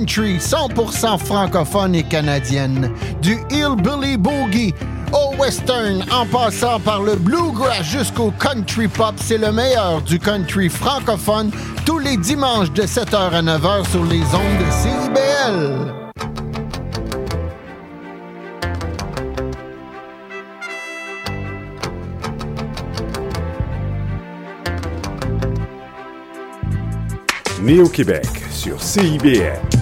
country 100% francophone et canadienne, du hillbilly boogie au western en passant par le bluegrass jusqu'au country pop, c'est le meilleur du country francophone tous les dimanches de 7h à 9h sur les ondes de CIBL. Né au Québec sur CIBL.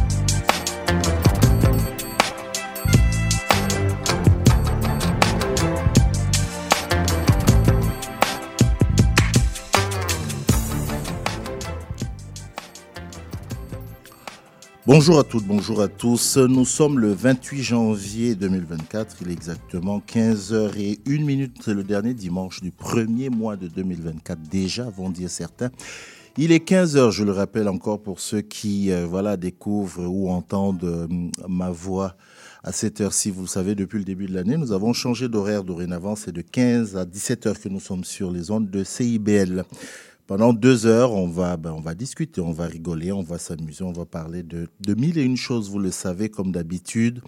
Bonjour à toutes, bonjour à tous. Nous sommes le 28 janvier 2024. Il est exactement 15h01 minute. C'est le dernier dimanche du premier mois de 2024. Déjà, vont dire certains. Il est 15h, je le rappelle encore pour ceux qui euh, voilà, découvrent ou entendent euh, ma voix à cette heure-ci. Vous le savez, depuis le début de l'année, nous avons changé d'horaire dorénavant. C'est de 15 à 17h que nous sommes sur les ondes de CIBL. Pendant deux heures, on va, ben, on va discuter, on va rigoler, on va s'amuser, on va parler de, de mille et une choses, vous le savez, comme d'habitude.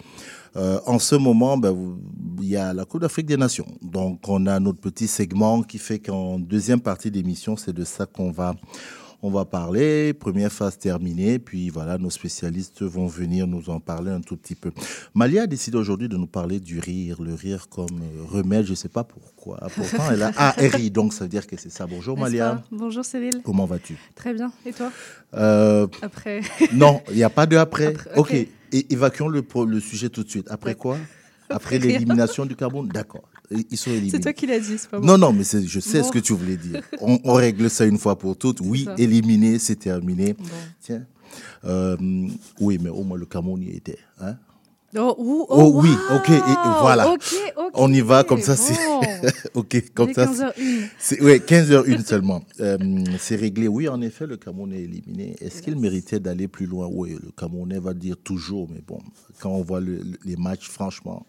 Euh, en ce moment, ben, il y a la Coupe d'Afrique des Nations. Donc, on a notre petit segment qui fait qu'en deuxième partie d'émission, c'est de ça qu'on va, on va parler. Première phase terminée, puis voilà, nos spécialistes vont venir nous en parler un tout petit peu. Malia a décidé aujourd'hui de nous parler du rire, le rire comme euh, remède, je ne sais pas pourquoi. Pourtant, elle a ah, elle rit, donc ça veut dire que c'est ça. Bonjour Malia. Bonjour Cyril. Comment vas-tu? Très bien. Et toi? Euh, Après. Non, il n'y a pas de après. Après, ok. Et évacuons le, sujet tout de suite. Après quoi? Après l'élimination du carbone? D'accord. Ils sont éliminés. C'est toi qui l'as dit, c'est pas moi. Non, non, mais je sais Bon. ce que tu voulais dire. On, on règle ça une fois pour toutes. Oui, ça. éliminé, c'est terminé. Bon. Tiens. Euh, oui, mais au moins le Cameroun y était. Hein Oh, Oh, oh, oui, ok, et- et voilà. On y va comme ça, c'est- ok, comme ça. 15h01. C'est ouais, 15h01 seulement. Euh, c'est réglé. Oui, en effet, le Cameroun est éliminé. Est-ce qu'il méritait d'aller plus loin? Oui, le Camerounais va dire toujours, mais bon, quand on voit le- le- les matchs, franchement,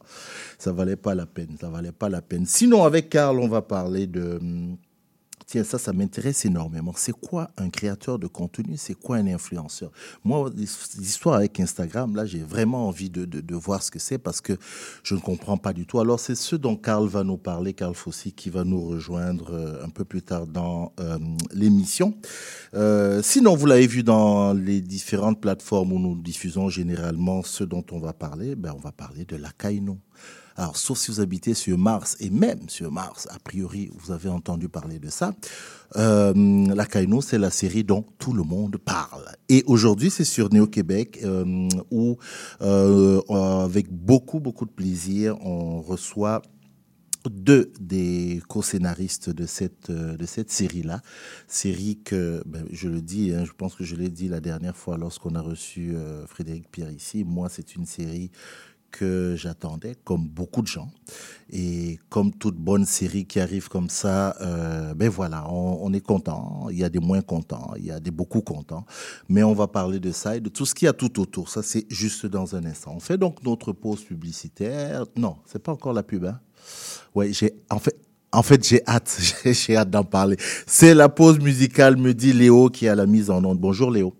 ça valait pas la peine. Ça valait pas la peine. Sinon, avec Karl, on va parler de. Tiens, ça, ça m'intéresse énormément. C'est quoi un créateur de contenu? C'est quoi un influenceur? Moi, l'histoire avec Instagram, là, j'ai vraiment envie de, de, voir ce que c'est parce que je ne comprends pas du tout. Alors, c'est ce dont Karl va nous parler, Karl Fossi, qui va nous rejoindre euh, un peu plus tard dans euh, l'émission. Euh, sinon, vous l'avez vu dans les différentes plateformes où nous diffusons généralement ce dont on va parler, ben, on va parler de la Kaino. Alors, sauf si vous habitez sur Mars, et même sur Mars, a priori, vous avez entendu parler de ça. Euh, la Kaino, c'est la série dont tout le monde parle. Et aujourd'hui, c'est sur Néo-Québec, euh, où, euh, avec beaucoup, beaucoup de plaisir, on reçoit deux des co-scénaristes de cette, de cette série-là. Série que, ben, je le dis, hein, je pense que je l'ai dit la dernière fois lorsqu'on a reçu Frédéric Pierre ici. Moi, c'est une série que j'attendais, comme beaucoup de gens. Et comme toute bonne série qui arrive comme ça, euh, ben voilà, on, est content. Il y a des moins contents, il y a des beaucoup contents. Mais on va parler de ça et de tout ce qu'il y a tout autour. Ça, c'est juste dans un instant. On fait donc notre pause publicitaire. Non, c'est pas encore la pub, hein. Ouais, j'ai, en fait, en fait, j'ai hâte, j'ai hâte d'en parler. C'est la pause musicale, me dit Léo, qui à la mise en onde. Bonjour Léo.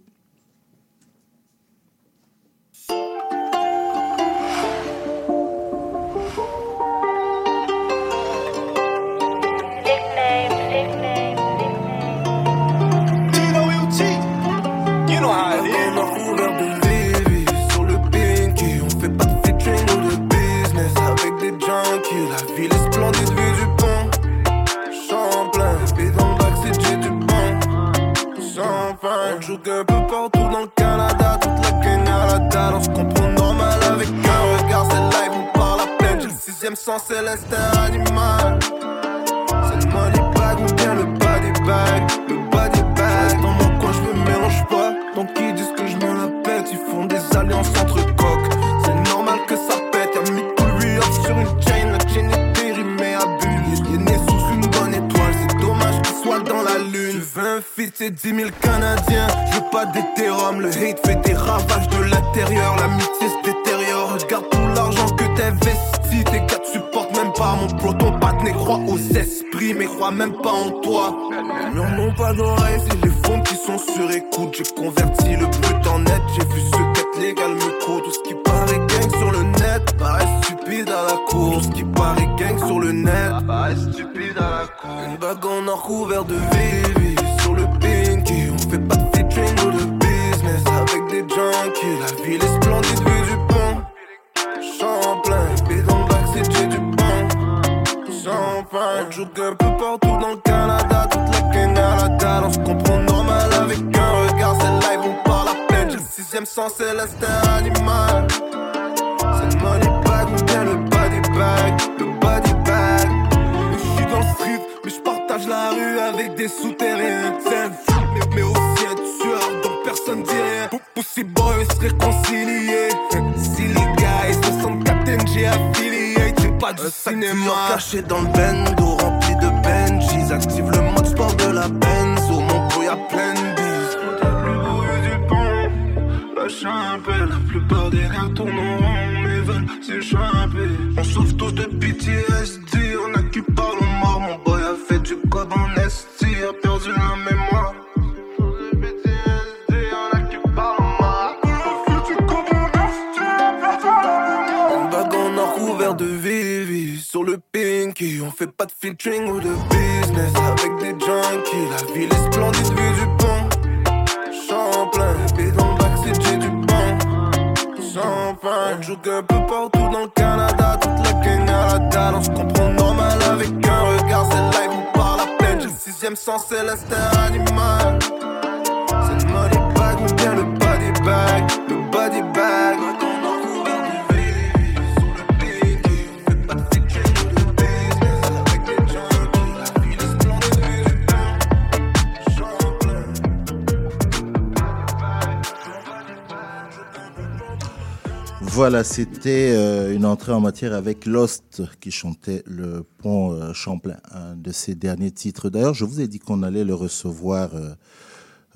Avec Lost qui chantait le pont euh, Champlain, un de ses derniers titres. D'ailleurs, je vous ai dit qu'on allait le recevoir. euh,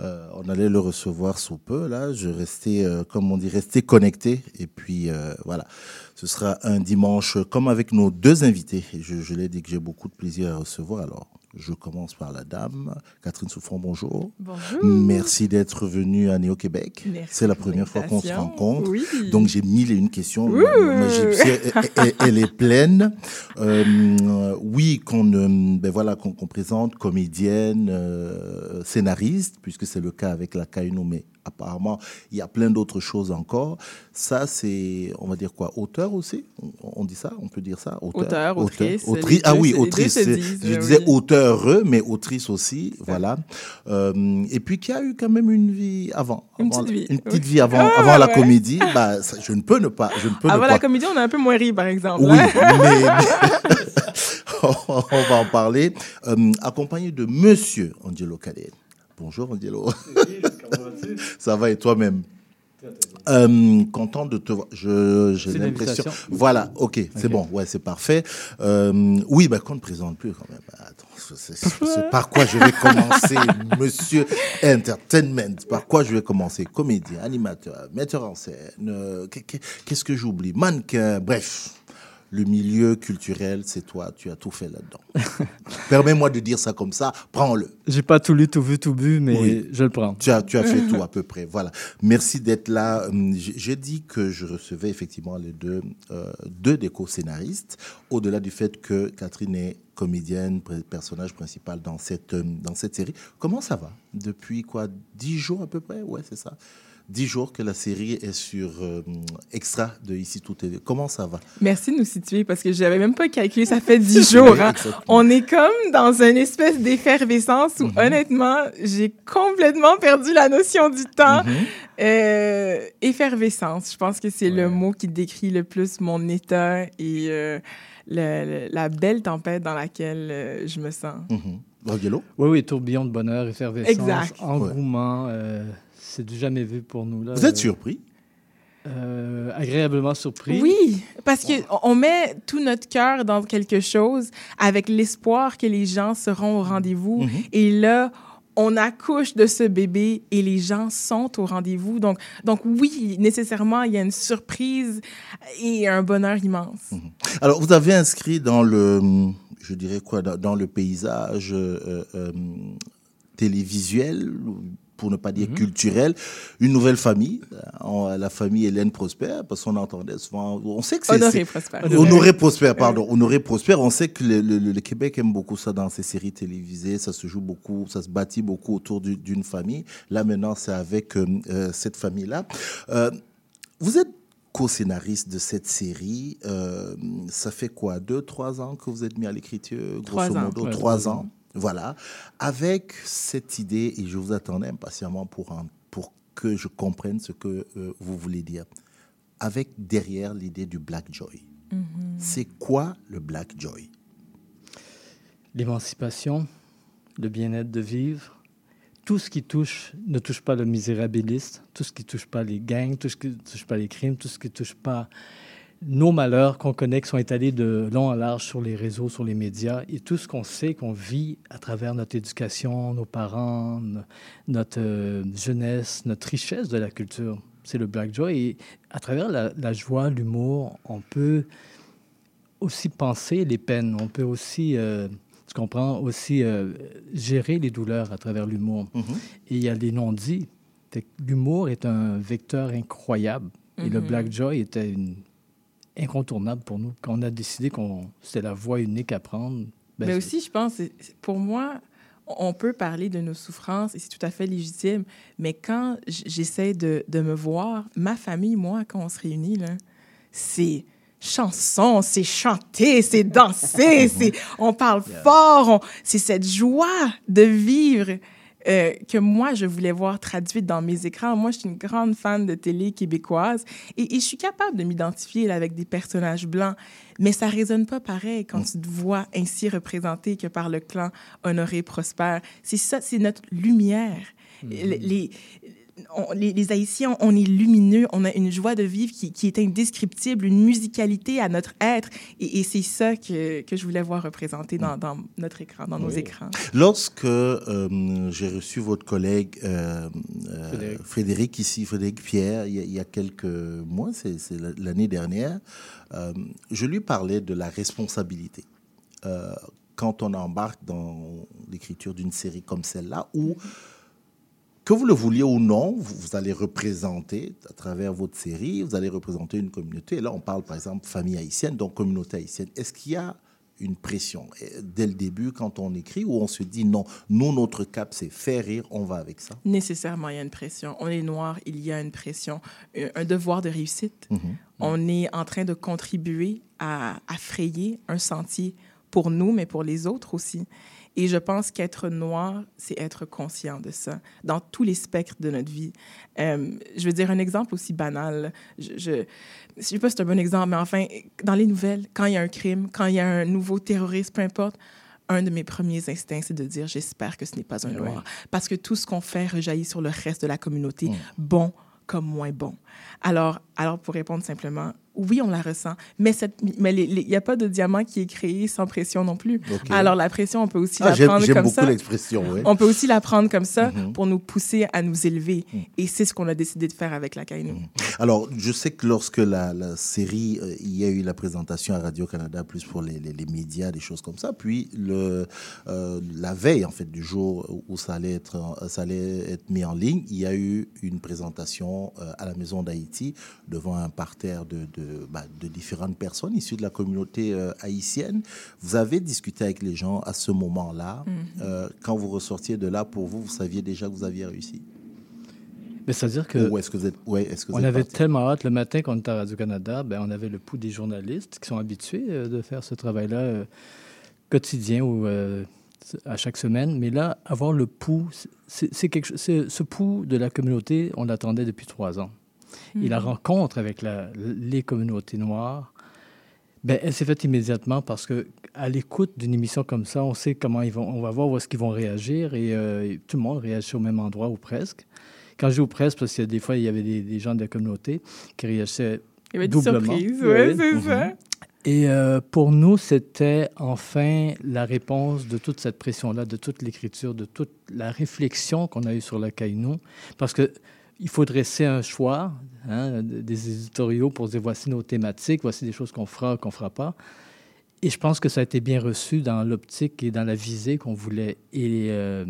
euh, on allait le recevoir sous peu. Là, je restais, comme on dit, resté connecté. Et puis voilà, ce sera un dimanche comme avec nos deux invités. Je, je l'ai dit que j'ai beaucoup de plaisir à recevoir. Alors, je commence par la dame, Catherine Souffrant. Bonjour. Bonjour. Merci d'être venue à Néo-Québec. C'est la première fois qu'on se rencontre. Oui. Donc j'ai mille et une questions. Ma elle, est pleine. Euh, oui, qu'on euh, ben voilà, qu'on qu'on présente comédienne, euh, scénariste, puisque c'est le cas avec la Kaino, mais apparemment il y a plein d'autres choses encore. Ça, c'est, on va dire quoi, auteur aussi? On, dit ça? On peut dire ça? Auteur, autrice, Autri- les Ah oui, autrice. disent, Je euh, disais auteur, mais autrice aussi. Voilà. Euh, et puis qui a eu quand même une vie avant. Une avant- petite vie, Une petite oui. vie avant, Ah, avant la comédie. Bah, ça, je ne peux ne pas. Je ne peux Avant ne la pas. comédie, on a un peu moins ri, par exemple. Oui, hein. mais, mais- on va en parler. Euh, accompagné de Monsieur Angelo Cadet. Bonjour Angelo. Ça va et toi-même? Euh, content de te voir. Je, j'ai C'est l'impression. l'invitation. Voilà, ok, c'est bon, ouais, c'est parfait. Euh, oui, bah, qu'on ne présente plus quand même. Attends, c'est, c'est- c'est par quoi je vais commencer, monsieur Entertainment? Par quoi je vais commencer? Comédien, animateur, metteur en scène, euh, qu'est- qu'est- qu'est-ce que j'oublie? Mannequin, bref. Le milieu culturel, c'est toi, tu as tout fait là-dedans. Permets-moi de dire ça comme ça, prends-le. J'ai pas tout lu, tout vu, tout bu, mais Oui. je le prends. Tu as, tu as fait tout à peu près. Voilà. Merci d'être là. Hum, J'ai dit que je recevais effectivement les deux, euh, deux des co-scénaristes, au-delà du fait que Catherine est comédienne, personnage principal dans cette, euh, dans cette série. Comment ça va? Depuis quoi? Dix jours à peu près? Ouais, c'est ça. Dix jours que la série est sur euh, Extra de Ici Tout TV. Comment ça va? Merci de nous situer parce que j'avais même pas calculé, ça fait dix jours. Hein. On est comme dans une espèce d'effervescence où, Mhm. honnêtement, j'ai complètement perdu la notion du temps. Mhm. Euh, effervescence, je pense que c'est le mot qui décrit le plus mon état et euh, le- le- la belle tempête dans laquelle euh, je me sens. Angelo Oui, oui, tourbillon de bonheur, effervescence, Exact. engouement. euh, c'est du jamais vu pour nous. Là. Vous êtes Euh, surpris? Euh, agréablement surpris. Oui, parce que on met tout notre cœur dans quelque chose avec l'espoir que les gens seront au rendez-vous. Mhm. Et là, on accouche de ce bébé et les gens sont au rendez-vous. Donc, donc oui, nécessairement, il y a une surprise et un bonheur immense. Alors, vous avez inscrit dans le, je dirais quoi, dans, dans le paysage euh, euh, télévisuel, pour ne pas dire culturelle, une nouvelle famille, la famille Hélène Prosper, parce qu'on entendait souvent, on sait que c'est... Honoré Prosper. Honoré Prosper, pardon. Honoré Prosper, on sait que le, le- le Québec aime beaucoup ça dans ses séries télévisées, ça se joue beaucoup, ça se bâtit beaucoup autour du- d'une famille. Là, maintenant, c'est avec euh, euh, cette famille-là. Euh, vous êtes co-scénariste de cette série. euh, ça fait quoi, deux, trois ans que vous êtes mis à l'écriture, grosso Trois ans. modo, Ouais, trois trois ans. Voilà. Avec cette idée, et je vous attendais impatiemment pour, pour que je comprenne ce que euh, vous voulez dire. Avec derrière l'idée du Black Joy. C'est quoi le Black Joy? L'émancipation, le bien-être de vivre, tout ce qui touche, ne touche pas le misérabiliste, tout ce qui touche pas les gangs, tout ce qui ne touche pas les crimes, tout ce qui ne touche pas nos malheurs qu'on connaît, qui sont étalés de long en large sur les réseaux, sur les médias, et tout ce qu'on sait, qu'on vit à travers notre éducation, nos parents, no- notre euh, jeunesse, notre richesse de la culture. C'est le Black Joy. Et à travers la, la joie, l'humour, on peut aussi penser les peines. On peut aussi, euh, tu comprends, aussi euh, gérer les douleurs à travers l'humour. Mhm. Et il y a les non-dits. L'humour est un vecteur incroyable. Et le Mhm. Black Joy était une... incontournable pour nous. Quand on a décidé qu'on c'était la voie unique à prendre. ben, Mais aussi, je pense, pour moi, on peut parler de nos souffrances et c'est tout à fait légitime. Mais quand j'essaie de, de me voir, ma famille, moi, quand on se réunit, c'est chanson, c'est chanter, c'est danser, c'est on parle fort, c'est cette joie de vivre euh, que moi, je voulais voir traduite dans mes écrans. Moi, je suis une grande fan de télé québécoise et, et je suis capable de m'identifier avec des personnages blancs, mais ça résonne pas pareil quand tu te vois ainsi représenté que par le clan Honoré Prosper. C'est ça, c'est notre lumière. Les, les, on- les- les Haïtiens, on est lumineux, on a une joie de vivre qui, qui est indescriptible, une musicalité à notre être. Et, et c'est ça que, que je voulais voir représenté dans, dans notre écran, dans nos écrans. Lorsque euh, j'ai reçu votre collègue euh, euh, Frédéric. Frédéric. ici, Frédéric Pierre, il y a, il y a quelques mois, c'est c'est la- l'année dernière, euh, je lui parlais de la responsabilité. Euh, quand on embarque dans l'écriture d'une série comme celle-là, où, que vous le vouliez ou non, vous, vous allez représenter, à travers votre série, vous allez représenter une communauté. Et là, on parle par exemple famille haïtienne, donc communauté haïtienne. Est-ce qu'il y a une pression eh, dès le début quand on écrit où on se dit non, nous, notre cap, c'est faire rire, on va avec ça? Nécessairement, il y a une pression. On est noir, il y a une pression, un un devoir de réussite. Mhm. On est en train de contribuer à, à frayer un sentier pour nous, mais pour les autres aussi. Et je pense qu'être noir, c'est être conscient de ça dans tous les spectres de notre vie. Euh, je veux dire un exemple aussi banal. Je, je sais pas si c'est un bon exemple, mais enfin, dans les nouvelles, quand il y a un crime, quand il y a un nouveau terroriste, peu importe, un de mes premiers instincts, c'est de dire j'espère que ce n'est pas un Ouais. noir. Parce que tout ce qu'on fait rejaillit sur le reste de la communauté, bon comme moins bon. Alors, alors pour répondre simplement, oui, on la ressent, mais il n'y a pas de diamant qui est créé sans pression non plus. Alors la pression, on peut aussi Ah, la prendre j'aime comme beaucoup ça. l'expression, oui. On peut aussi la prendre comme ça Mhm. pour nous pousser à nous élever. Mhm. Et c'est ce qu'on a décidé de faire avec la Kainu. Alors, je sais que lorsque la, la série, euh, il y a eu la présentation à Radio-Canada, plus pour les, les- les médias, des choses comme ça, puis le, euh, la veille, en fait, du jour où ça allait, être, en- ça allait être mis en ligne, il y a eu une présentation euh, à la Maison d'Haïti devant un parterre de, de, bah, de différentes personnes issues de la communauté euh, haïtienne. Vous avez discuté avec les gens à ce moment-là. Euh, quand vous ressortiez de là, pour vous, vous saviez déjà que vous aviez réussi? Mais c'est-à-dire que Ou est-ce que vous êtes, ouais, est-ce que vous on êtes avait parti? tellement hâte. Le matin, quand on était à Radio-Canada, ben, on avait le pouls des journalistes qui sont habitués euh, de faire ce travail-là euh, quotidien ou euh, à chaque semaine. Mais là, avoir le pouls, c'est quelque chose. Ce pouls de la communauté, on l'attendait depuis trois ans. Et la rencontre avec la- les communautés noires, ben, elle s'est faite immédiatement parce que à l'écoute d'une émission comme ça, on sait comment ils vont, on va voir où est-ce qu'ils vont réagir et euh, tout le monde réagit au même endroit ou presque. Quand je dis ou presque, parce que des fois il y avait des, des gens de la communauté qui réagissaient Il y avait des surprises, Oui. c'est Mhm. ça. et euh, pour nous, c'était enfin la réponse de toute cette pression-là, de toute l'écriture, de toute la réflexion qu'on a eue sur la Kainu. Parce que il faut dresser un choix, hein, des éditoriaux pour dire voici nos thématiques, voici des choses qu'on fera, qu'on fera pas. Et je pense que ça a été bien reçu dans l'optique et dans la visée qu'on voulait. Et euh,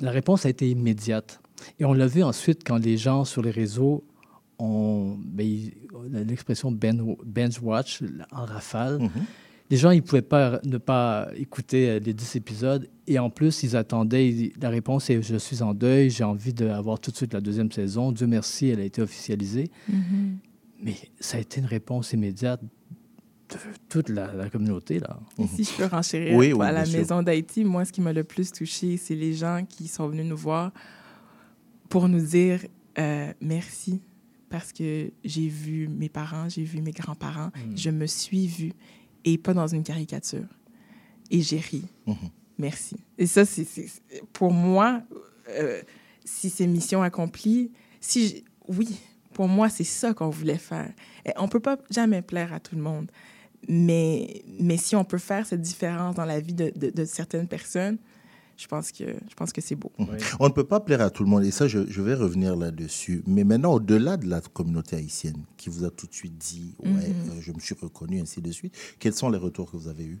la réponse a été immédiate. Et on l'a vu ensuite quand les gens sur les réseaux ont ben, l'expression binge watch en rafale. Mhm. Les gens, ils ne pouvaient pas ne pas écouter euh, les 10 épisodes. Et en plus, ils attendaient. ils- la réponse est Je suis en deuil, j'ai envie d'avoir tout de suite la deuxième saison. Dieu merci, elle a été officialisée. Mhm. Mais ça a été une réponse immédiate de toute la, la communauté. Là. Et Si je peux renchérir Oui, oui, à la sûr. maison d'Haïti, moi, ce qui m'a le plus touché, c'est les gens qui sont venus nous voir pour nous dire euh, merci parce que j'ai vu mes parents, j'ai vu mes grands-parents, je me suis vue et pas dans une caricature. Et j'ai ri. Mhm. Merci. Et ça, c'est pour moi, euh, si c'est mission accomplie, si oui, pour moi, c'est ça qu'on voulait faire. Et on peut pas jamais plaire à tout le monde. Mais, mais si on peut faire cette différence dans la vie de, de- de certaines personnes, je pense que, je pense que c'est beau. On ne peut pas plaire à tout le monde, et ça, je, je vais revenir là-dessus. Mais maintenant, au-delà de la communauté haïtienne, qui vous a tout de suite dit, ouais, euh, je me suis reconnu, ainsi de suite, quels sont les retours que vous avez eus?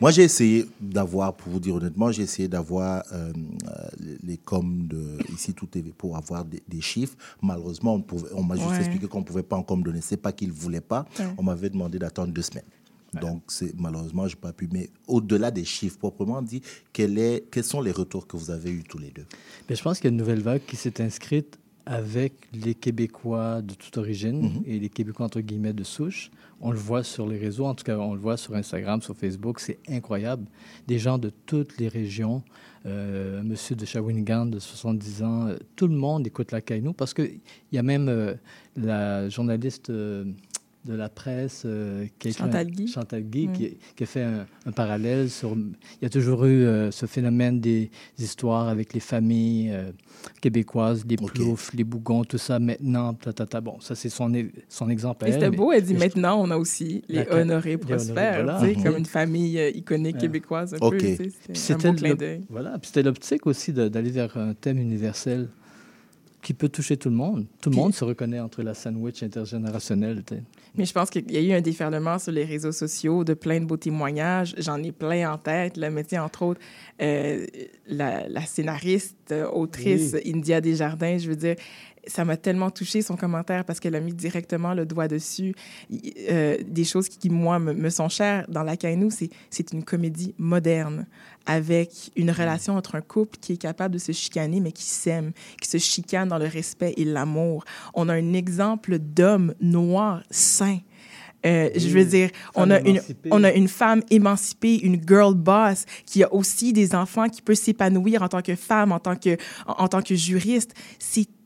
Moi, j'ai essayé d'avoir, pour vous dire honnêtement, j'ai essayé d'avoir euh, euh, les, les coms de ici tout TV pour avoir des, des chiffres. Malheureusement, on, pouvait- on m'a juste Ouais. expliqué qu'on ne pouvait pas encore me donner. C'est pas qu'ils ne voulaient pas. Ouais. On m'avait demandé d'attendre deux semaines. Donc, c'est, malheureusement, je n'ai pas pu. Mais au-delà des chiffres proprement dit, quel est, quels sont les retours que vous avez eus tous les deux? Mais je pense qu'il y a une nouvelle vague qui s'est inscrite avec les Québécois de toute origine Mhm. et les Québécois entre guillemets de souche. On le voit sur les réseaux, en tout cas on le voit sur Instagram, sur Facebook, c'est incroyable. Des gens de toutes les régions, euh, monsieur de Shawinigan de 70 ans, euh, tout le monde écoute la Kaino parce qu'il y a même euh, la journaliste euh, de la presse, euh, qui a écrit Chantal Guy. Chantal Guy, qui, qui a fait un, un parallèle sur... Il y a toujours eu euh, ce phénomène des histoires avec les familles euh, québécoises, les Ok. ploufs, les bougons, tout ça. Maintenant, ta, ta, ta. bon, ça c'est son, son exemple. à Et elle, c'était beau, elle dit maintenant, on a aussi les honorés prospères, voilà. sais, Mhm. comme une famille iconique Ouais. québécoise un Ok. peu. tu sais, Puis C'était. Voilà, l'optique aussi d'aller vers un thème universel qui peut toucher tout le monde. Tout le Puis- monde se reconnaît entre la sandwich intergénérationnelle. Mais je pense qu'il y a eu un déferlement sur les réseaux sociaux de plein de beaux témoignages. J'en ai plein en tête. Là, mais entre autres, euh, la, la scénariste, euh, autrice India Desjardins, je veux dire, ça m'a tellement touché son commentaire parce qu'elle a mis directement le doigt dessus. Euh, des choses qui, moi, me, me sont chères dans La Kainou, c'est c'est une comédie moderne avec une relation entre un couple qui est capable de se chicaner, mais qui s'aime, qui se chicane dans le respect et l'amour. On a un exemple d'homme noir sain. Euh, Je veux dire, on a, une, on a une femme émancipée, une girl boss qui a aussi des enfants, qui peut s'épanouir en tant que femme, en tant que, en, en tant que juriste.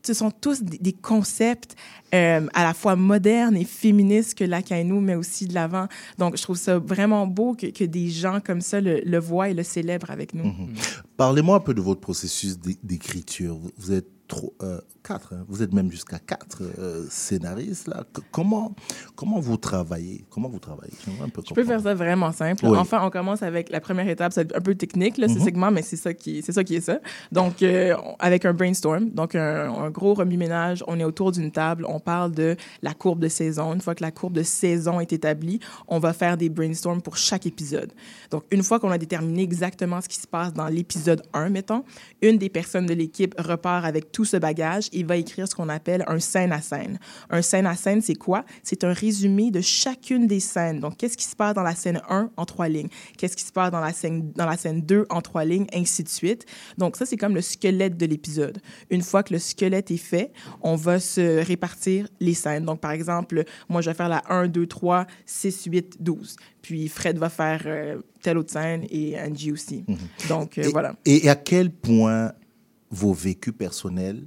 Ce sont tous des, des concepts euh, à la fois modernes et féministes que la Kainou met aussi de l'avant. Donc, je trouve ça vraiment beau que, que des gens comme ça le, le voient et le célèbrent avec nous. Mhm. Parlez-moi un peu de votre processus d'é- d'écriture. Vous- Vous êtes trop, euh, quatre, hein. vous êtes même jusqu'à quatre euh, scénaristes là. Comment, comment vous travaillez? Comment vous travaillez? J'aimerais un peu Je peux faire ça vraiment simple. Oui. Enfin, on commence avec la première étape, c'est un peu technique, là, ce Mhm. segment, mais c'est ça qui, c'est ça qui est ça. Donc, euh, avec un brainstorm, donc un, un gros remue-ménage, on est autour d'une table, on parle de la courbe de saison. Une fois que la courbe de saison est établie, on va faire des brainstorms pour chaque épisode. Donc, une fois qu'on a déterminé exactement ce qui se passe dans l'épisode 1, mettons, une des personnes de l'équipe repart avec tout ce bagage et va écrire ce qu'on appelle un scène à scène. Un scène à scène, c'est quoi? C'est un résumé de chacune des scènes. Donc, qu'est-ce qui se passe dans la scène 1 en trois lignes? Qu'est-ce qui se passe dans la scène, dans la scène 2 en trois lignes, ainsi de suite. Donc, ça, c'est comme le squelette de l'épisode. Une fois que le squelette est fait, on va se répartir les scènes. Donc, par exemple, moi, je vais faire la 1, 2, 3, 6, 8, 12. Puis Fred va faire euh, telle autre scène et Angie aussi. Donc, euh, et, voilà. et à quel point vos vécus personnels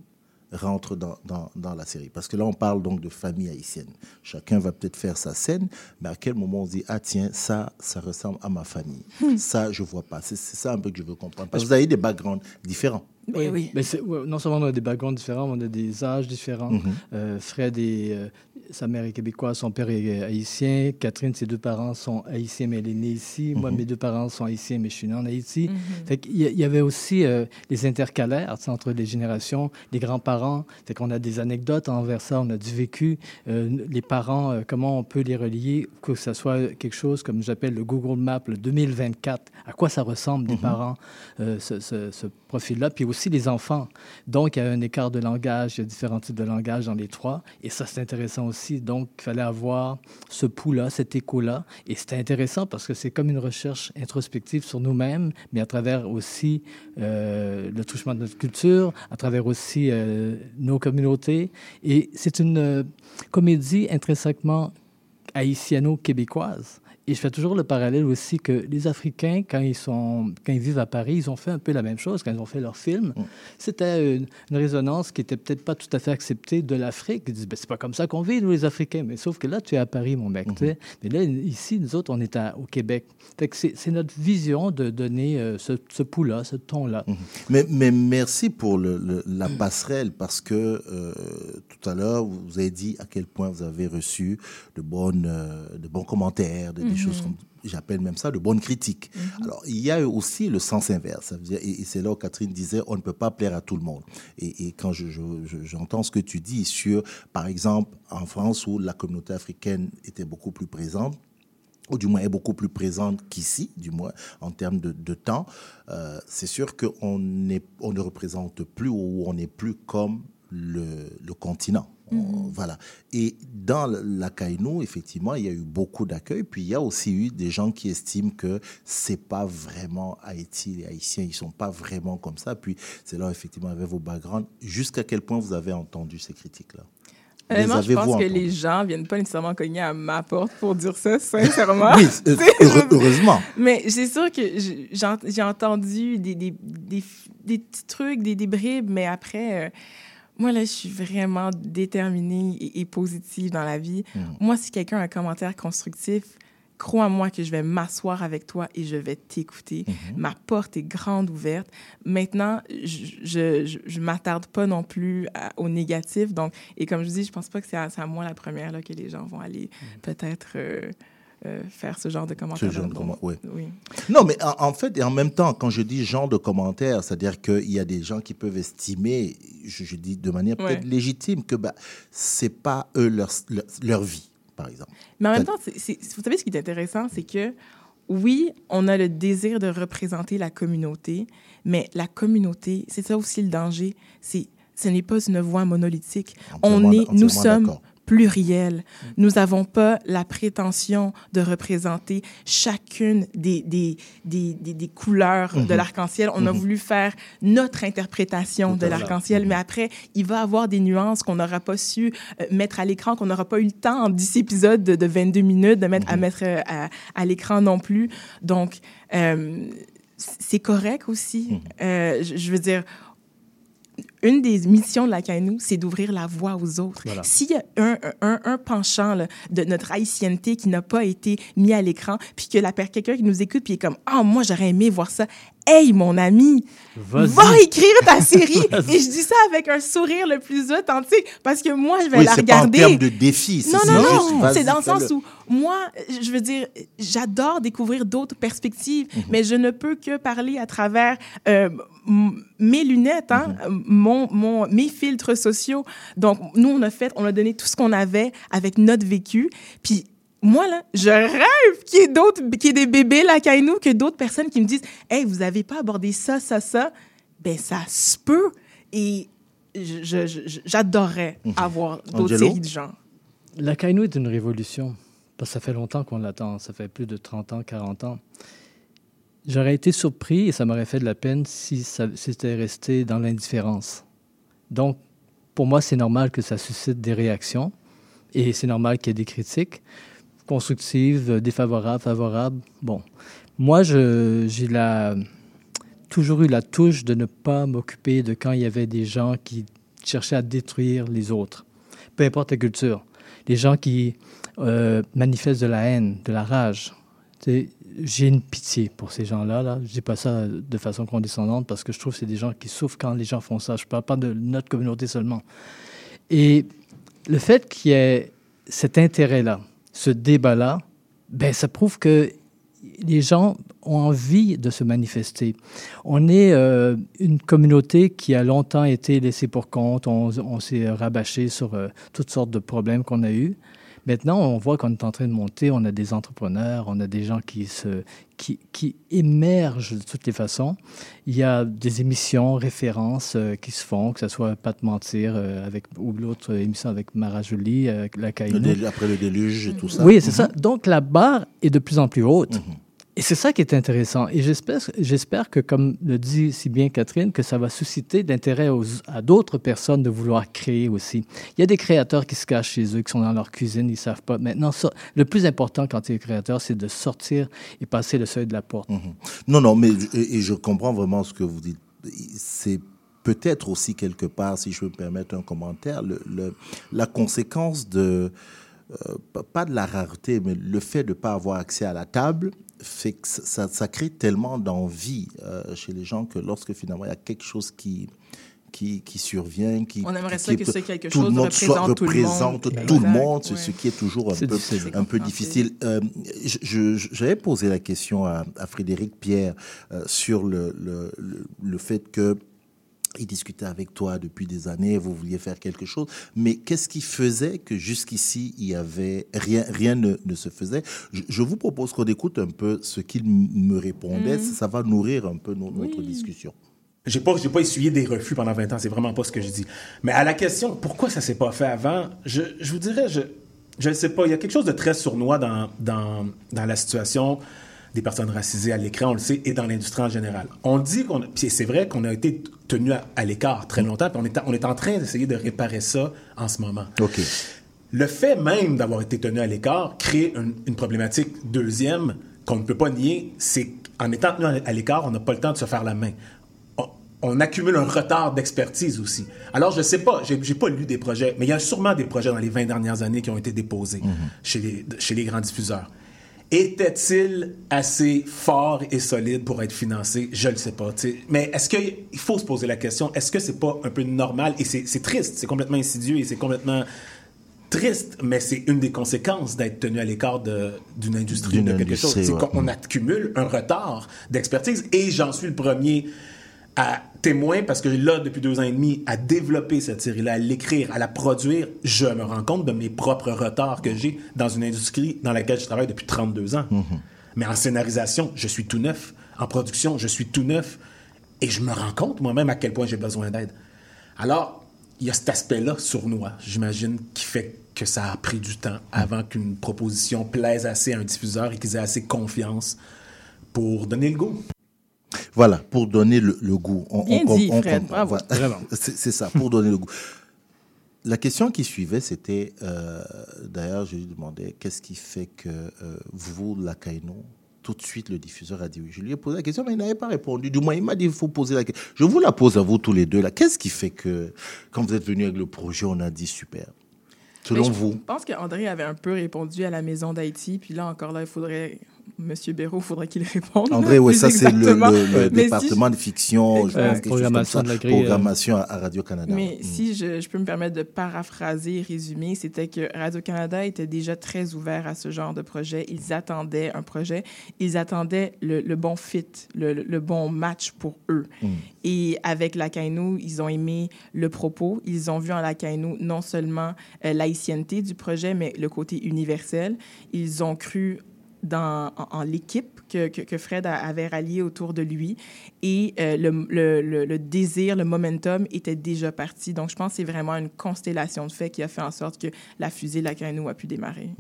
rentrent dans, dans, dans la série Parce que là, on parle donc de famille haïtienne. Chacun va peut-être faire sa scène, mais à quel moment on se dit Ah, tiens, ça, ça ressemble à ma famille. Ça, je vois pas. C'est c'est ça un peu que je veux comprendre. Parce que vous avez des backgrounds différents. Mais oui. Mais ouais, non seulement on a des backgrounds différents, on a des âges différents. Mhm. Euh, Fred est, euh, sa mère est québécoise, son père est haïtien. Catherine, ses deux parents sont haïtiens, mais elle est née ici. Moi, mes deux parents sont haïtiens, mais je suis né en Haïti. A- il y avait aussi euh, les intercalaires tu sais, entre les générations, les grands-parents. Fait qu'on a des anecdotes envers ça, on a du vécu. Euh, les parents, euh, comment on peut les relier, que ce soit quelque chose comme j'appelle le Google Map, le 2024. À quoi ça ressemble des parents, euh, ce, ce- ce profil-là? Puis aussi les enfants. Donc, il y a un écart de langage, il y a différents types de langage dans les trois. Et ça, c'est intéressant aussi. Donc, il fallait avoir ce pouls-là, cet écho-là. Et c'était intéressant parce que c'est comme une recherche introspective sur nous-mêmes, mais à travers aussi euh, le touchement de notre culture, à travers aussi euh, nos communautés. Et c'est une euh, comédie intrinsèquement haïtiano-québécoise. Et je fais toujours le parallèle aussi que les Africains, quand ils, sont, quand ils vivent à Paris, ils ont fait un peu la même chose quand ils ont fait leur film. C'était une, une résonance qui était peut-être pas tout à fait acceptée de l'Afrique. Ils disent, ben, c'est pas comme ça qu'on vit, nous, les Africains. Mais sauf que là, tu es à Paris, mon mec. sais. Mais là, ici, nous autres, on est à- au Québec. C'est notre vision de donner euh, ce, ce pouls-là, ce ton-là. Mais, mais merci pour le- le- la passerelle parce que euh, tout à l'heure, vous avez dit à quel point vous avez reçu de, bonnes, euh, de bons commentaires, de- des choses comme j'appelle même ça de bonnes critiques. Alors, il y a aussi le sens inverse. Et, c'est là où Catherine disait, on ne peut pas plaire à tout le monde. Et, et quand je- je- je- j'entends ce que tu dis sur, par exemple, en France où la communauté africaine était beaucoup plus présente, ou du moins est beaucoup plus présente qu'ici, du moins en termes de, de temps, euh, c'est sûr qu'on on ne représente plus ou on n'est plus comme le, le continent. On- Voilà. Et dans la Kainu, effectivement, il y a eu beaucoup d'accueil. Puis il y a aussi eu des gens qui estiment que c'est pas vraiment Haïti, les Haïtiens, ils sont pas vraiment comme ça. Puis c'est là, effectivement, avec vos backgrounds, jusqu'à quel point vous avez entendu ces critiques-là? Les Honnêtement, je pense que les gens viennent pas nécessairement cogner à ma porte pour dire ça, sincèrement. Oui, euh, heureusement. Mais c'est sûr que j'ai ent- j'ai entendu des, des, des, des petits trucs, des, des bribes, mais après, euh, moi, là, je suis vraiment déterminée et, et positive dans la vie. Moi, si quelqu'un a un commentaire constructif, crois-moi que je vais m'asseoir avec toi et je vais t'écouter. Ma porte est grande ouverte. Maintenant, je je m'attarde pas non plus à- au négatif. Donc, et comme je dis, je pense pas que c'est à, c'est à moi la première là, que les gens vont aller peut-être euh, euh, faire ce genre de commentaires. genre de comment-. Oui. Non, mais en, en fait, et en même temps, quand je dis genre de commentaires, c'est-à-dire qu'il y a des gens qui peuvent estimer, je, je dis de manière peut-être légitime, que bah, c'est pas eux leur, leur, leur vie, par exemple. Mais en même temps, vous savez, ce qui est intéressant, c'est que oui, on a le désir de représenter la communauté, mais la communauté, c'est ça aussi le danger, c'est ce n'est pas une voix monolithique. On est, nous sommes d'accord. pluriels. Nous n'avons pas la prétention de représenter chacune des, des, des, des, des couleurs de l'arc-en-ciel. On a voulu faire notre interprétation de l'arc-en-ciel, mais après, il va avoir des nuances qu'on n'aura pas su euh, mettre à l'écran, qu'on n'aura pas eu le temps en 10 épisodes de, de 22 minutes de mettre, à mettre euh, à, à l'écran non plus. Donc, euh, c'est correct aussi. Je veux dire, une des missions de la CANU, c'est d'ouvrir la voie aux autres. Voilà. S'il y a un, un, un penchant là, de notre haïtienneté qui n'a pas été mis à l'écran, puis que la quelqu'un qui nous écoute, puis est comme « Ah, moi, j'aurais aimé voir ça. » Hey, mon ami, va écrire ta série. Et je dis ça avec un sourire le plus authentique, parce que moi, je vais Oui, la c'est pas en regarder. termes de défi. Non, non, non. C'est dans le sens où, moi, je veux dire, j'adore découvrir d'autres perspectives, Mhm. mais je ne peux que parler à travers euh, mes lunettes, hein, Mhm. mon, mon, mes filtres sociaux. Donc, nous, on a fait, on a donné tout ce qu'on avait avec notre vécu. Puis, moi, là, je rêve qu'il y ait d'autres, qu'il y ait des bébés là, nous, que d'autres personnes qui me disent, hey, vous n'avez pas abordé ça, ça, ça. Ben, ça se peut. Et j'adorerais avoir d'autres séries de genre. La Kainu est une révolution. Parce que ça fait longtemps qu'on l'attend. Ça fait plus de 30 ans, 40 ans. J'aurais été surpris et ça m'aurait fait de la peine si ça si c'était resté dans l'indifférence. Donc, pour moi, c'est normal que ça suscite des réactions et c'est normal qu'il y ait des critiques constructives, euh, défavorables, favorables. Bon, moi, j'ai toujours eu la touche de ne pas m'occuper de quand il y avait des gens qui cherchaient à détruire les autres, peu importe la culture. Les gens qui euh, manifestent de la haine, de la rage. J'ai une pitié pour ces gens-là. Là. Je dis pas ça de façon condescendante parce que je trouve que c'est des gens qui souffrent quand les gens font ça. Je parle pas de notre communauté seulement. Et le fait qu'il y ait cet intérêt-là, ce débat-là, ben, ça prouve que les gens ont envie de se manifester. On est euh, une communauté qui a longtemps été laissée pour compte. On, s'est rabâché sur euh, toutes sortes de problèmes qu'on a eus. Maintenant, on voit qu'on est en train de monter. On a des entrepreneurs, on a des gens qui, se, qui, qui émergent de toutes les façons. Il y a des émissions, références euh, qui se font, que ce soit Pas de mentir avec, ou l'autre émission avec Mara Jolie, euh, la Le Caïnou. après le déluge et tout ça. Oui, c'est ça. Donc, la barre est de plus en plus haute. Mhm. Et c'est ça qui est intéressant. Et j'espère, que, comme le dit si bien Catherine, que ça va susciter aux- à d'autres personnes de vouloir créer aussi. Il y a des créateurs qui se cachent chez eux, qui sont dans leur cuisine, ils ne savent pas. Maintenant, le plus important quand tu es créateur, c'est de sortir et passer le seuil de la porte. Non, non, mais et, je comprends vraiment ce que vous dites. C'est peut-être aussi quelque part, si je peux me permettre un commentaire, la conséquence de euh, pas de la rareté, mais le fait de ne pas avoir accès à la table fait que ça, ça crée tellement d'envie euh, chez les gens que lorsque finalement il y a quelque chose qui qui, qui survient, qui On aimerait qui- ça qui que peut- ce quelque tout le chose monde soit- représente tout le monde. tout le exact, monde, c'est ouais. ce qui est toujours un peu difficile. un peu compréhensible. difficile. Euh, J'avais posé la question à, à Frédéric Pierre euh, sur le, le, le, le fait que il discutait avec toi depuis des années, vous vouliez faire quelque chose, mais qu'est-ce qui faisait que jusqu'ici, il y avait rien, rien ne, ne se faisait? Je, je vous propose qu'on écoute un peu ce qu'il me répondait, Mm. ça, ça va nourrir un peu no- notre discussion. J'ai pas, j'ai pas essuyé des refus pendant 20 ans, c'est vraiment pas ce que je dis. Mais à la question, pourquoi ça s'est pas fait avant, je, je vous dirais, je, je ne sais pas, il y a quelque chose de très sournois dans, dans, dans la situation des personnes racisées à l'écran, on le sait, et dans l'industrie en général. On dit qu'on, puis c'est vrai qu'on a été tenu à, à l'écart très longtemps, puis on est, on est en train d'essayer de réparer ça en ce moment. OK. Le fait même d'avoir été tenu à l'écart crée une, une problématique deuxième qu'on ne peut pas nier, c'est qu'en étant tenu à l'écart, on n'a pas le temps de se faire la main. On, accumule un retard d'expertise aussi. Alors, je ne sais pas, j'ai j'ai pas lu des projets, mais il y a sûrement des projets dans les 20 dernières années qui ont été déposés chez, les, chez les grands diffuseurs. Était-il assez fort et solide pour être financé? Je ne le sais pas. tu sais. Mais est-ce qu'il faut se poser la question, est-ce que c'est pas un peu normal? Et c'est triste, c'est complètement insidieux et c'est complètement triste, mais c'est une des conséquences d'être tenu à l'écart d'une industrie D'une de quelque chose. industrie, C'est ouais. qu'on accumule un retard d'expertise et j'en suis le premier à témoin parce que là, depuis deux ans et demi, à développer cette série-là, à l'écrire, à la produire, je me rends compte de mes propres retards que j'ai dans une industrie dans laquelle je travaille depuis 32 ans. Mais en scénarisation, je suis tout neuf. En production, je suis tout neuf. Et je me rends compte moi-même à quel point j'ai besoin d'aide. Alors, il y a cet aspect-là sournois, j'imagine, qui fait que ça a pris du temps avant qu'une proposition plaise assez à un diffuseur et qu'ils aient assez confiance pour donner le goût. Voilà, pour donner le, le goût. On, Bien on- dit, on Fred, comprend. bravo. Voilà. C'est c'est ça, pour donner le goût. La question qui suivait, c'était, euh, d'ailleurs, je lui demandais, qu'est-ce qui fait que euh, vous, la Kaino, tout de suite, le diffuseur a dit oui. Je lui ai posé la question, mais il n'avait pas répondu. Du moins, il m'a dit, il faut poser la question. Je vous la pose à vous tous les deux. là. Qu'est-ce qui fait que, quand vous êtes venu avec le projet, on a dit super? Selon Mais je vous? pense qu'André avait un peu répondu à la maison d'Haïti, puis là encore, là, il faudrait. Monsieur Béraud, il faudrait qu'il réponde. André, oui, ça c'est le, exactement. le- le Mais si département de fiction, je Euh, pense, quelque chose comme programmation ça, de la grille, programmation à, à Radio-Canada. Mais Mm. si je, je peux me permettre de paraphraser, résumer, c'était que Radio-Canada était déjà très ouvert à ce genre de projet. Ils attendaient un projet, ils attendaient le, le bon fit, le, le- le bon match pour eux. Mm. Et avec la Kainou, ils ont aimé le propos. Ils ont vu en la Kainou non seulement euh, l'haïtienneté du projet, mais le côté universel. Ils ont cru dans, en, en l'équipe que, que, que Fred a- avait ralliée autour de lui. Et euh, le, le, le, le désir, le momentum était déjà parti. Donc, je pense que c'est vraiment une constellation de faits qui a fait en sorte que la fusée La Cainou a pu démarrer.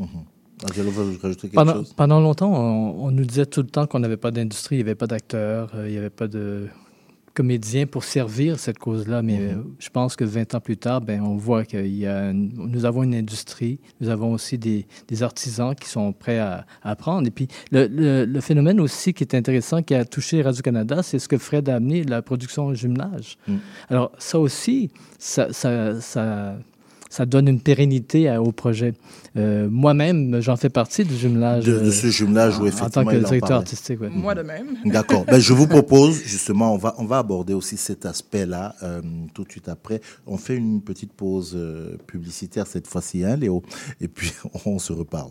Angelo, rajouter quelque Pendant, chose? pendant longtemps, on, on nous disait tout le temps qu'on n'avait pas d'industrie, il n'y avait pas d'acteurs, euh, il n'y avait pas de comédiens pour servir cette cause-là. Mais euh, je pense que 20 ans plus tard, ben, on voit que nous avons une industrie, nous avons aussi des, des artisans qui sont prêts à, à apprendre. Et puis, le, le- le phénomène aussi qui est intéressant, qui a touché Radio-Canada, c'est ce que Fred a amené, la production au jumelage. Mm. Alors, ça aussi, ça, ça, ça, ça donne une pérennité à- au projet. Euh, Moi-même, j'en fais partie du jumelage. De, de euh, ce jumelage où en- en effectivement tant que directeur artistique. ouais. Moi de même. D'accord. Ben, je vous propose, justement, on va, on va aborder aussi cet aspect-là euh, tout de suite après. On fait une petite pause euh, publicitaire cette fois-ci, hein, Léo? Et puis, on se reparle.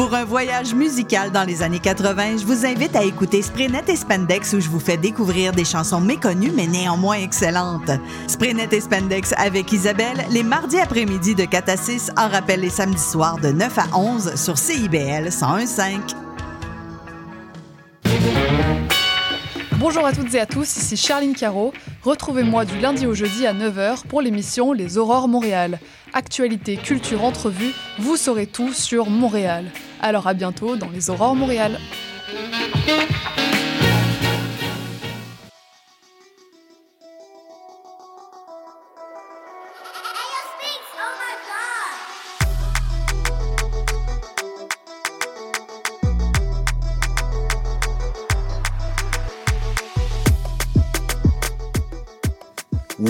Pour un voyage musical dans les années 80, je vous invite à écouter Spraynet et Spandex où je vous fais découvrir des chansons méconnues mais néanmoins excellentes. Spraynet et Spandex avec Isabelle, les mardis après-midi de 4 à 6, en rappel les samedis soirs de 9 à 11 sur CIBL 101.5. Bonjour à toutes et à tous, ici Charline Caro. Retrouvez-moi du lundi au jeudi à 9h pour l'émission Les Aurores Montréal. Actualité, culture, entrevue, vous saurez tout sur Montréal. Alors à bientôt dans Les Aurores Montréal.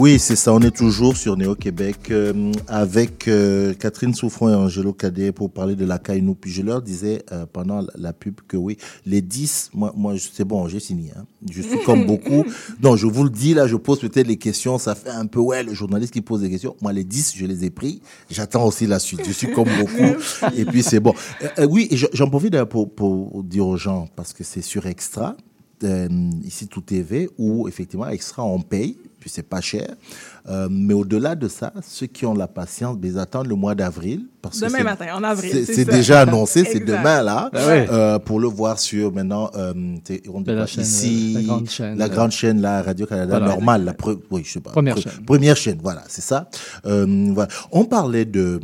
Oui, c'est ça. On est toujours sur Néo-Québec euh, avec euh, Catherine Souffron et Angelo Cadet pour parler de la Kainou. Puis je leur disais euh, pendant la, pub que oui, les 10, moi, c'est bon, j'ai signé. Hein. Je suis comme beaucoup. Non, je vous le dis, là, je pose peut-être les questions. Ça fait un peu, ouais, le journaliste qui pose des questions. Moi, les 10, je les ai pris. J'attends aussi la suite. Je suis comme beaucoup. Et puis, c'est bon. Oui, j'en profite pour, pour dire aux gens, parce que c'est sur Extra, euh, ici tout TV, où effectivement, Extra, on paye, puis c'est pas cher. Euh, mais au-delà de ça, ceux qui ont la patience, ben, ils attendent le mois d'avril. parce que Demain c'est- matin, en avril, c'est- c'est C'est ça. déjà annoncé, c'est demain là, Ah ouais. euh, pour le voir sur maintenant, euh, t'es- on dit la chaîne, ici, la grande chaîne, la grande chaîne, là, Radio-Canada, Voilà. normale, la pre- oui, je sais pas. Première pre- chaîne. Première chaîne, voilà, c'est ça. Euh, voilà. On parlait de,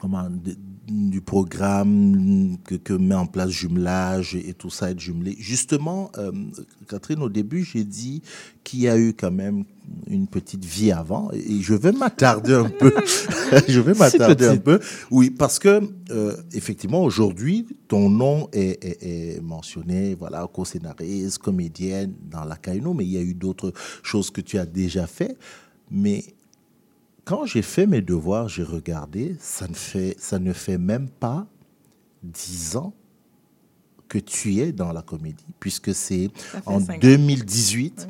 comment, de- du programme que, que met en place jumelage et, tout ça, être jumelé. Justement, euh, Catherine, au début, j'ai dit qu'il y a eu quand même une petite vie avant et je vais m'attarder un peu. je vais m'attarder un peu. Oui, parce que euh, effectivement, aujourd'hui, ton nom est, est- est mentionné, voilà, co-scénariste, comédienne dans la Kaino, mais il y a eu d'autres choses que tu as déjà fait. Mais quand j'ai fait mes devoirs, j'ai regardé, ça ne fait, ça ne fait même pas dix ans que tu es dans la comédie, puisque c'est en cinq ans. 2018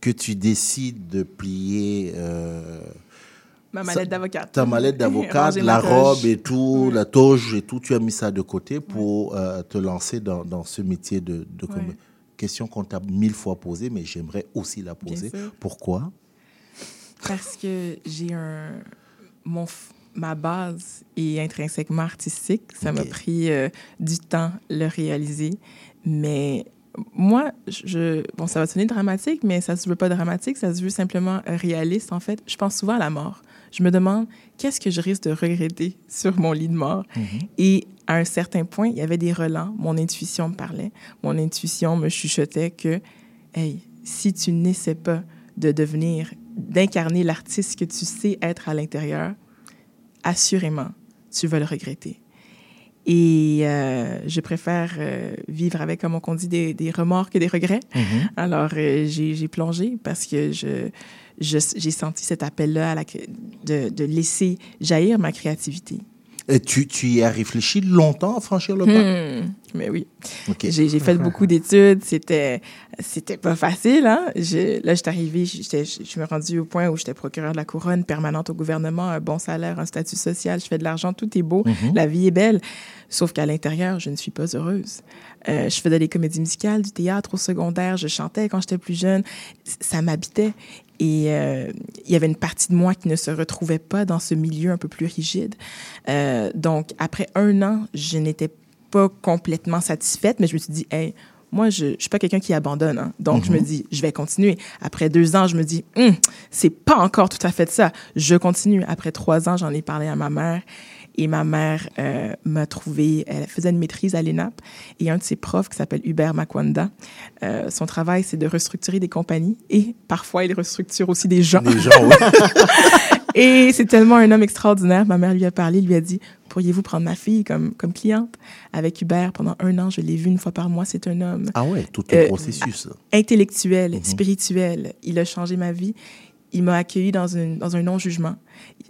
que tu décides de plier euh, Ma mallette d'avocate. ta mallette d'avocate, la robe et tout, la toge et tout, tu as mis ça de côté pour euh, te lancer dans, dans ce métier de, de comédie. Question qu'on t'a mille fois posée, mais j'aimerais aussi la poser. Pourquoi? Parce que j'ai un. Mon, ma base est intrinsèquement artistique. Ça m'a pris euh, du temps le réaliser. Mais moi, je, bon, ça va sonner dramatique, mais ça se veut pas dramatique, ça se veut simplement réaliste, en fait. Je pense souvent à la mort. Je me demande qu'est-ce que je risque de regretter sur mon lit de mort? Et à un certain point, il y avait des relents. Mon intuition me parlait. Mon intuition me chuchotait que, hey, si tu n'essaies pas de devenir, d'incarner l'artiste que tu sais être à l'intérieur, assurément, tu vas le regretter. Et euh, je préfère euh, vivre avec, comme on dit, des, des remords que des regrets. Alors, euh, j'ai plongé parce que je, je- j'ai senti cet appel-là de laisser jaillir ma créativité. Et tu, tu y as réfléchi longtemps à franchir le pas? Hmm, mais oui. J'ai fait beaucoup d'études. C'était, c'était pas facile. Hein? Je- là, j'étais arrivée, j'étais- je je suis rendue au point où j'étais procureur de la couronne permanente au gouvernement, un bon salaire, un statut social, je fais de l'argent, tout est beau, la vie est belle. Sauf qu'à l'intérieur, je ne suis pas heureuse. Euh, je faisais des comédies musicales, du théâtre au secondaire, je chantais quand j'étais plus jeune. Ça m'habitait. Et euh, il y avait une partie de moi qui ne se retrouvait pas dans ce milieu un peu plus rigide. Euh, donc, après un an, je n'étais pas complètement satisfaite, mais je me suis dit, hey, moi, je ne suis pas quelqu'un qui abandonne. hein. Donc, je me Mhm. dis, je vais continuer. Après deux ans, je me dis, Hum, c'est pas encore tout à fait ça. Je continue. Après trois ans, j'en ai parlé à ma mère. Et ma mère euh, m'a trouvé, elle faisait une maîtrise à l'ENAP. Et un de ses profs, qui s'appelle Hubert Makwanda, euh, son travail, c'est de restructurer des compagnies. Et parfois, il restructure aussi des gens. Des gens, oui. Et c'est tellement un homme extraordinaire. Ma mère lui a parlé, lui a dit Pourriez-vous prendre ma fille comme, comme cliente Avec Hubert, pendant un an, je l'ai vu une fois par mois. C'est un homme Ah ouais, tout le Euh, processus. intellectuel, Mhm. spirituel. Il a changé ma vie. Il m'a accueilli dans, une, dans un non-jugement.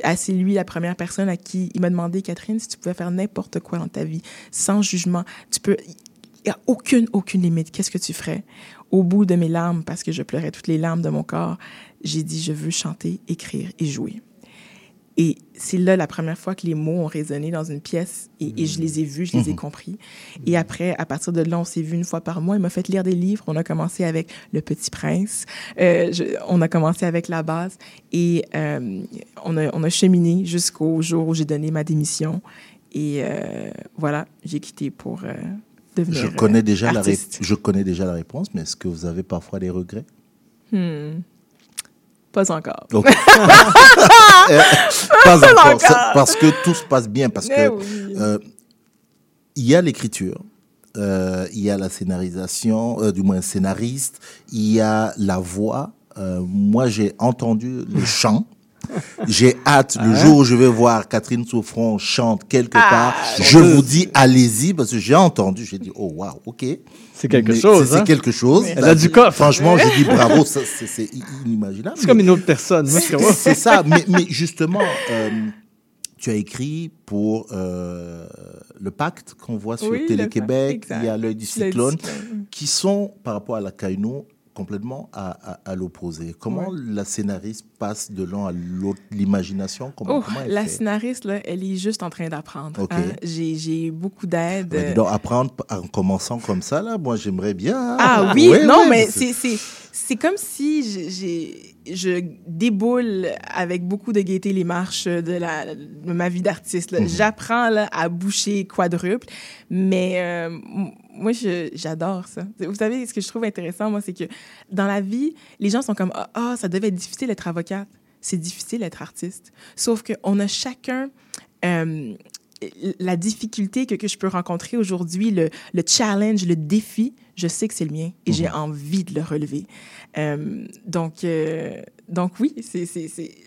Ah, C'est lui la première personne à qui il m'a demandé, Catherine, si tu pouvais faire n'importe quoi dans ta vie, sans jugement. Tu peux. Il n'y a aucune, aucune limite. Qu'est-ce que tu ferais? Au bout de mes larmes, parce que je pleurais toutes les larmes de mon corps, j'ai dit, je veux chanter, écrire et jouer. Et c'est là la première fois que les mots ont résonné dans une pièce et, et je les ai vus, je les ai Mhm. compris. Et après, à partir de là, on s'est vu une fois par mois. Il m'a fait lire des livres. On a commencé avec Le Petit Prince. Euh, je- on a commencé avec la base et euh, on, a, on a cheminé jusqu'au jour où j'ai donné ma démission. Et euh, voilà, j'ai quitté pour devenir Je connais, déjà la artiste. je connais déjà la réponse, mais est-ce que vous avez parfois des regrets? Hmm. Pas encore. Euh, Pas Pas encore, parce que tout se passe bien, parce Mais que oui. euh, il y a l'écriture, euh, il y a la scénarisation, euh, du moins scénariste, il y a la voix. Moi, j'ai entendu le chant. J'ai hâte le Ah. jour où je vais voir Catherine Souffron chante quelque Ah, part. Je vous dis, allez-y, parce que j'ai entendu. J'ai dit, oh waouh, ok. C'est quelque Mais chose, C'est hein? quelque chose. Elle a du coffre. Franchement, j'ai dit bravo, c'est c'est inimaginable. C'est comme une autre personne. Je C'est c'est ça, mais, mais justement, euh, tu as écrit pour euh, le pacte qu'on voit sur Oui, Télé-Québec, il y a l'œil du cyclone, qui sont, par rapport à la Kaino, complètement à, à- à l'opposé. Comment la scénariste passe de l'un à l'autre, l'imagination comment, Oh, comment elle la fait? scénariste, là, elle est juste en train d'apprendre. Hein. J'ai j'ai beaucoup d'aide. Donc, apprendre en commençant comme ça, là, moi j'aimerais bien. hein. Ah oui, Ouais, non, ouais, mais c'est c'est c'est comme si je- j'ai je déboule avec beaucoup de gaieté les marches de la de ma vie d'artiste. Mhm. J'apprends là, à boucher quadruple, mais euh, moi j'adore ça. Vous savez ce que je trouve intéressant moi, c'est que dans la vie, les gens sont comme ah ah, ça devait être difficile d'être avocate. C'est difficile d'être artiste. Sauf que on a chacun euh, la difficulté que, que je peux rencontrer aujourd'hui, le, le challenge, le défi, je sais que c'est le mien et j'ai envie de le relever. Euh, donc, euh, donc oui, c'est,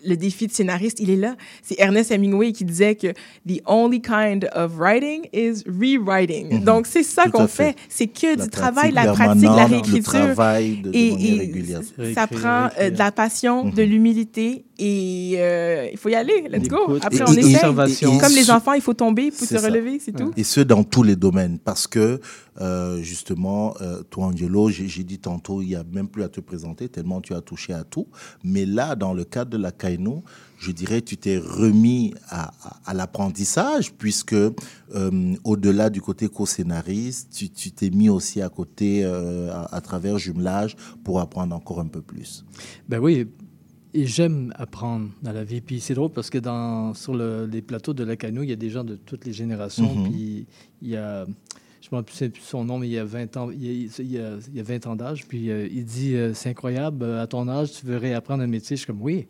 le défi de scénariste, il est là. C'est Ernest Hemingway qui disait que the only kind of writing is rewriting. Mhm. Donc, c'est ça qu'on fait. fait. C'est que La du travail, la pratique, la le réécriture. travail de- de et, ça prend euh, de la passion, de Mhm. l'humilité et euh, il faut y aller. Let's go. Après, Et- on et- observation. Comme les enfants, il faut tomber, il faut se relever, c'est tout. Et ce, dans tous les domaines. Parce que, euh, justement, euh, toi, Angelo, j'ai j'ai dit tantôt, il n'y a même plus à te présenter, tellement tu as touché à tout. Mais là, dans le cadre de la Kaino, je dirais, tu t'es remis à, à- à l'apprentissage, puisque, euh, au-delà du côté co-scénariste, tu tu t'es mis aussi à côté, euh, à, à travers jumelage, pour apprendre encore un peu plus. Ben oui, et j'aime apprendre dans la vie. Puis c'est drôle parce que dans, sur le- les plateaux de la Cano, il y a des gens de toutes les générations. Mhm. Puis il y a, je ne me rappelle plus son nom, mais il y a 20 ans, il y a, il a- il y a 20 ans d'âge. Puis euh, il dit euh, C'est incroyable, euh, à ton âge, tu veux réapprendre un métier. Je suis comme Oui.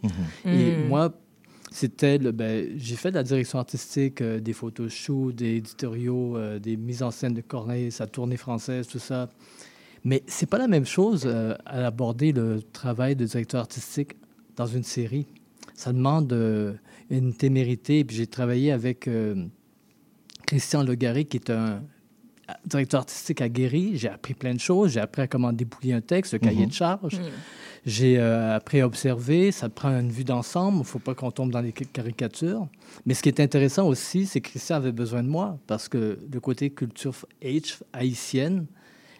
Et Mm. moi, c'était le- ben, j'ai fait de la direction artistique, euh, des photos shoot, des éditoriaux, des mises en scène de Corneille, sa tournée française, tout ça. Mais c'est pas la même chose à aborder le travail de directeur artistique dans une série. Ça demande une témérité. Puis j'ai travaillé avec Christian Legaré, qui est un directeur artistique aguerri. J'ai appris plein de choses. J'ai appris à comment débouiller un texte, le cahier Mhm. de charge. Mm. J'ai euh, appris à observer. Ça prend une vue d'ensemble. Il ne faut pas qu'on tombe dans les caricatures. Mais ce qui est intéressant aussi, c'est que Christian avait besoin de moi parce que le côté culture H haïtienne,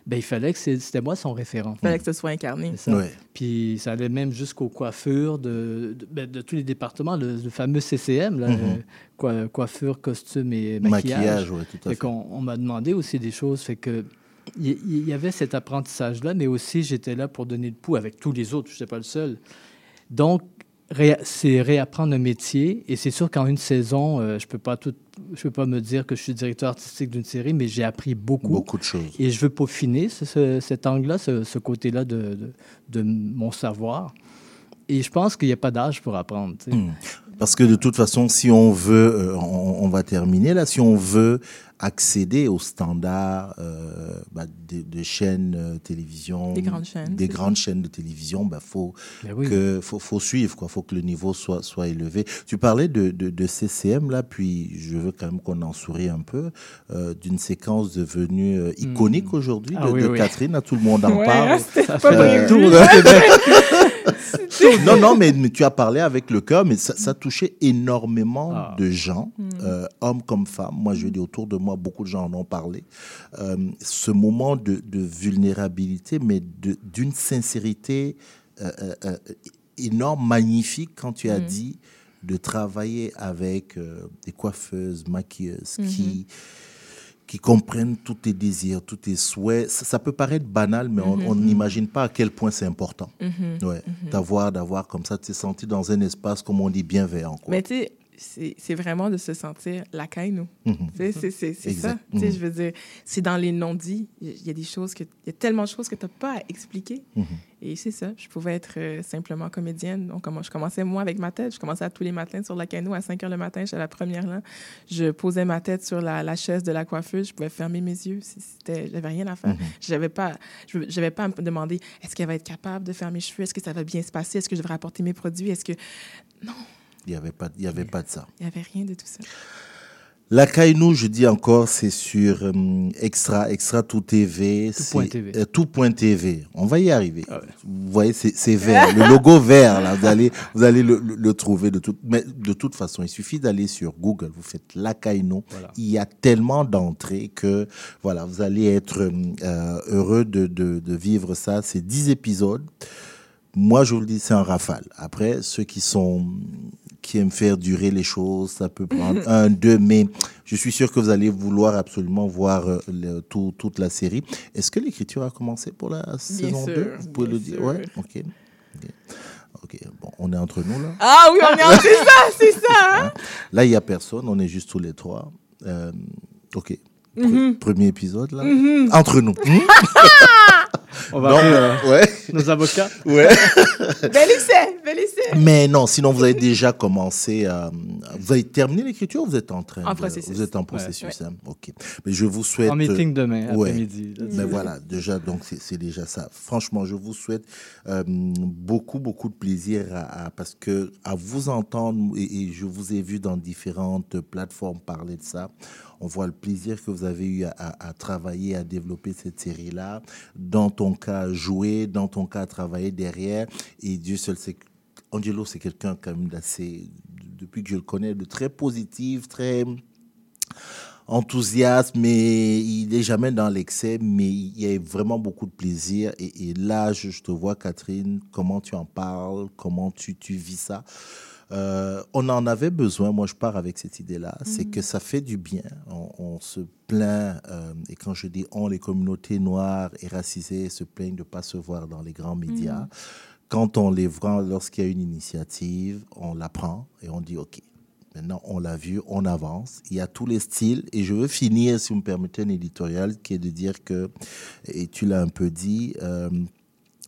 ben, il fallait que c'était moi son référent. Il fallait que ce soit incarné. Ça. Ouais. Puis ça allait même jusqu'aux coiffures de, de, ben, de tous les départements, le, le fameux CCM, là, Mhm. euh, coi- coiffure, costume et maquillage. Maquillage, oui, tout à Fait on m'a demandé aussi des choses. Fait que il y, il y avait cet apprentissage-là, mais aussi j'étais là pour donner le pouls avec tous les autres. Je n'étais pas le seul. Donc, ré- c'est réapprendre un métier. Et c'est sûr qu'en une saison, euh, je peux pas tout, je peux pas me dire que je suis directeur artistique d'une série, mais j'ai appris beaucoup. Beaucoup de choses. Et je veux peaufiner ce, ce- cet angle-là, ce, ce côté-là de, de, de mon savoir. Et je pense qu'il n'y a pas d'âge pour apprendre. Hmm. Parce que de toute façon, si on veut, euh, on, on va terminer là, si on veut accéder aux standards euh, bah, de, de chaînes euh, télévision, Des grandes chaînes, des grandes chaînes de télévision, bah faut Ben oui. que faut, faut suivre quoi, faut que le niveau soit soit élevé. Tu parlais de, de, de CCM là, puis je veux quand même qu'on en sourie un peu euh, d'une séquence devenue euh, iconique aujourd'hui Ah de, oui, de oui. Catherine. Là, tout le monde en Ouais, parle. non, non, mais, mais tu as parlé avec le cœur, mais ça, ça touchait énormément Ah. de gens, euh, hommes comme femmes. Moi, je dis autour de moi, beaucoup de gens en ont parlé. Euh, ce moment de, de vulnérabilité, mais de- d'une sincérité euh, euh, énorme, magnifique, quand tu as dit de travailler avec des coiffeuses, maquilleuses qui qui comprennent tous tes désirs, tous tes souhaits. Ça, ça peut paraître banal, mais on- on n'imagine pas à quel point c'est important. Ouais, d'avoir, d'avoir comme ça, tu t'es senti dans un espace, comme on dit, bienveillant. Quoi. Mais tu sais, c'est vraiment de se sentir la caille. Mhm. Sais, C'est ça. Sais, Mhm. Je veux dire, c'est dans les non-dits. Il y a- des choses que, il y a tellement de choses que tu n'as pas à expliquer. Mhm. Et c'est ça. Je pouvais être euh, simplement comédienne. Donc, comment- je commençais, moi, avec ma tête. Je commençais à tous les matins sur la canot à 5 heures le matin. J'étais la première là. Je posais ma tête sur la, la chaise de la coiffeuse. Je pouvais fermer mes yeux. C'était, j'avais rien à faire. Mhm. J'avais pas, je n'avais pas à me demander est-ce qu'elle va être capable de faire mes cheveux? Est-ce que ça va bien se passer? Est-ce que je devrais apporter mes produits? Est-ce que. Il n'y avait, pas- il y avait pas de ça. Il n'y avait rien de tout ça. La Kainou, je dis encore, c'est sur euh, Extra, Extra Tout TV. Tout c'est- point TV. euh, tout point TV. On va y arriver. Ah ouais. Vous voyez, c'est c'est vert. le logo vert, là, vous allez, vous allez le, le- le trouver de toute, mais de toute façon. Il suffit d'aller sur Google, vous faites La Kainou. Voilà. Il y a tellement d'entrées que, voilà, vous allez être euh, heureux de, de, de vivre ça. C'est 10 épisodes. Moi, je vous le dis, c'est un rafale. Après, ceux qui sont qui aiment faire durer les choses, ça peut prendre un, deux, mais je suis sûr que vous allez vouloir absolument voir euh, le- tout- toute la série. Est-ce que l'écriture a commencé pour la saison sûr, 2 Vous pouvez bien le dire? sûr. Ouais, ok. Ok. Ok, bon, on est entre nous là. Ah oui, on est en... c'est ça, c'est ça. hein? Là, il n'y a personne, on est juste tous les trois. Euh, ok. Mm-hmm. Premier épisode là. Entre nous. On va Non, appeler euh, ouais. nos avocats. Ouais. Bel essai, bel essai. Mais non, sinon vous avez déjà commencé à... Vous avez terminé l'écriture ou vous êtes en train En de- processus. Vous êtes en processus, hein? Ok. Mais je vous souhaite... En meeting demain, Ouais. après-midi. Mais voilà, déjà, donc c'est c'est déjà ça. Franchement, je vous souhaite euh, beaucoup, beaucoup de plaisir à, à- parce que à vous entendre, et, et je vous ai vu dans différentes plateformes parler de ça, on voit le plaisir que vous avez eu à, travailler, à développer cette série-là. Dans ton cas, jouer, dans ton cas, travailler derrière. Et Dieu seul sait Angelo, c'est quelqu'un quand même d'assez, depuis que je le connais, de très positif, très enthousiaste, mais il n'est jamais dans l'excès, mais il y a vraiment beaucoup de plaisir. Et, et là, je, je te vois, Catherine, comment tu en parles, comment tu, tu vis ça? Euh, on en avait besoin, moi je pars avec cette idée-là, c'est que ça fait du bien. On, on se plaint, euh, et quand je dis on, les communautés noires et racisées se plaignent de ne pas se voir dans les grands médias. Quand on les voit, lorsqu'il y a une initiative, on la prend et on dit OK, Maintenant, on l'a vu, on avance. Il y a tous les styles. Et je veux finir, si vous me permettez, un éditorial qui est de dire que, et tu l'as un peu dit, euh,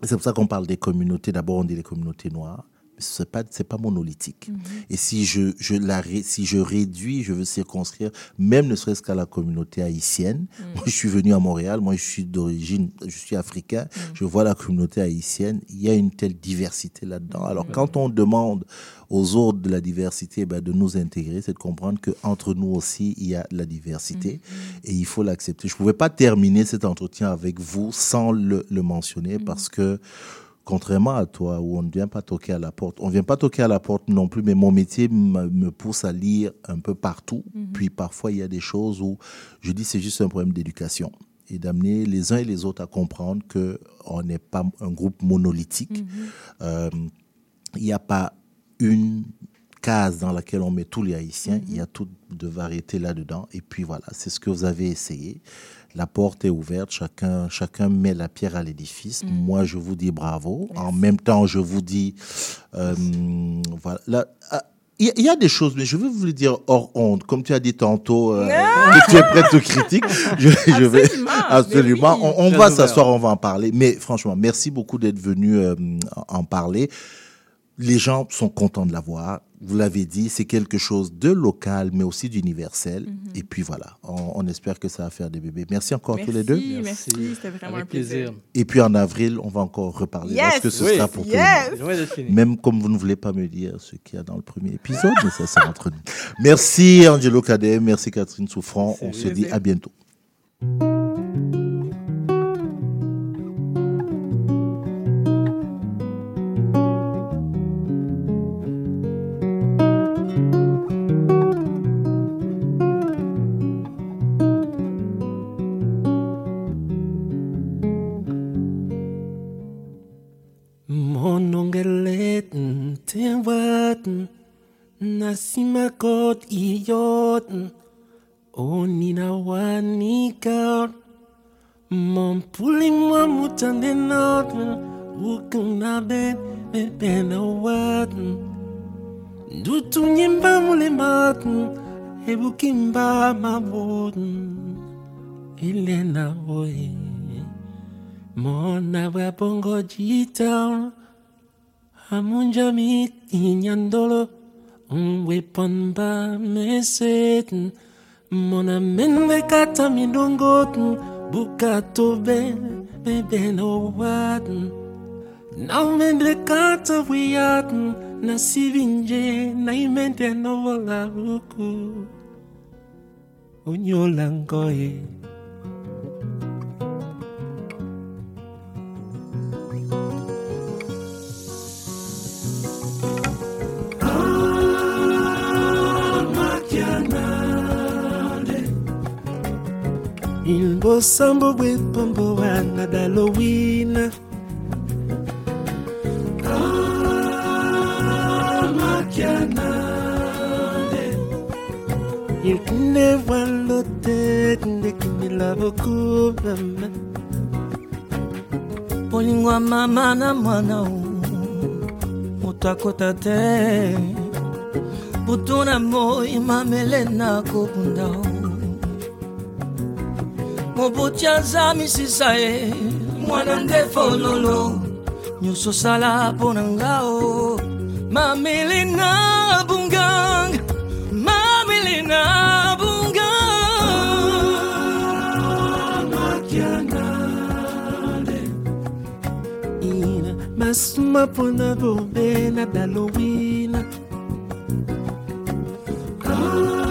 c'est pour ça qu'on parle des communautés. D'abord, on dit les communautés noires. Mais ce n'est pas, c'est pas monolithique. Et si je, je la, si je réduis, je veux circonscrire, même ne serait-ce qu'à la communauté haïtienne. Moi, je suis venu à Montréal. Moi, je suis d'origine, je suis africain. Je vois la communauté haïtienne. Il y a une telle diversité là-dedans. Alors, quand on demande aux autres de la diversité ben, de nous intégrer, c'est de comprendre qu'entre nous aussi, il y a la diversité et il faut l'accepter. Je ne pouvais pas terminer cet entretien avec vous sans le, le mentionner parce que, contrairement à toi, où on ne vient pas toquer à la porte, on ne vient pas toquer à la porte non plus, mais mon métier me pousse à lire un peu partout. Puis parfois, il y a des choses où je dis c'est juste un problème d'éducation et d'amener les uns et les autres à comprendre qu'on n'est pas un groupe monolithique. Euh, il n'y a pas une case dans laquelle on met tous les Haïtiens. Il y a toute de variété là-dedans. Et puis voilà, c'est ce que vous avez essayé. La porte est ouverte, chacun, chacun met la pierre à l'édifice. Mm. Moi, je vous dis bravo. En même temps, je vous dis, euh, voilà. là, ah, Il y, a- des choses, mais je vais vous le dire hors honte. Comme tu as dit tantôt, euh, que tu es prête aux critiques. Je, je vais Absolument, oui. On, va s'asseoir, on va en parler. Mais franchement, merci beaucoup d'être venu euh, en parler. Les gens sont contents de l'avoir. Vous l'avez dit, c'est quelque chose de local, mais aussi d'universel. Mm-hmm. Et puis voilà, on, on espère que ça va faire des bébés. Merci encore Merci, tous les deux. merci, c'était vraiment Avec un plaisir. Et puis en avril, on va encore reparler. Yes! Parce que ce Oui. sera pour tout le Yes! monde. Même comme vous ne voulez pas me dire ce qu'il y a dans le premier épisode, mais ça, c'est entre nous. Merci Angelo Cadet, merci Catherine Souffrant. On se dit à bientôt. Nasimacot iyot oninawanikar. Mampulimwa mutandenot ukunabet bepenawat dutunyimba mulemat ebukimba mabot? Elena oe mona bwabongo jitar? Amunjamit inyandolo we pamba meseten mona menve kata midongoten buka tobe bebe no waten now menve kata wiaten na sivinje na imente no vola buku unyolangoe in Bosambo with Bombo and Adalowina. Il ne voit l'autre, ne qu'il la beaucoup polingwa mama na mwana moto akota te. Butu mamele na kobunda mobutya nzami sisa e mwana ndefololo nyonso sala mpo na ngao mamilina bungang, mamilina bungangamakianale masuma mpona bombela dalowina ah.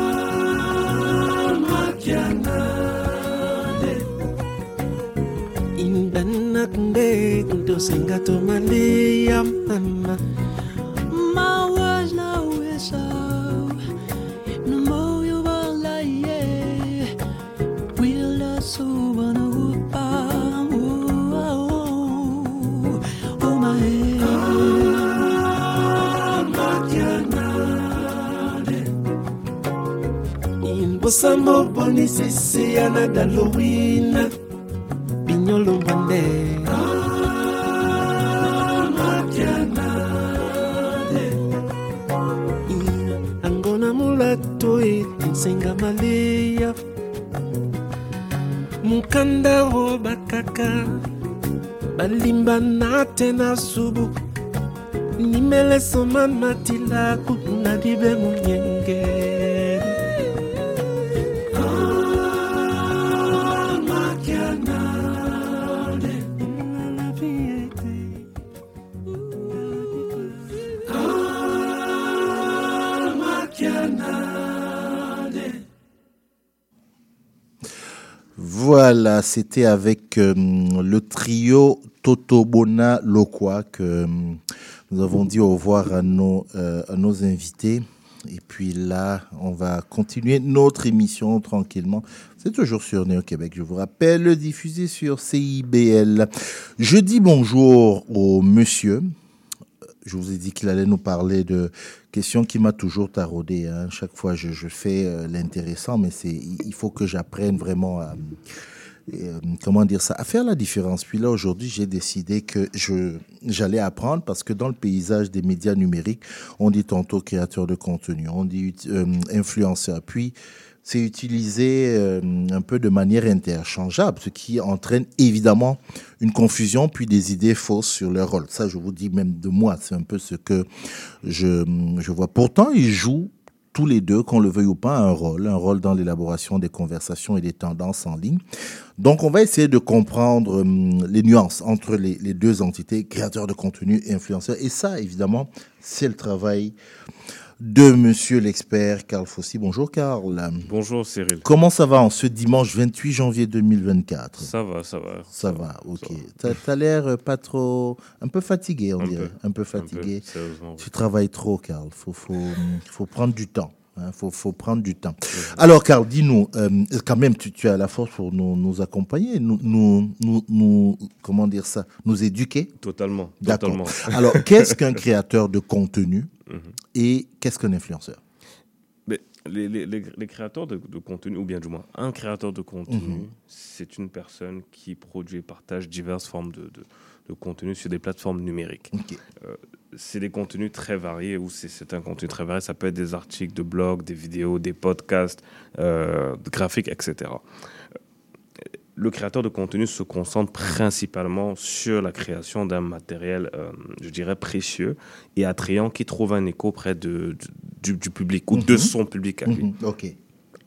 nakunde kuntosenga tomande ya mama mawas nawesa no moyo walaye wila subana se Bosambo bonisisi anadalowina luende. angona mulato e nsenga maleya. Mukanda roba kaka balimbana te tena subu. Nimelesoma matila kuna libe monye C'était avec euh, le trio Totobona Lokwa que euh, nous avons dit au revoir à nos, euh, à nos invités. Et puis là, on va continuer notre émission tranquillement. C'est toujours sur Néo Québec, je vous rappelle, diffusé sur CIBL. Je dis bonjour au monsieur. Je vous ai dit qu'il allait nous parler de questions qui m'a toujours taraudé. hein. Chaque fois, je, fais l'intéressant, mais il faut que j'apprenne vraiment à, euh, comment dire ça, à faire la différence. Puis là, aujourd'hui, j'ai décidé que je, j'allais apprendre parce que dans le paysage des médias numériques, on dit tantôt créateur de contenu, on dit euh, influenceur. Puis, c'est utilisé euh, un peu de manière interchangeable, ce qui entraîne évidemment une confusion puis des idées fausses sur leur rôle. Ça, je vous dis même de moi, c'est un peu ce que je, je vois. Pourtant, ils jouent tous les deux, qu'on le veuille ou pas, un rôle, un rôle dans l'élaboration des conversations et des tendances en ligne. Donc, on va essayer de comprendre hum, les nuances entre les, les deux entités, créateurs de contenu et influenceurs. Et ça, évidemment, c'est le travail de monsieur l'expert Carl Fossi. Bonjour Carl. Bonjour Cyril. Comment ça va en ce dimanche 28 janvier 2024 Ça va, ça va. Ça, va, ok. T'as as, l'air euh, pas trop... Un peu fatigué, on Un dirait. peu. Un peu Un fatigué. peu, tu travailles trop, Carl. Faut, faut, faut prendre du temps. Il faut, faut prendre du temps. Alors, Carl, dis-nous, euh, quand même, tu, tu as la force pour nous, nous accompagner, nous, nous, nous, comment dire ça, nous éduquer. Totalement. D'accord. totalement. Alors, qu'est-ce qu'un créateur de contenu? Et qu'est-ce qu'un influenceur? Mais les, les- les- les créateurs de, de contenu, ou bien du moins un créateur de contenu, Mhm. c'est une personne qui produit et partage diverses formes de, de- de contenu sur des plateformes numériques. Euh, c'est des contenus très variés, ou c'est un contenu très varié. Ça peut être des articles de blog, des vidéos, des podcasts, euh, graphiques, etc. le créateur de contenu se concentre principalement sur la création d'un matériel, euh, je dirais, précieux et attrayant qui trouve un écho près de, du, du public ou de Mhm. son public à lui. Mhm, Ok.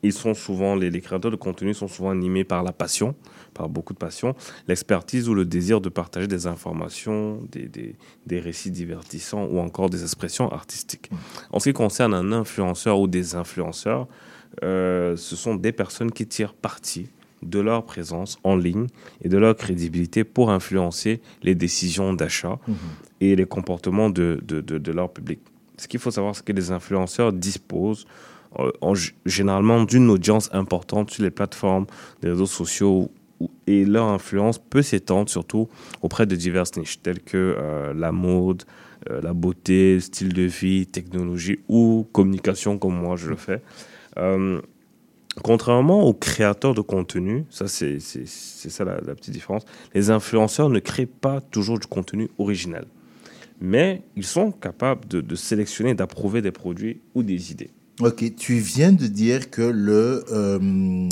Ils sont souvent, les, les créateurs de contenu sont souvent animés par la passion, par beaucoup de passion, l'expertise ou le désir de partager des informations, des, des, des récits divertissants ou encore des expressions artistiques. En ce qui concerne un influenceur ou des influenceurs, euh, ce sont des personnes qui tirent parti de leur présence en ligne et de leur crédibilité pour influencer les décisions d'achat Mhm. et les comportements de, de, de, de leur public. Ce qu'il faut savoir, c'est que les influenceurs disposent euh, en, généralement d'une audience importante sur les plateformes, les réseaux sociaux, et leur influence peut s'étendre surtout auprès de diverses niches telles que euh, la mode, euh, la beauté, style de vie, technologie ou communication comme moi je le fais. Euh, Contrairement aux créateurs de contenu, ça c'est ça la, la petite différence, les influenceurs ne créent pas toujours du contenu original. Mais ils sont capables de, de sélectionner, d'approuver des produits ou des idées. Ok, tu viens de dire que le, euh,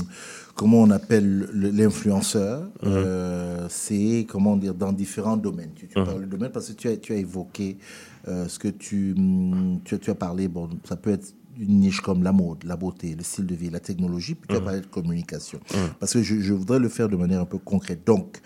comment on appelle le- l'influenceur, euh, c'est, comment dire, dans différents domaines. Tu, tu Mhm. parles de domaine parce que tu as, tu as évoqué euh, ce que tu, tu, tu as parlé, bon, ça peut être une niche comme la mode, la beauté, le style de vie, la technologie, puis tu as Mhm. parlé de communication. Mhm. Parce que je, je voudrais le faire de manière un peu concrète. Donc,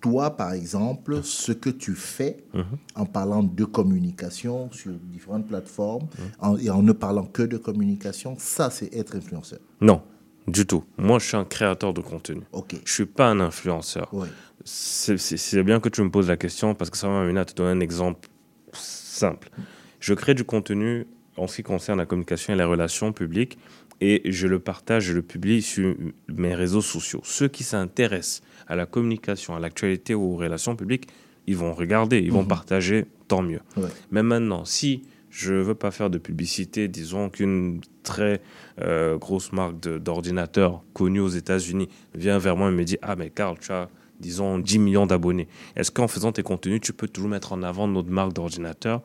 toi, par exemple, ce que tu fais Mhm. en parlant de communication sur différentes plateformes en- et en ne parlant que de communication, ça, c'est être influenceur. Non, du tout. Moi, je suis un créateur de contenu. Ok. Je suis pas un influenceur. Ouais. C'est bien que tu me poses la question parce que ça va à te donner un exemple simple. Je crée du contenu en ce qui concerne la communication et les relations publiques et je le partage, je le publie sur mes réseaux sociaux. Ceux qui s'intéressent à la communication, à l'actualité ou aux relations publiques, ils vont regarder, ils vont Mhm. partager, tant mieux. Ouais. Mais maintenant, si je veux pas faire de publicité, disons qu'une très euh, grosse marque d'ordinateur connue aux États-Unis vient vers moi et me dit Ah, mais Carl, tu as, disons, 10 millions d'abonnés. Est-ce qu'en faisant tes contenus, tu peux toujours mettre en avant notre marque d'ordinateur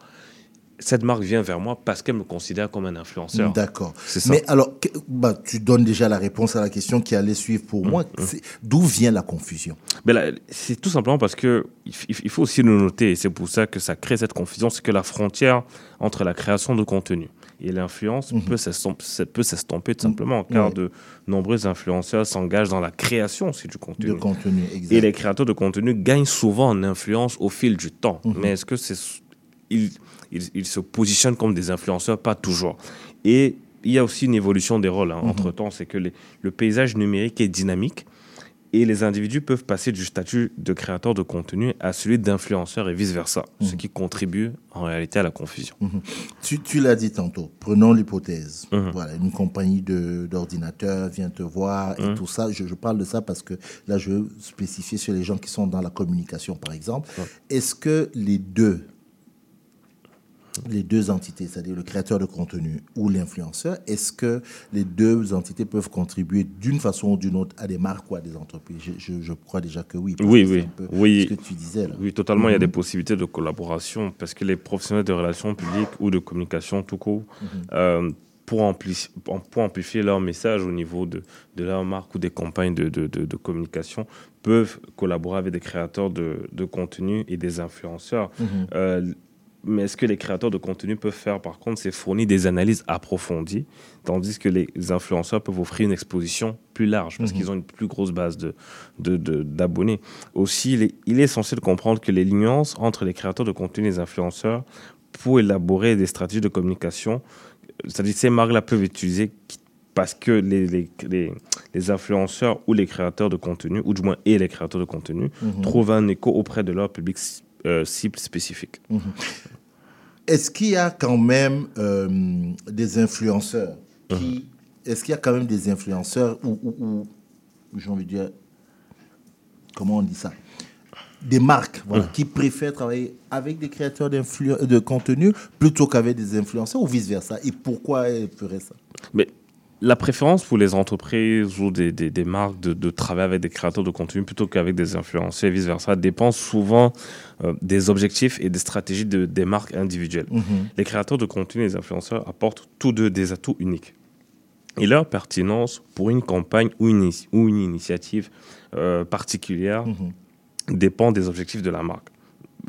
Cette marque vient vers moi parce qu'elle me considère comme un influenceur. D'accord. C'est ça. Mais alors, que- bah, tu donnes déjà la réponse à la question qui allait suivre pour moi. C'est- D'où vient la confusion? Ben c'est tout simplement parce que il faut aussi le noter, et c'est pour ça que ça crée cette confusion, c'est que la frontière entre la création de contenu et l'influence peut s'estomper, ça peut s'estomper tout simplement, car de nombreux influenceurs s'engagent dans la création aussi du contenu. De contenu, exact. Et les créateurs de contenu gagnent souvent en influence au fil du temps. Mais est-ce que c'est ils, ils, ils se positionnent comme des influenceurs Pas toujours. Et il y a aussi une évolution des rôles. hein. Mhm. Entre-temps, c'est que les- le paysage numérique est dynamique et les individus peuvent passer du statut de créateur de contenu à celui d'influenceur et vice-versa, ce qui contribue en réalité à la confusion. Mhm. Tu, tu l'as dit tantôt. Prenons l'hypothèse. Mhm. Voilà, une compagnie d'ordinateurs vient te voir et Mhm. tout ça. Je, je parle de ça parce que là, je veux spécifier sur les gens qui sont dans la communication, par exemple. Est-ce que les deux les deux entités, c'est-à-dire le créateur de contenu ou l'influenceur, est-ce que les deux entités peuvent contribuer d'une façon ou d'une autre à des marques ou à des entreprises? Je, je- je crois déjà que oui. Oui, que oui, oui. Ce que tu disais là. Oui, totalement. Il y a des possibilités de collaboration parce que les professionnels de relations publiques ou de communication tout court, Mhm. euh, pour, ampli- pour amplifier leur message au niveau de, de leur marque ou des campagnes de, de- communication, peuvent collaborer avec des créateurs de, de contenu et des influenceurs. Mhm. Euh, mais ce que les créateurs de contenu peuvent faire, par contre, c'est fournir des analyses approfondies, tandis que les influenceurs peuvent offrir une exposition plus large, parce Mhm. qu'ils ont une plus grosse base de, de- de- d'abonnés. Aussi, il est, il est essentiel de comprendre que les nuances entre les créateurs de contenu et les influenceurs pour élaborer des stratégies de communication, c'est-à-dire ces marques-là peuvent utiliser parce que les, les, les- les influenceurs ou les créateurs de contenu, ou du moins et les créateurs de contenu, Mhm. trouvent un écho auprès de leur public euh, cible spécifique. Mhm. Est-ce qu'il y a quand même euh, des influenceurs qui, Est-ce qu'il y a quand même des influenceurs ou, ou- ou, j'ai envie de dire, comment on dit ça? Des marques voilà, Mhm. qui préfèrent travailler avec des créateurs de contenu plutôt qu'avec des influenceurs ou vice-versa? Et pourquoi elles feraient ça? Mais la préférence pour les entreprises ou des, des- des marques de, de travailler avec des créateurs de contenu plutôt qu'avec des influenceurs et vice-versa dépend souvent euh, des objectifs et des stratégies de, des marques individuelles. Mhm. Les créateurs de contenu et les influenceurs apportent tous deux des atouts uniques. Et leur pertinence pour une campagne ou une, ini- ou une initiative euh, particulière dépend des objectifs de la marque.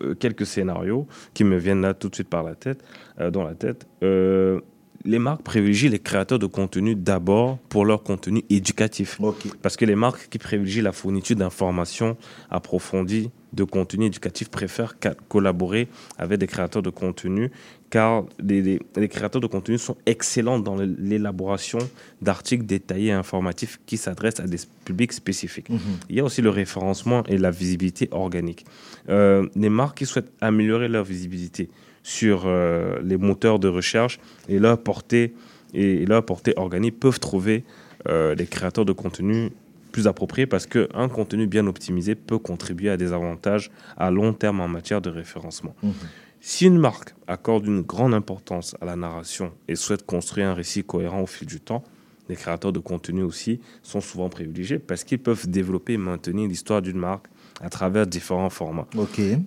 Euh, quelques scénarios qui me viennent là tout de suite par la tête, euh, dans la tête. Euh, les marques privilégient les créateurs de contenu d'abord pour leur contenu éducatif. Parce que les marques qui privilégient la fourniture d'informations approfondies de contenu éducatif préfèrent collaborer avec des créateurs de contenu car les, les- les créateurs de contenu sont excellents dans l'élaboration d'articles détaillés et informatifs qui s'adressent à des publics spécifiques. Mhm. Il y a aussi le référencement et la visibilité organique. Euh, les marques qui souhaitent améliorer leur visibilité sur euh, les moteurs de recherche et leur portée, et, et leur portée organique peuvent trouver euh, des créateurs de contenu plus appropriés parce qu'un contenu bien optimisé peut contribuer à des avantages à long terme en matière de référencement. Mhm. Si une marque accorde une grande importance à la narration et souhaite construire un récit cohérent au fil du temps, les créateurs de contenu aussi sont souvent privilégiés parce qu'ils peuvent développer et maintenir l'histoire d'une marque à travers différents formats.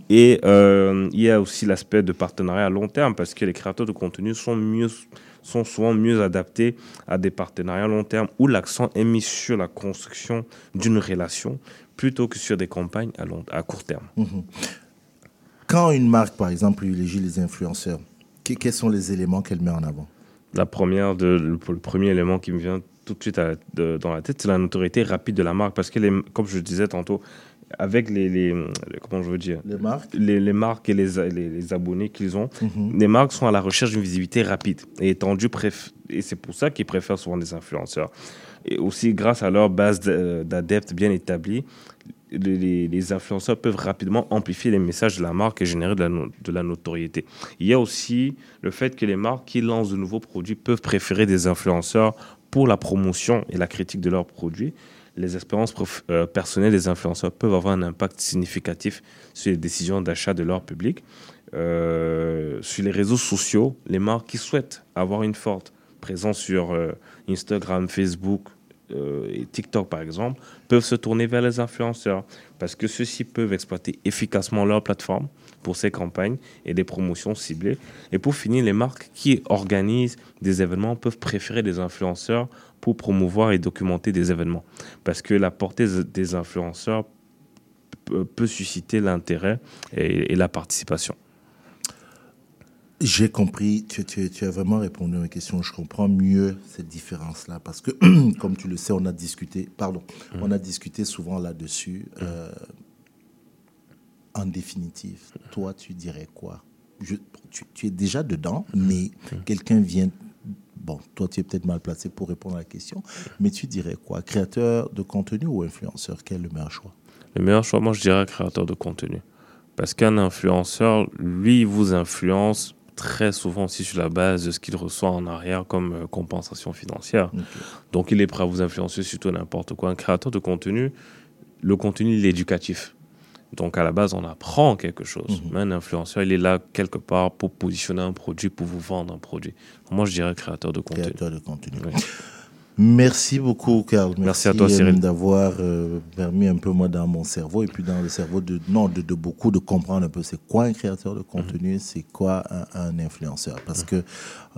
Et euh, il y a aussi l'aspect de partenariat à long terme parce que les créateurs de contenu sont, mieux, sont souvent mieux adaptés à des partenariats à long terme où l'accent est mis sur la construction d'une relation plutôt que sur des campagnes à, long, à court terme. Mhm. Quand une marque, par exemple, privilégie les influenceurs, que- quels sont les éléments qu'elle met en avant? La première, de, le, le premier élément qui me vient tout de suite à- de- dans la tête, c'est la notoriété rapide de la marque. Parce que, les, comme je le disais tantôt, avec les, les- les- comment je veux dire? Les marques les, les marques et les, les, abonnés qu'ils ont, Mhm. les marques sont à la recherche d'une visibilité rapide et étendue. Et c'est pour ça qu'ils préfèrent souvent des influenceurs. Et aussi, grâce à leur base de- d'adeptes bien établie, les, influenceurs peuvent rapidement amplifier les messages de la marque et générer de la, no- de la notoriété. Il y a aussi le fait que les marques qui lancent de nouveaux produits peuvent préférer des influenceurs pour la promotion et la critique de leurs produits. Les expériences euh, personnelles des influenceurs peuvent avoir un impact significatif sur les décisions d'achat de leur public. Euh, sur les réseaux sociaux, les marques qui souhaitent avoir une forte présence sur euh, Instagram, Facebook et TikTok par exemple, peuvent se tourner vers les influenceurs parce que ceux-ci peuvent exploiter efficacement leur plateforme pour ces campagnes et des promotions ciblées. Et pour finir, les marques qui organisent des événements peuvent préférer des influenceurs pour promouvoir et documenter des événements parce que la portée des influenceurs peut- susciter l'intérêt et- et la participation. J'ai compris, tu, tu- tu as vraiment répondu à ma question. Je comprends mieux cette différence-là parce que, comme tu le sais, on a discuté, pardon, on a discuté souvent là-dessus. Euh, en définitive, toi, tu dirais quoi? Je- tu, tu es déjà dedans, mais quelqu'un vient. Bon, toi, tu es peut-être mal placé pour répondre à la question, mais tu dirais quoi? Créateur de contenu ou influenceur? Quel est le meilleur choix? Le meilleur choix, moi, je dirais créateur de contenu. Parce qu'un influenceur, lui, il vous influence très souvent aussi sur la base de ce qu'il reçoit en arrière comme euh, compensation financière. Donc, il est prêt à vous influencer sur tout n'importe quoi. Un créateur de contenu, le contenu, il est éducatif. Donc, à la base, on apprend quelque chose. Mais un influenceur, il est là quelque part pour positionner un produit, pour vous vendre un produit. Moi, je dirais créateur de contenu. Créateur de contenu. Merci beaucoup, Carl. Merci à toi, Cyril. d'avoir euh, permis un peu, moi, dans mon cerveau et puis dans le cerveau de, non, de, de beaucoup, de comprendre un peu c'est quoi un créateur de contenu, c'est quoi un, un influenceur. Parce que,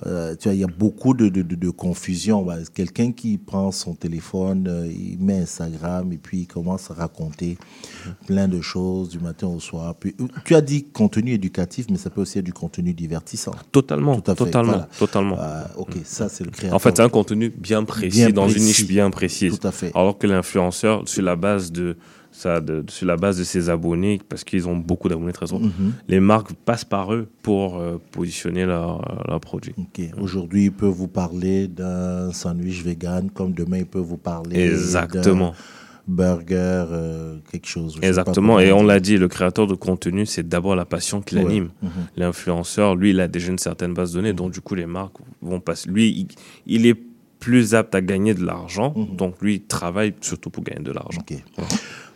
euh, tu vois, il y a beaucoup de, de, de, de confusion. Bah, Quelqu'un qui prend son téléphone, euh, il met Instagram et puis il commence à raconter plein de choses du matin au soir. Puis, euh, tu as dit contenu éducatif, mais ça peut aussi être du contenu divertissant. Totalement, Tout à fait, totalement, voilà. totalement. Ok, ça, c'est le créateur. En fait, c'est un contenu bien précis, Bien dans une niche bien précise. Tout à fait. Alors que l'influenceur, sur la base de ça, de, sur la base de ses abonnés, parce qu'ils ont beaucoup d'abonnés très souvent, Mhm. les marques passent par eux pour euh, positionner leur, leur produit. Aujourd'hui, ils peuvent vous parler d'un sandwich vegan, comme demain, ils peuvent vous parler Exactement. d'un burger, euh, quelque chose. Exactement. Et on l'a dit, le créateur de contenu, c'est d'abord la passion qui Ouais. l'anime. Mhm. L'influenceur, lui, il a déjà une certaine base de données, donc du coup, les marques vont passer. Lui, il, il est plus apte à gagner de l'argent, Mhm. donc lui, il travaille surtout pour gagner de l'argent.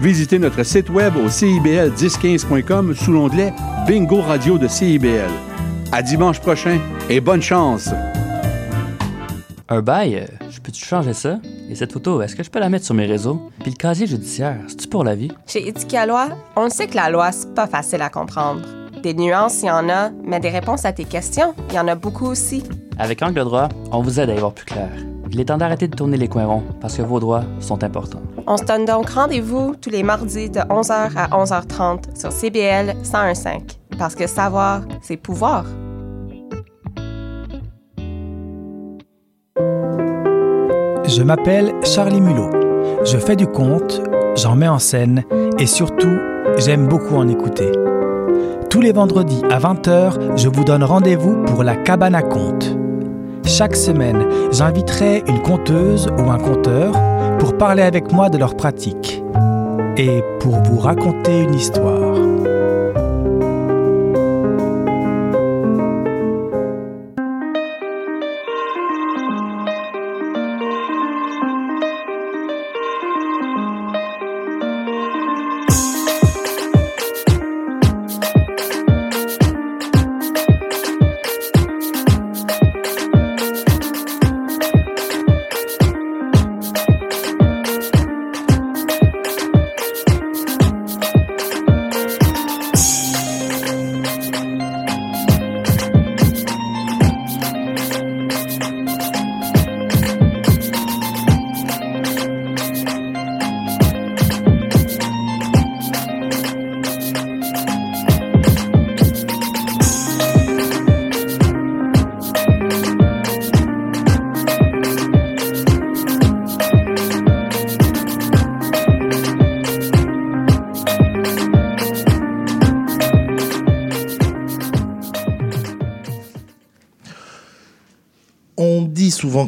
visitez notre site web au cibl1015.com sous l'onglet Bingo Radio de CIBL. À dimanche prochain et bonne chance! Un bail, euh, je peux-tu changer ça? Et cette photo, est-ce que je peux la mettre sur mes réseaux? Puis le casier judiciaire, c'est-tu pour la vie? Chez Éthique à loi, on le sait que la loi, c'est pas facile à comprendre. Des nuances, il y en a, mais des réponses à tes questions, il y en a beaucoup aussi. Avec Angle droit, on vous aide à y voir plus clair. Il est temps d'arrêter de tourner les coins ronds parce que vos droits sont importants. On se donne donc rendez-vous tous les mardis de 11h à 11h30 sur CBL 1015. Parce que savoir, c'est pouvoir. Je m'appelle Charlie Mulot. Je fais du conte, j'en mets en scène et surtout, j'aime beaucoup en écouter. Tous les vendredis à 20h, je vous donne rendez-vous pour la cabane à contes. Chaque semaine, j'inviterai une conteuse ou un conteur pour parler avec moi de leur pratique et pour vous raconter une histoire.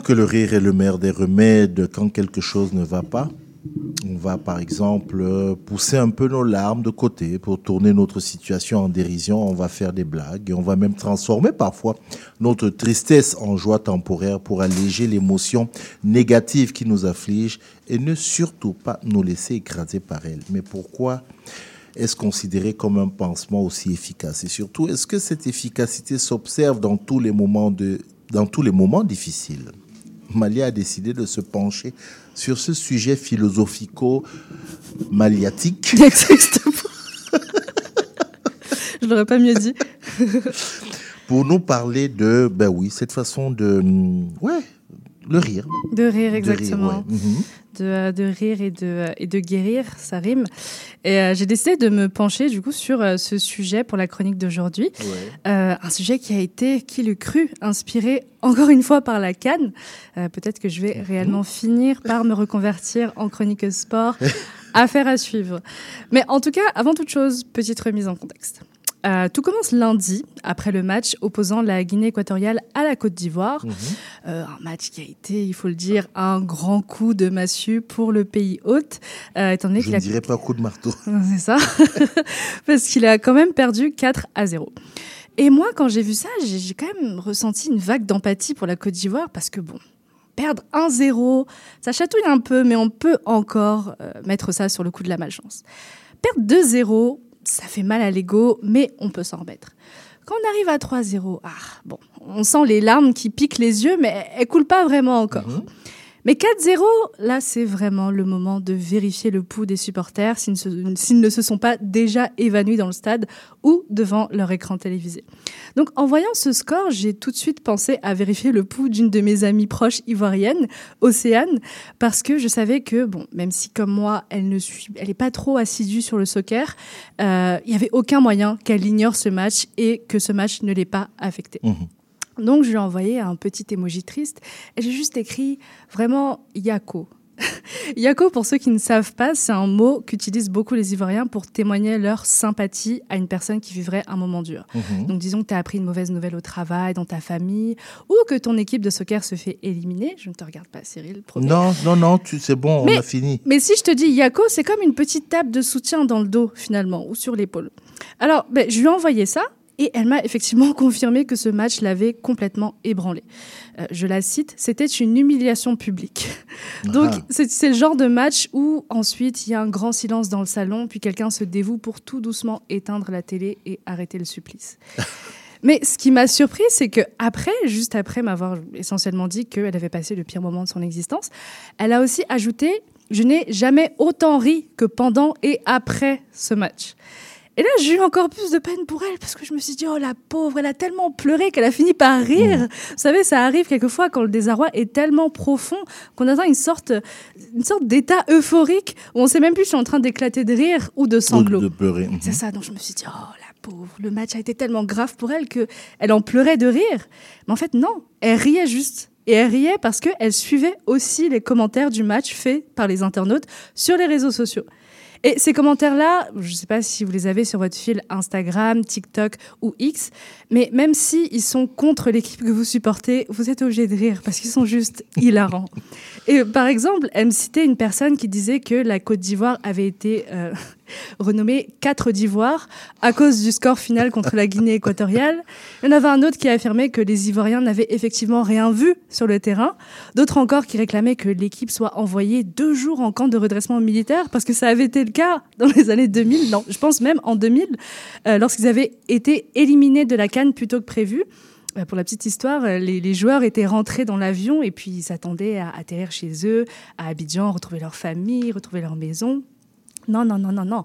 Que le rire est le meilleur des remèdes quand quelque chose ne va pas. On va par exemple euh, pousser un peu nos larmes de côté pour tourner notre situation en dérision. On va faire des blagues et on va même transformer parfois notre tristesse en joie temporaire pour alléger l'émotion négative qui nous afflige et ne surtout pas nous laisser écraser par elle. Mais pourquoi est-ce considéré comme un pansement aussi efficace? Et surtout, est-ce que cette efficacité s'observe dans dans tous les moments difficiles? Malia a décidé de se pencher sur ce sujet philosophico-maliatique. Exactement. Je l'aurais pas mieux dit. pour nous parler de, ben oui, cette façon de, hum, ouais, le rire. De rire, De exactement. ouais. Mhm. de, euh, de rire et de, euh, et de guérir, ça rime. Et euh, j'ai décidé de me pencher du coup sur euh, ce sujet pour la chronique d'aujourd'hui. Euh, un sujet qui a été, qui le cru, inspiré encore une fois par la canne. Peut-être que je vais réellement finir par me reconvertir en chroniqueuse sport. Affaire à suivre. Mais en tout cas, avant toute chose, petite remise en contexte. Euh, tout commence lundi, après le match opposant la Guinée équatoriale à la Côte d'Ivoire. Mhm. Euh, un match qui a été, il faut le dire, un grand coup de massue pour le pays hôte, euh, étant donné Je ne a dirais pas coup de marteau. c'est ça. Parce qu'il a quand même perdu 4 à 0. Et moi, quand j'ai vu ça, j'ai j'ai quand même ressenti une vague d'empathie pour la Côte d'Ivoire parce que, bon, perdre 1-0, ça chatouille un peu, mais on peut encore euh, mettre ça sur le coup de la malchance. Perdre 2-0, ça fait mal à l'ego, mais on peut s'en remettre. Quand on arrive à 3-0, ah, bon, on sent les larmes qui piquent les yeux, mais elles coulent pas vraiment encore. Mais 4-0, là, c'est vraiment le moment de vérifier le pouls des supporters s'ils ne, se, sont pas déjà évanouis dans le stade ou devant leur écran télévisé. Donc, en voyant ce score, j'ai tout de suite pensé à vérifier le pouls d'une de mes amies proches ivoiriennes, Océane, parce que je savais que, bon, même si comme moi, elle ne suit, elle est pas trop assidue sur le soccer, euh, il y avait aucun moyen qu'elle ignore ce match et que ce match ne l'ait pas affecté. Donc, je lui ai envoyé un petit emoji triste et j'ai juste écrit vraiment Yako. Yako, pour ceux qui ne savent pas, c'est un mot qu'utilisent beaucoup les Ivoiriens pour témoigner leur sympathie à une personne qui vivrait un moment dur. Mhm. Donc, disons que tu as appris une mauvaise nouvelle au travail, dans ta famille, ou que ton équipe de soccer se fait éliminer. Je ne te regarde pas, Cyril. promis. Non, non, non, c'est bon, Mais- on a fini. Mais si je te dis Yako, c'est comme une petite tape de soutien dans le dos, finalement, ou sur l'épaule. Alors, ben, je lui ai envoyé ça. Et elle m'a effectivement confirmé que ce match l'avait complètement ébranlé. Euh, je la cite, c'était une humiliation publique. Donc, Ah. c'est c'est le genre de match où ensuite il y a un grand silence dans le salon, puis quelqu'un se dévoue pour tout doucement éteindre la télé et arrêter le supplice. Mais ce qui m'a surpris, c'est que après, juste après m'avoir essentiellement dit qu'elle avait passé le pire moment de son existence, elle a aussi ajouté Je n'ai jamais autant ri que pendant et après ce match. Et là, j'ai eu encore plus de peine pour elle parce que je me suis dit, oh la pauvre, elle a tellement pleuré qu'elle a fini par rire. Vous savez, ça arrive quelquefois quand le désarroi est tellement profond qu'on atteint une sorte, une sorte d'état euphorique où on sait même plus si on est en train d'éclater de rire ou de sanglots. de pleurer. C'est ça, donc je me suis dit, oh la pauvre, le match a été tellement grave pour elle que elle en pleurait de rire. Mais en fait, non, elle riait juste. Et elle riait parce qu'elle suivait aussi les commentaires du match faits par les internautes sur les réseaux sociaux. Et ces commentaires-là, je ne sais pas si vous les avez sur votre fil Instagram, TikTok ou X, mais même si ils sont contre l'équipe que vous supportez, vous êtes obligé de rire parce qu'ils sont juste hilarants. Et par exemple, elle me citait une personne qui disait que la Côte d'Ivoire avait été euh, renommée 4 d'Ivoire à cause du score final contre la Guinée équatoriale. Il y en avait un autre qui affirmait que les Ivoiriens n'avaient effectivement rien vu sur le terrain. D'autres encore qui réclamaient que l'équipe soit envoyée deux jours en camp de redressement militaire parce que ça avait été le cas dans les années 2000, non, je pense même en 2000, euh, lorsqu'ils avaient été éliminés de la Cannes plus tôt que prévu. Euh, Pour la petite histoire, euh, les, les joueurs étaient rentrés dans l'avion et puis ils s'attendaient à atterrir chez eux, à Abidjan, retrouver leur famille, retrouver leur maison. Non, non, non, non, non.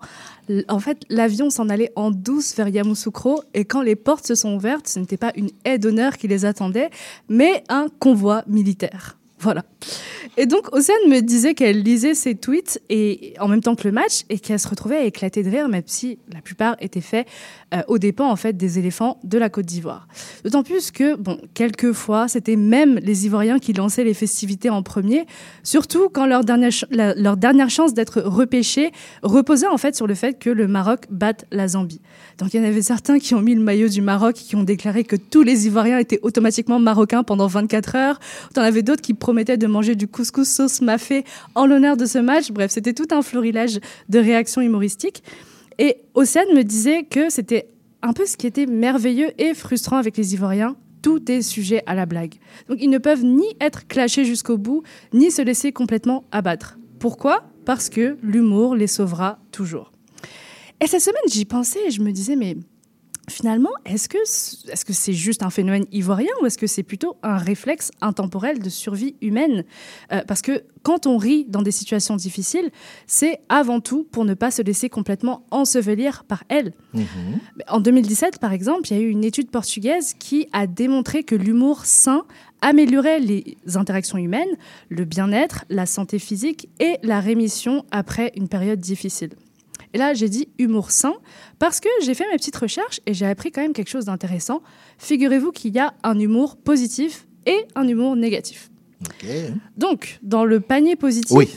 En fait, l'avion s'en allait en douce vers Yamoussoukro et quand les portes se sont ouvertes, ce n'était pas une aide d'honneur qui les attendait, mais un convoi militaire. Voilà. Et donc, Océane me disait qu'elle lisait ses tweets et, en même temps que le match et qu'elle se retrouvait à éclater de rire, même si la plupart étaient faits euh, aux dépens en fait des éléphants de la Côte d'Ivoire. D'autant plus que, bon, quelquefois, c'était même les Ivoiriens qui lançaient les festivités en premier, surtout quand leur dernière, leur dernière chance d'être repêchés reposait en fait sur le fait que le Maroc batte la Zambie. Donc il y en avait certains qui ont mis le maillot du Maroc qui ont déclaré que tous les Ivoiriens étaient automatiquement marocains pendant 24 heures. T'en avais d'autres qui promettaient de manger du couscous sauce mafé en l'honneur de ce match. Bref, c'était tout un florilège de réactions humoristiques. Et Océane me disait que c'était un peu ce qui était merveilleux et frustrant avec les Ivoiriens. Tout est sujet à la blague. Donc ils ne peuvent ni être clashés jusqu'au bout, ni se laisser complètement abattre. Pourquoi? Parce que l'humour les sauvera toujours. Et cette semaine, j'y pensais et je me disais, mais finalement, est-ce que c- est-ce que c'est juste un phénomène ivoirien ou est-ce que c'est plutôt un réflexe intemporel de survie humaine? Euh, Parce que quand on rit dans des situations difficiles, c'est avant tout pour ne pas se laisser complètement ensevelir par elles. Mais En 2017, par exemple, il y a eu une étude portugaise qui a démontré que l'humour sain améliorait les interactions humaines, le bien-être, la santé physique et la rémission après une période difficile. Et là, j'ai dit humour sain parce que j'ai fait mes petites recherches et j'ai appris quand même quelque chose d'intéressant. Figurez-vous qu'il y a un humour positif et un humour négatif. Donc, dans le panier positif, Oui,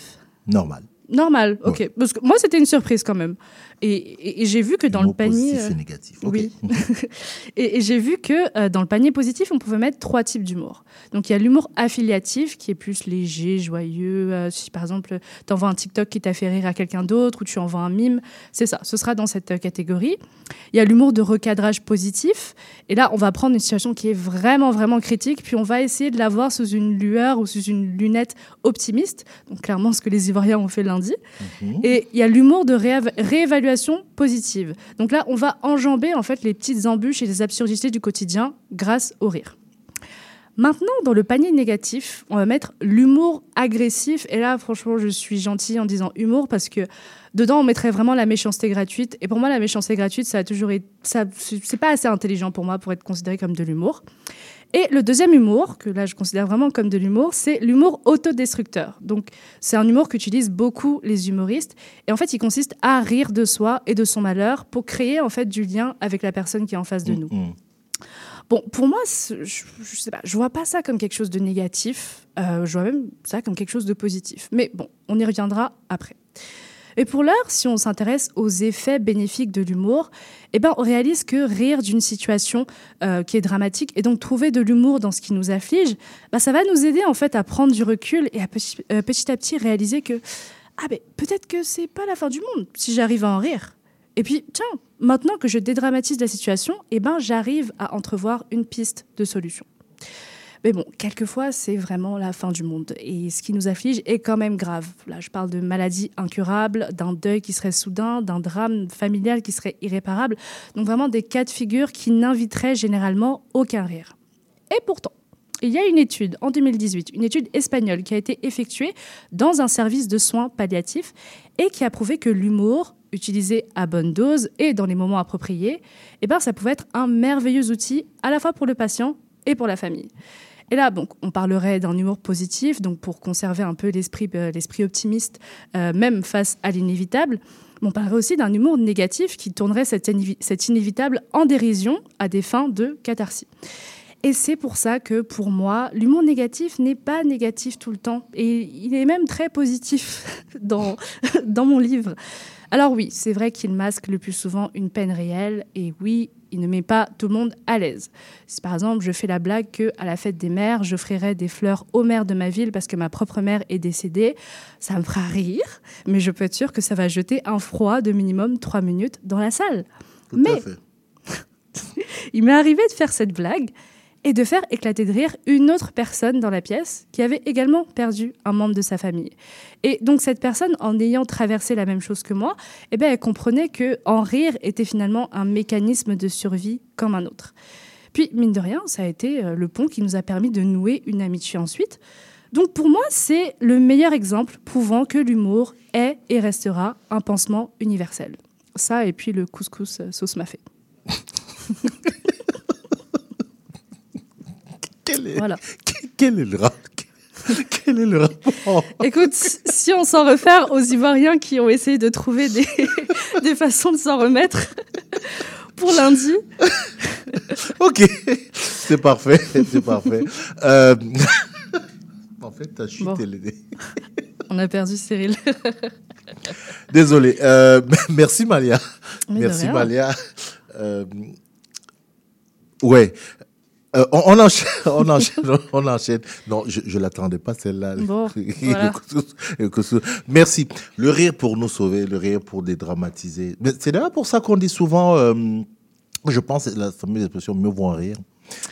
normal. Normal, ok. Parce que moi, c'était une surprise quand même. Et, et- et j'ai vu que dans le panier. positif et négatif. Oui. et et j'ai vu que euh, dans le panier positif, on pouvait mettre trois types d'humour. Donc il y a l'humour affiliatif qui est plus léger, joyeux. euh, si par exemple, tu envoies un TikTok qui t'a fait rire à quelqu'un d'autre ou tu envoies un mime, c'est ça, ce sera dans cette euh, catégorie. Il y a l'humour de recadrage positif. Et là, on va prendre une situation qui est vraiment, vraiment critique, puis on va essayer de la voir sous une lueur ou sous une lunette optimiste. Donc clairement, ce que les Ivoiriens ont fait lundi. Et il y a l'humour de rééva- positive. Donc là, on va enjamber en fait les petites embûches et les absurdités du quotidien grâce au rire. Maintenant, dans le panier négatif, on va mettre l'humour agressif. Et là, franchement, je suis gentille en disant humour parce que dedans, on mettrait vraiment la méchanceté gratuite. Et pour moi, la méchanceté gratuite, ça a toujours été, ça, c'est pas assez intelligent pour moi pour être considéré comme de l'humour. Et le deuxième humour, que là je considère vraiment comme de l'humour, c'est l'humour autodestructeur. Donc c'est un humour qu'utilisent beaucoup les humoristes. Et en fait, il consiste à rire de soi et de son malheur pour créer en fait du lien avec la personne qui est en face de nous. Bon, pour moi, je, je sais pas, je vois pas ça comme quelque chose de négatif. Euh, je vois même ça comme quelque chose de positif. Mais bon, on y reviendra après. Et pour l'heure, si on s'intéresse aux effets bénéfiques de l'humour, eh ben, on réalise que rire d'une situation euh, qui est dramatique et donc trouver de l'humour dans ce qui nous afflige, bah, ça va nous aider en fait à prendre du recul et à petit, euh, petit à petit réaliser que ah ben peut-être que c'est pas la fin du monde si j'arrive à en rire. Et puis tiens, maintenant que je dédramatise la situation, eh ben j'arrive à entrevoir une piste de solution. Mais bon, quelquefois, c'est vraiment la fin du monde. Et ce qui nous afflige est quand même grave. Là, je parle de maladies incurables, d'un deuil qui serait soudain, d'un drame familial qui serait irréparable. Donc vraiment des cas de figure qui n'inviteraient généralement aucun rire. Et pourtant, il y a une étude en 2018, une étude espagnole qui a été effectuée dans un service de soins palliatifs et qui a prouvé que l'humour, utilisé à bonne dose et dans les moments appropriés, eh ben, ça pouvait être un merveilleux outil à la fois pour le patient et pour la famille. Et là, on parlerait d'un humour positif, donc pour conserver un peu l'esprit, euh, optimiste, euh, même face à l'inévitable. On parlerait aussi d'un humour négatif qui tournerait cet inévitable en dérision à des fins de catharsis. Et c'est pour ça que, pour moi, l'humour négatif n'est pas négatif tout le temps. Et il est même très positif dans, dans mon livre. Alors oui, c'est vrai qu'il masque le plus souvent une peine réelle. Et oui, il ne met pas tout le monde à l'aise. Si par exemple, je fais la blague que à la fête des mères, j'offrirai des fleurs aux mères de ma ville parce que ma propre mère est décédée, ça me fera rire. Mais je peux être sûre que ça va jeter un froid de minimum trois minutes dans la salle. mais il m'est arrivé de faire cette blague et de faire éclater de rire une autre personne dans la pièce qui avait également perdu un membre de sa famille. Et donc cette personne, en ayant traversé la même chose que moi, eh ben, elle comprenait que en rire était finalement un mécanisme de survie comme un autre. Puis, mine de rien, ça a été euh, le pont qui nous a permis de nouer une amitié ensuite. Donc pour moi, c'est le meilleur exemple prouvant que l'humour est et restera un pansement universel. Ça et puis le couscous euh, sauce mafé. Quel est, Voilà. quel est le rap Quel est le rapport Écoute, si on s'en réfère aux Ivoiriens qui ont essayé de trouver des, des façons de s'en remettre pour lundi, Ok, c'est parfait, c'est parfait. Euh, en fait, ta chute, Bon. est... on a perdu Cyril. Désolé. Euh, merci Malia. Mais merci. Malia. Euh, ouais. Euh, on, on enchaîne, on enchaîne, on enchaîne. Non, je, je l'attendais pas celle-là. Bon, voilà. Merci. Le rire pour nous sauver, le rire pour dédramatiser. Mais c'est d'ailleurs pour ça qu'on dit souvent, euh, je pense, la fameuse expression mieux vaut en rire.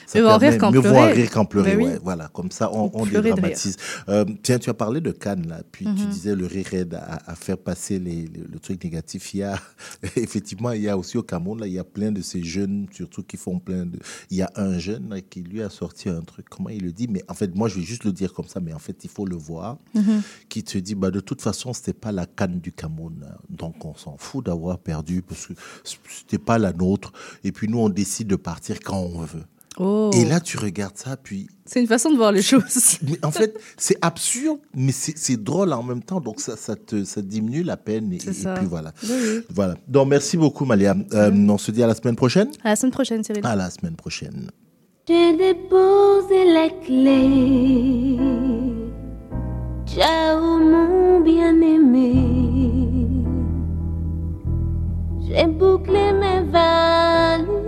Ça Mieux vaut rire qu'en pleurer. rire qu'en pleurer. Oui. ouais, voilà, comme ça, on, on dédramatise. Euh, tiens, tu as parlé de Cannes, là, puis tu Mhm. disais le rire aide à, à faire passer les, le, le truc négatif. Il y a, effectivement, il y a aussi au Cameroun, là, il y a plein de ces jeunes, surtout qui font plein de. Il y a un jeune là, qui lui a sorti un truc, comment il le dit, mais en fait, moi, je vais juste le dire comme ça, mais en fait, il faut le voir, Mhm. qui te dit, bah, de toute façon, c'était pas la Cannes du Cameroun, hein. donc on s'en fout d'avoir perdu parce que c'était pas la nôtre. Et puis nous, on décide de partir quand on veut. Et là, oh. tu regardes ça, puis. C'est une façon de voir les choses. en fait, c'est absurde, mais c'est drôle en même temps. Donc, ça, ça, te, ça diminue la peine. Et, et puis voilà. Voilà. Donc, merci beaucoup, Malia. Euh, mm. On se dit à la semaine prochaine. À la semaine prochaine, Cyril. À la semaine prochaine. J'ai déposé la clé. Ciao, mon bien-aimé. J'ai bouclé mes valises.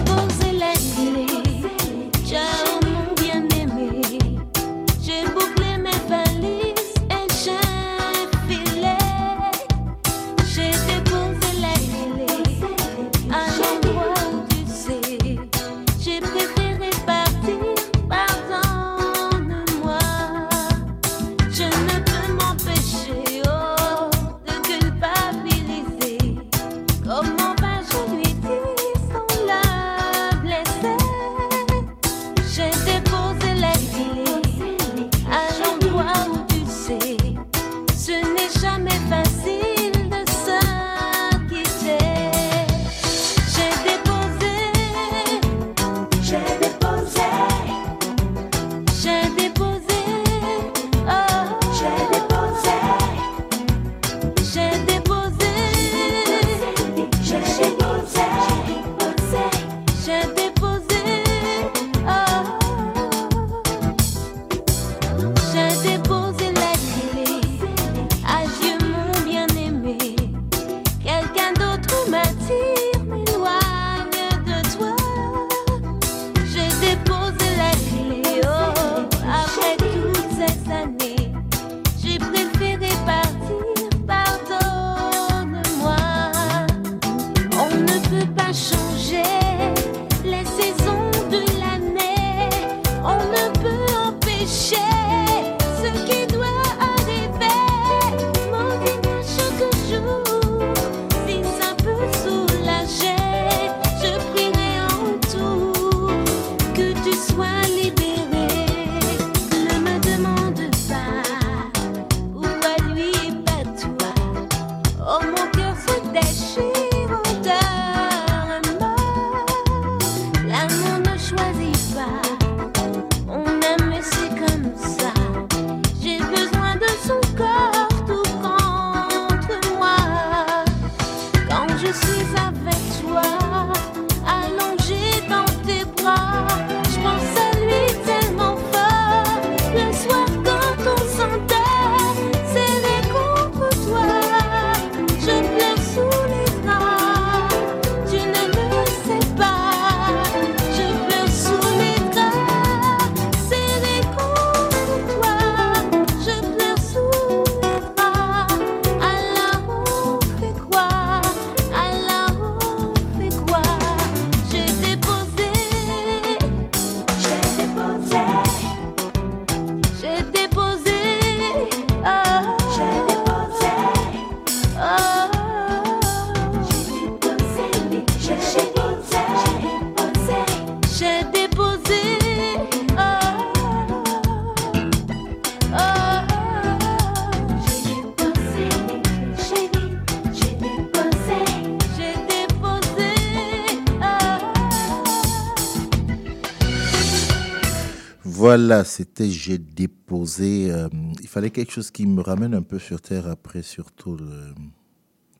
J'ai déposé. euh, il fallait quelque chose qui me ramène un peu sur terre après, surtout.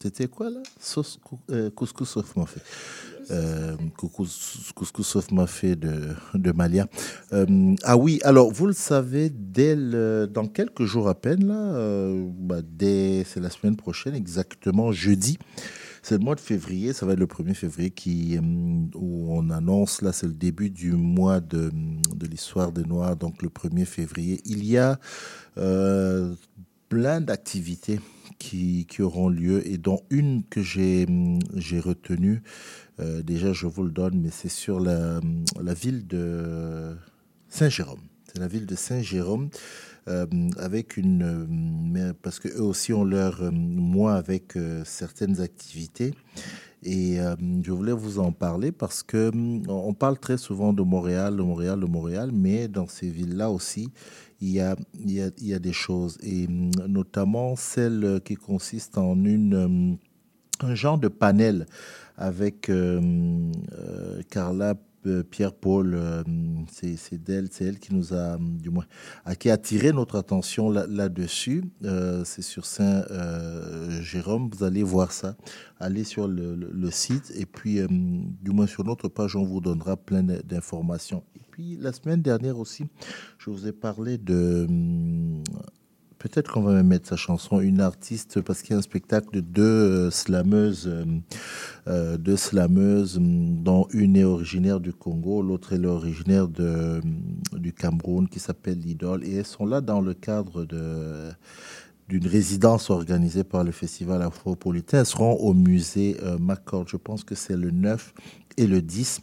C'était quoi là? Sauce cou- euh, couscous sauf mafé. Euh, couscous, sauf mafé de, de Malia. Euh, ah oui, alors vous le savez, dès le- dans quelques jours à peine, là, euh, bah, c'est la semaine prochaine, exactement jeudi. C'est le mois de février, ça va être le 1er février qui, euh, où on annonce, là c'est le début du mois de, de l'histoire des Noirs, donc le 1er février. Il y a euh, plein d'activités qui, qui auront lieu et dont une que j'ai retenue, euh, déjà je vous le donne, mais c'est sur la, la ville de Saint-Jérôme. C'est la ville de Saint-Jérôme. Euh, avec une euh, parce que eux aussi ont leur euh, mois avec certaines activités. Et je voulais vous en parler parce que on parle très souvent de Montréal, de Montréal, de Montréal, mais dans ces villes-là aussi, il y a, il y a, il y a des choses, et notamment celle qui consiste en une, un genre de panel avec euh, euh, Carla euh, Pierre-Paul, euh, c'est c'est elle qui nous a, du moins, qui a attiré notre attention là- là-dessus. Euh, c'est sur Saint-Jérôme, vous allez voir ça. Allez sur le, site et puis, du moins sur notre page, on vous donnera plein d'informations. Et puis, la semaine dernière aussi, je vous ai parlé de... Peut-être qu'on va même mettre sa chanson, une artiste, parce qu'il y a un spectacle de deux slameuses, euh, euh, hum, dont une est originaire du Congo, l'autre est originaire hum, du Cameroun, qui s'appelle l'Idole. Et elles sont là dans le cadre d'une résidence organisée par le Festival Afropolitain. Elles seront au musée euh, McCord. Je pense que c'est le 9 et le 10.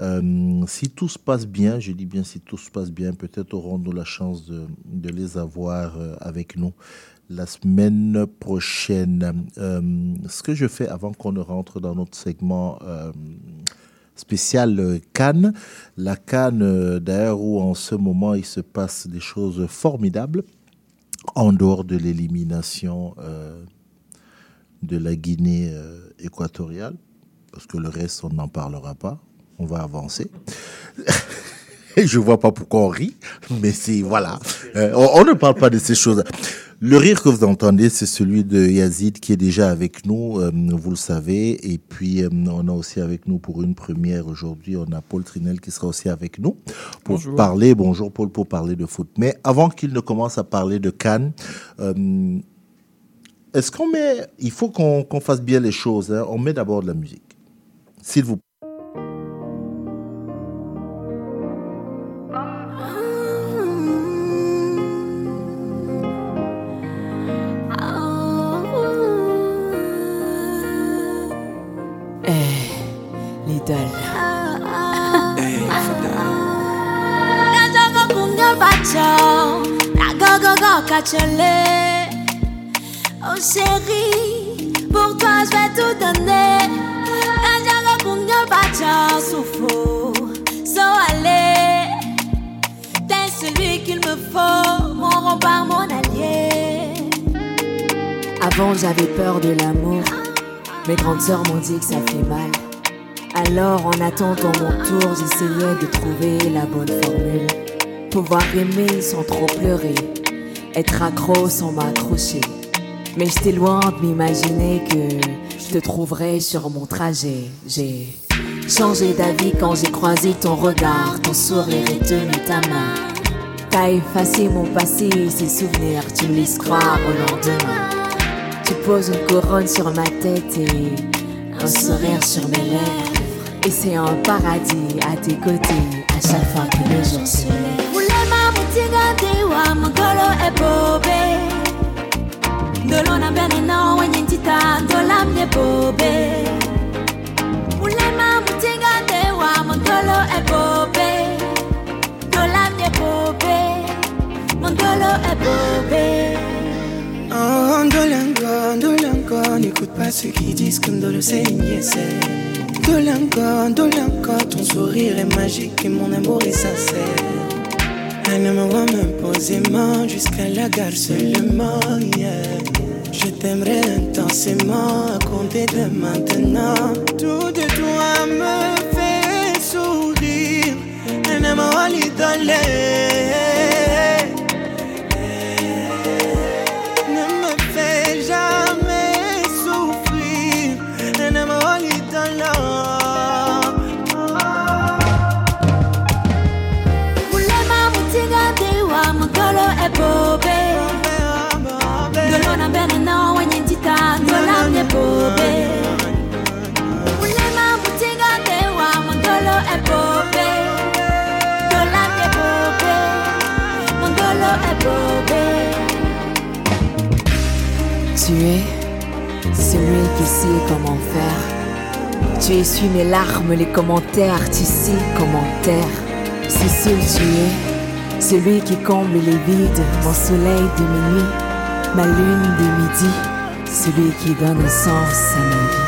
Euh, si tout se passe bien, je dis bien si tout se passe bien, peut-être aurons-nous la chance de, les avoir euh, avec nous la semaine prochaine. Euh, ce que je fais avant qu'on ne rentre dans notre segment spécial Cannes, la Cannes d'ailleurs où en ce moment il se passe des choses formidables en dehors de l'élimination de la Guinée équatoriale, parce que le reste, on n'en parlera pas. On va avancer. Je vois pas pourquoi on rit, mais c'est voilà. Euh, on, on ne parle pas de ces choses. Le rire que vous entendez, c'est celui de Yazid qui est déjà avec nous, euh, vous le savez. Et puis, euh, on a aussi avec nous pour une première aujourd'hui, on a Paul Trinel qui sera aussi avec nous pour Bonjour. parler, bonjour Paul, pour parler de foot. Mais avant qu'il ne commence à parler de Cannes, est-ce qu'on met, il faut qu'on qu'on fasse bien les choses, hein. on met d'abord de la musique. S'il vous plaît. Oh chérie, pour toi je vais tout donner. Najaga kunga bacho, souffle, so allez. T'es celui qu'il me faut, mon rempart, mon allié. Avant, j'avais peur de l'amour. Mes grandes sœurs m'ont dit que ça fait mal. Alors, en attendant mon tour, j'essayais de trouver la bonne formule. Pouvoir aimer sans trop pleurer. Être accro sans m'accrocher. Mais j'étais loin de m'imaginer que je te trouverais sur mon trajet. J'ai changé d'avis quand j'ai croisé ton regard, ton sourire et tenu ta main. T'as effacé mon passé, ces souvenirs, tu me laisses croire au lendemain. Tu poses une couronne sur ma tête et un sourire sur mes lèvres. Et c'est un paradis à tes côtés à chaque fois que le jour se lève. Mutiga dewa magolo ebobe na wenye ntita ndola mye Ulema ebobe Ndola mye Oh, n'écoute pas ceux qui disent que Ndolo c'est une yesé. Ndolango, Ndolango, ton sourire est magique et mon amour est sincère. Homme va m'imposer main jusqu'à la gare seulement. Je t'aimerai intensément à compter de maintenant. Tout de toi me fait sourire. Un amour à Tu es celui qui sait comment faire. Tu essuies mes larmes, les commentaires, tu sais comment taire. Cécile, tu es celui qui comble les vides, mon soleil de minuit, ma lune de midi, celui qui donne sens à ma vie.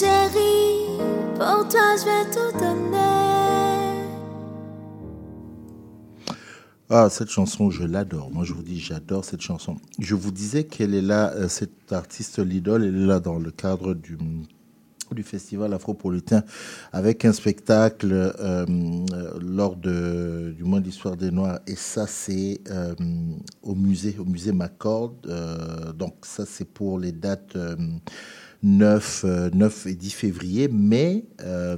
Chérie, pour toi je vais tout donner. Ah, cette chanson, je l'adore. Moi, je vous dis, j'adore cette chanson. Je vous disais qu'elle est là, euh, cette artiste Lidl, elle est là dans le cadre du, du festival afropolitain avec un spectacle euh, euh, lors de, du mois d'histoire des Noirs. Et ça, c'est au musée, au musée Maccord. Donc, ça, c'est pour les dates. Euh, 9, euh, 9 et 10 février, mais euh,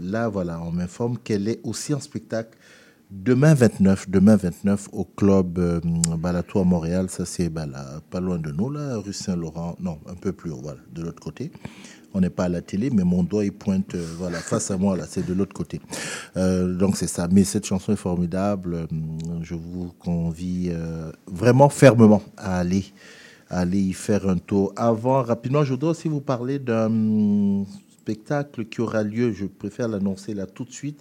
là, voilà, on m'informe qu'elle est aussi en spectacle Demain 29, demain 29 au club euh, Balatou à Montréal, ça c'est bah, pas loin de nous, là, rue Saint-Laurent, non, un peu plus haut, voilà, de l'autre côté. On n'est pas à la télé, mais mon doigt il pointe, euh, voilà, face à moi là, c'est de l'autre côté. Donc c'est ça. Mais cette chanson est formidable. Je vous convie vraiment fermement à aller, aller y faire un tour. Avant, rapidement, je voudrais aussi vous parler d'un spectacle qui aura lieu. Je préfère l'annoncer là tout de suite.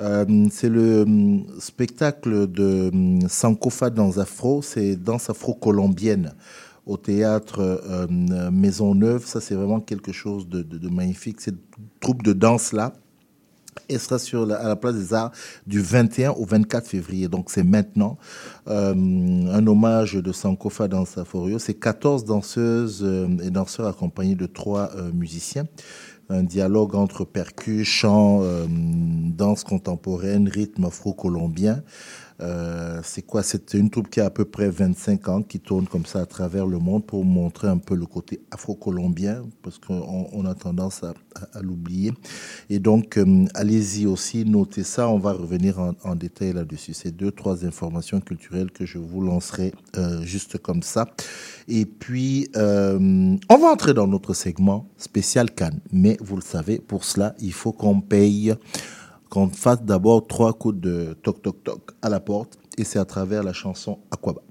Euh, c'est le hum, spectacle de hum, Sankofa dans Afro. C'est danse afro-colombienne au théâtre euh, Maisonneuve. Ça, c'est vraiment quelque chose de- de magnifique. Cette troupe de danse-là, elle sera sur la- à la place des Arts du 21 au 24 février. Donc, c'est maintenant. Euh, un hommage de Sankofa dans Saforio. C'est 14 danseuses euh, et danseurs accompagnés de trois euh, musiciens. Un dialogue entre percus, chant, euh, danse contemporaine, rythme afro-colombien. Euh, c'est quoi? C'est une troupe qui a à peu près 25 ans, qui tourne comme ça à travers le monde pour montrer un peu le côté afro-colombien, parce qu'on on a tendance à, l'oublier. Et donc, euh, allez-y aussi, notez ça. On va revenir en, détail là-dessus. C'est deux, trois informations culturelles que je vous lancerai euh, juste comme ça. Et puis, on va entrer dans notre segment spécial Cannes. Mais vous le savez, pour cela, il faut qu'on paye qu'on fasse d'abord trois coups de toc toc toc à la porte et c'est à travers la chanson Aquaba.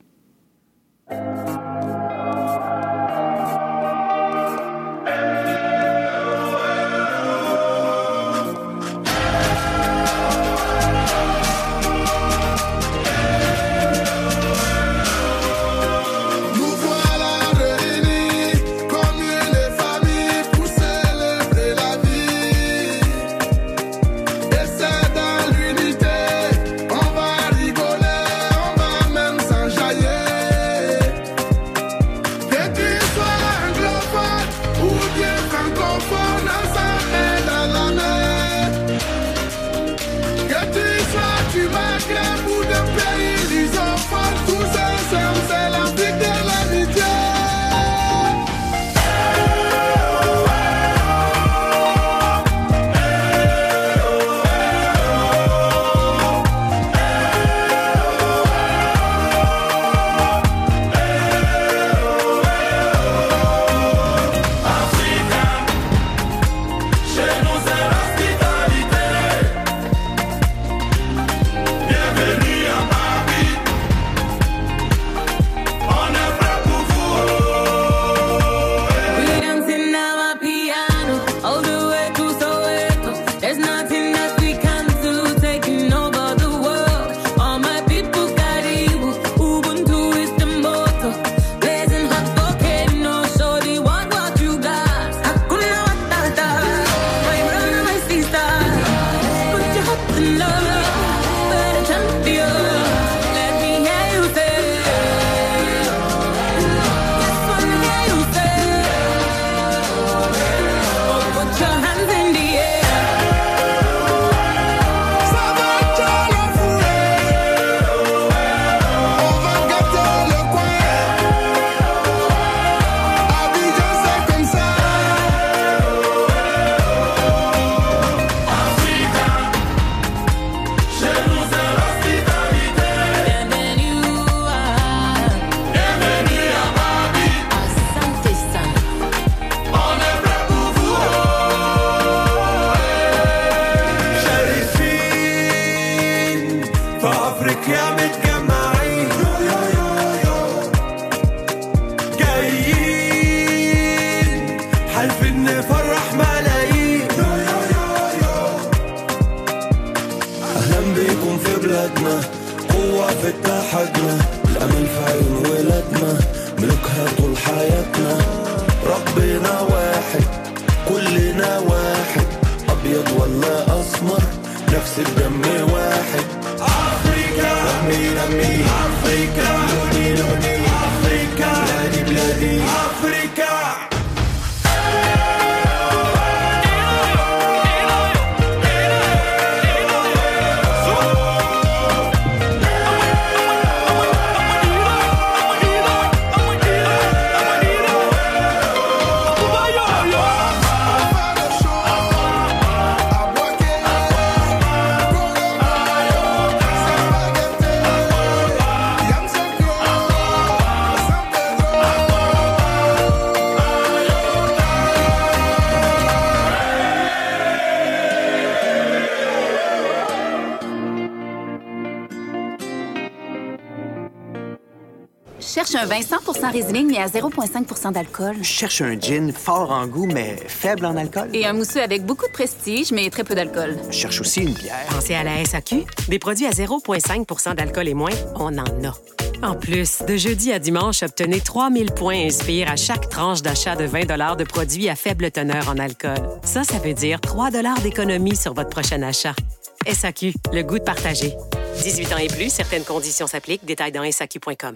Cherche un vin 100% Riesling, mais à 0,5 d'alcool. Je cherche un gin fort en goût, mais faible en alcool. Et un mousseux avec beaucoup de prestige, mais très peu d'alcool. Je cherche aussi une bière. Pensez à la SAQ. Des produits à 0,5% d'alcool et moins, on en a. En plus, de jeudi à dimanche, obtenez 3000 points Inspire à chaque tranche d'achat de 20 de produits à faible teneur en alcool. Ça, ça veut dire 3 d'économie sur votre prochain achat. SAQ, le goût de partager. 18 ans et plus, certaines conditions s'appliquent. Détails dans SAQ.com.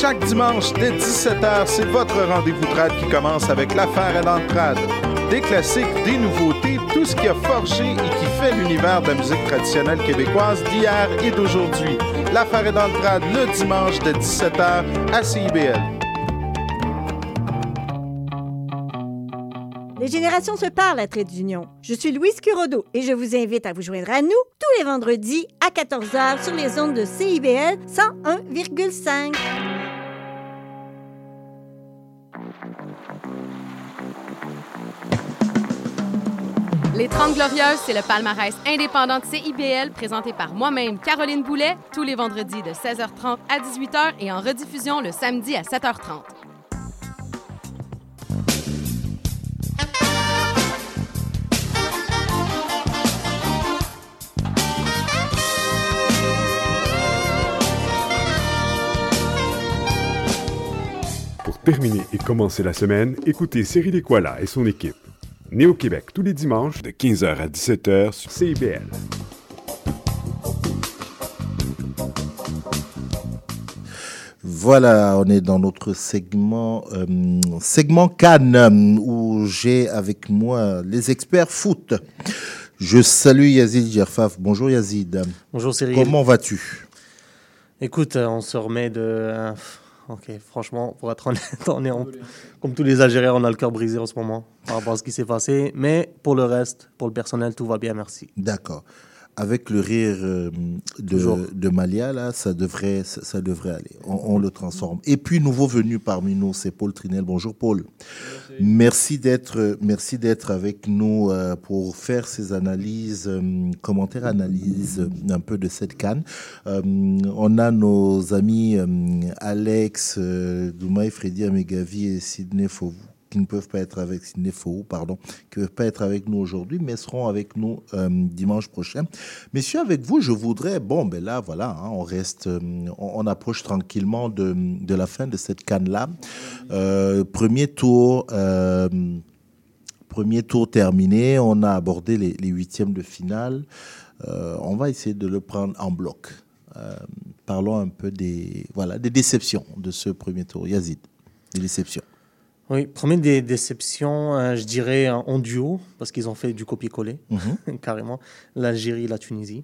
Chaque dimanche dès 17h, c'est votre rendez-vous trad qui commence avec l'affaire à l'entrade. Des classiques, des nouveautés, tout ce qui a forgé et qui fait l'univers de la musique traditionnelle québécoise d'hier et d'aujourd'hui. L'affaire est dans le trad le dimanche de 17h à CIBL. Les générations se parlent à Trait d'Union. Je suis Louise Curodo et je vous invite à vous joindre à nous tous les vendredis à 14h sur les ondes de CIBL 101,5. Les 30 Glorieuses, c'est le palmarès indépendant de CIBL présenté par moi-même, Caroline Boulet, tous les vendredis de 16h30 à 18h et en rediffusion le samedi à 7h30. Pour terminer et commencer la semaine, écoutez Cyril Equala et son équipe. Né au Québec tous les dimanches de 15h à 17h sur CIBL. Voilà, on est dans notre segment, euh, segment Cannes, où j'ai avec moi les experts foot. Je salue Yazid Gerfaf. Bonjour Yazid. Bonjour Cyril. Comment vas-tu? Écoute, euh, on se remet de. euh, Ok, franchement, pour être honnête, on est en- comme tous les Algériens, on a le cœur brisé en ce moment par rapport à ce qui s'est passé. Mais pour le reste, pour le personnel, tout va bien, merci. D'accord. Avec le rire euh, de, de Malia, là, ça devrait, ça, ça devrait aller. On, on le transforme. Et puis, nouveau venu parmi nous, c'est Paul Trinel. Bonjour Paul. Merci d'être, merci d'être avec nous euh, pour faire ces analyses, euh, commentaires, analyses un peu de cette canne. On a nos amis Alex, Doumaï, Freddy Amegavi et Sidney Fauveau qui ne peuvent pas être avec pardon, qui ne peuvent pas être avec nous aujourd'hui, mais seront avec nous euh, dimanche prochain. Messieurs, avec vous, je voudrais, bon, ben là, voilà, hein, on reste, euh, on, approche tranquillement de, de la fin de cette canne-là. Euh, premier tour. Premier tour terminé, on a abordé les, les huitièmes de finale. On va essayer de le prendre en bloc. Parlons un peu des, voilà, des déceptions de ce premier tour. Yazid, des déceptions. Oui, première des déceptions, euh, je dirais en duo, parce qu'ils ont fait du copier-coller, carrément. L'Algérie et la Tunisie.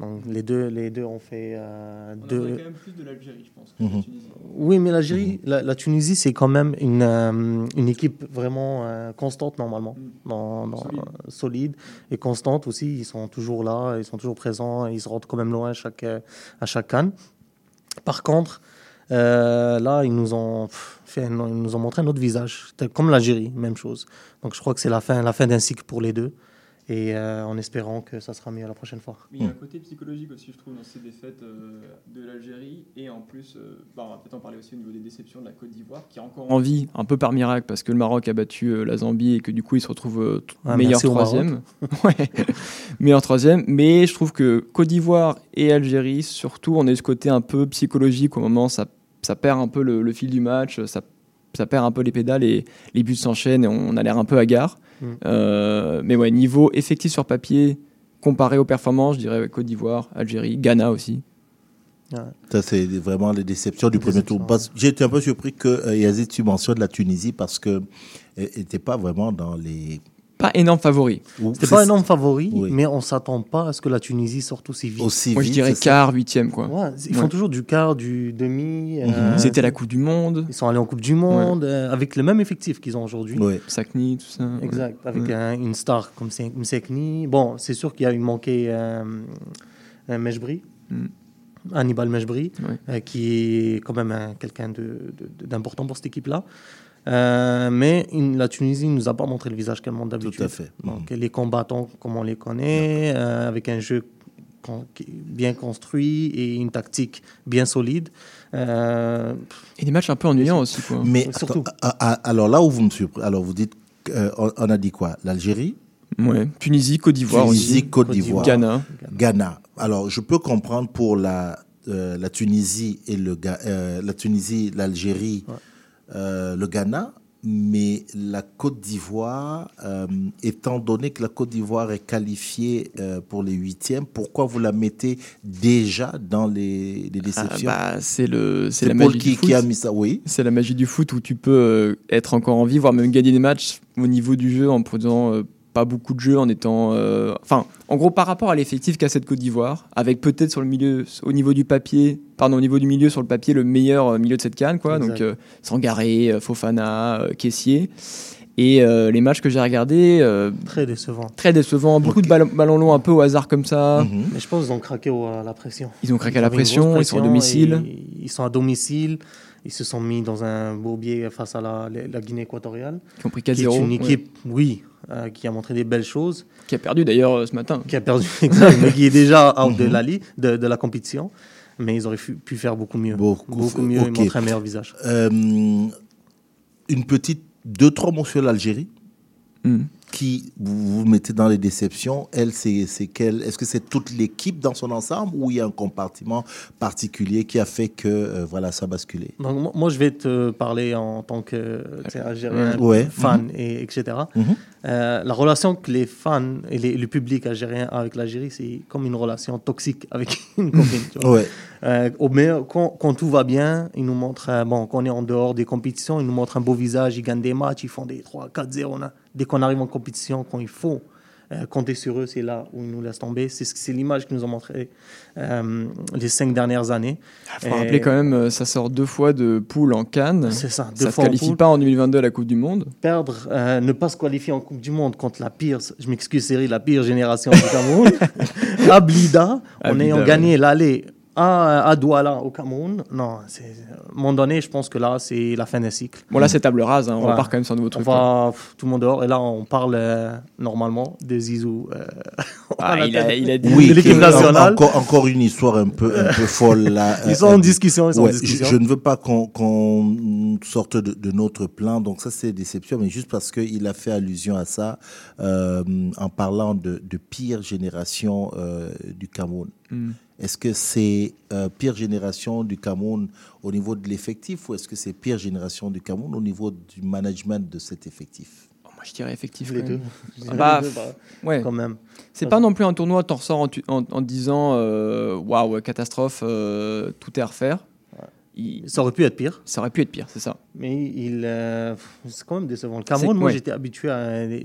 Donc les deux, les deux ont fait euh, On deux. attendait quand même plus de l'Algérie, je pense, que de la Mhm. Tunisie. Oui, mais l'Algérie, la, la Tunisie, c'est quand même une, euh, une équipe vraiment euh, constante normalement, dans, dans- Solide. euh, solide et constante aussi. Ils sont toujours là, ils sont toujours présents, ils se rendent quand même loin à chaque, à chaque canne. Par contre, là, ils nous ont fait, ils nous ont montré un autre visage, comme l'Algérie, même chose. Donc je crois que c'est la fin, la fin d'un cycle pour les deux. Et euh, en espérant que ça sera mieux la prochaine fois. Mais il y a un côté psychologique aussi, je trouve, dans ces défaites euh, de l'Algérie. Et en plus, euh, bah, on va peut-être en parler aussi au niveau des déceptions de la Côte d'Ivoire, qui a encore en vie, un peu par miracle, parce que le Maroc a battu euh, la Zambie et que du coup il se retrouve euh, Ah, meilleur troisième. Ouais. meilleur troisième. Mais je trouve que Côte d'Ivoire et Algérie, surtout, on a eu ce côté un peu psychologique au moment ça, ça perd un peu le, le fil du match, ça, ça perd un peu les pédales et les buts s'enchaînent et on a l'air un peu hagard. Mm. Euh, mais ouais, niveau effectif sur papier, comparé aux performances, je dirais Côte d'Ivoire, Algérie, Ghana aussi. Ça, c'est vraiment les déceptions du premier tour. Parce- J'ai été un peu surpris que euh, Yazid, tu mentionnes la Tunisie parce que n'était pas vraiment dans les. Pas énorme favori. C'était pas énorme favori, mais on s'attend pas à ce que la Tunisie sorte aussi vite. Aussi Moi, je dirais quart, huitième, quoi. Ouais, ils Ouais. font toujours du quart, du demi. Mhm. euh, Ils étaient à la Coupe du Monde. Ils sont allés en Coupe du Monde euh, avec le même effectif qu'ils ont aujourd'hui. Sakni, tout ça. Exact, avec un- une star comme Msekni. Bon, c'est sûr qu'il y a eu manqué euh, un Mejbri, Mm. Hannibal Ouais. euh, qui est quand même un- quelqu'un de- de- d'important pour cette équipe-là. Euh, mais une- la Tunisie ne nous a pas montré le visage qu'elle montre d'habitude. Tout à fait. Donc, les combattants, comme on les connaît, euh, avec un jeu con- bien construit et une tactique bien solide. Euh, Et des matchs un peu ennuyants aussi, quoi. Mais surtout. attends, alors là où vous me surprenez, alors vous dites, euh, on, a dit quoi? L'Algérie? Ouais. Tunisie, Côte d'Ivoire Tunisie, aussi. Côte d'Ivoire. Ghana. Ghana. Alors, je peux comprendre pour la, euh, la Tunisie et le Ga- euh, la Tunisie, l'Algérie, euh, le Ghana, mais la Côte d'Ivoire, euh, étant donné que la Côte d'Ivoire est qualifiée euh, pour les huitièmes, pourquoi vous la mettez déjà dans les, les déceptions? Ah, bah, c'est le, c'est la Paul magie qui- du foot. qui a mis ça, oui. C'est la magie du foot où tu peux être encore en vie, voire même gagner des matchs au niveau du jeu en produisant pas beaucoup de jeux, en étant, euh, enfin, en gros par rapport à l'effectif qu'a cette Côte d'Ivoire, avec peut-être sur le milieu, au niveau du papier, pardon, au niveau du milieu sur le papier le meilleur euh, milieu de cette canne, quoi. Exact. Donc euh, Sangaré, Fofana, euh, Caissier. Et euh, les matchs que j'ai regardés, euh, Très décevant. Très décevant. Beaucoup de ballons, ballons longs un peu au hasard comme ça. Mais je pense qu'ils ont craqué au- à la pression. Ils ont craqué à la pression, ils sont à domicile. Ils sont à domicile. Ils se sont mis dans un bourbier face à la, la Guinée équatoriale. Qui ont pris Qui est 4-0, une équipe, oui, euh, qui a montré des belles choses. Qui a perdu d'ailleurs euh, ce matin. Qui a perdu, exact, mais qui est déjà out de, Mhm. la, li- de, de la compétition. Mais ils auraient pu faire beaucoup mieux. Beaucoup, mieux et Ok. montrer un meilleur visage. Euh, une petite, deux, trois mots sur l'Algérie. Hmm. Qui vous, vous mettez dans les déceptions. Elle, c'est quelle Est-ce que c'est toute l'équipe dans son ensemble ou il y a un compartiment particulier qui a fait que euh, voilà, ça a basculé? Donc, moi- je vais te parler en tant que tu sais, Algérien, Ouais. fan, Mhm. et, etc. Mhm. Euh, la relation que les fans et les- le public algérien a avec l'Algérie, c'est comme une relation toxique avec une copine. tu vois. Ouais. Euh, au meilleur- quand, quand tout va bien, ils nous montrent, bon, quand on est en dehors des compétitions, ils nous montrent un beau visage, ils gagnent des matchs, ils font des 3, 4, 0. on a- Dès qu'on arrive en compétition, quand il faut euh, compter sur eux, c'est là où ils nous laissent tomber. C'est ce- c'est l'image qu'ils nous ont montré euh, les cinq dernières années. Il faut rappeler quand même, euh, ça sort deux fois de poule en Cannes. C'est ça, deux Ça ne se en qualifie pas en 2022 à la Coupe du Monde. perdre, euh, ne pas se qualifier en Coupe du Monde contre la pire, je m'excuse Cyril, la pire génération du Cameroun, à Blida, en ayant gagné l'aller à, à Douala au Cameroun. Non, c'est, à un moment donné, je pense que là, c'est la fin d'un cycle. Bon, là, c'est table rase. hein, On Ouais. repart quand même sur un nouveau On truc. va, pff, tout le monde dehors. Et là, on parle euh, normalement de Zizou. euh, Ah, il a- il a dit- de Oui, l'équipe qui- nationale. Encore, encore une histoire un peu, un peu folle là. Ils sont en discussion, ils sont en ouais, discussion. Je, je ne veux pas qu'on qu'on sorte de, de notre plan, donc ça c'est déception, mais juste parce qu'il a fait allusion à ça euh, en parlant de, de pire génération euh, du Cameroun. Mm. Est-ce que c'est euh, pire génération du Cameroun au niveau de l'effectif ou est-ce que c'est pire génération du Cameroun au niveau du management de cet effectif? Moi, je dirais effectif. Les quand deux. même. Ah bah, les deux, bah, ouais. quand même. C'est pas non plus un tournoi, t'en ressors en, tu- en, en disant euh, waouh, catastrophe, euh, tout est à refaire. Il- Ça aurait pu être pire. Ça aurait pu être pire, c'est ça. Mais il, euh, c'est quand même décevant. Le Cameroun, moi ouais. j'étais habitué à, euh,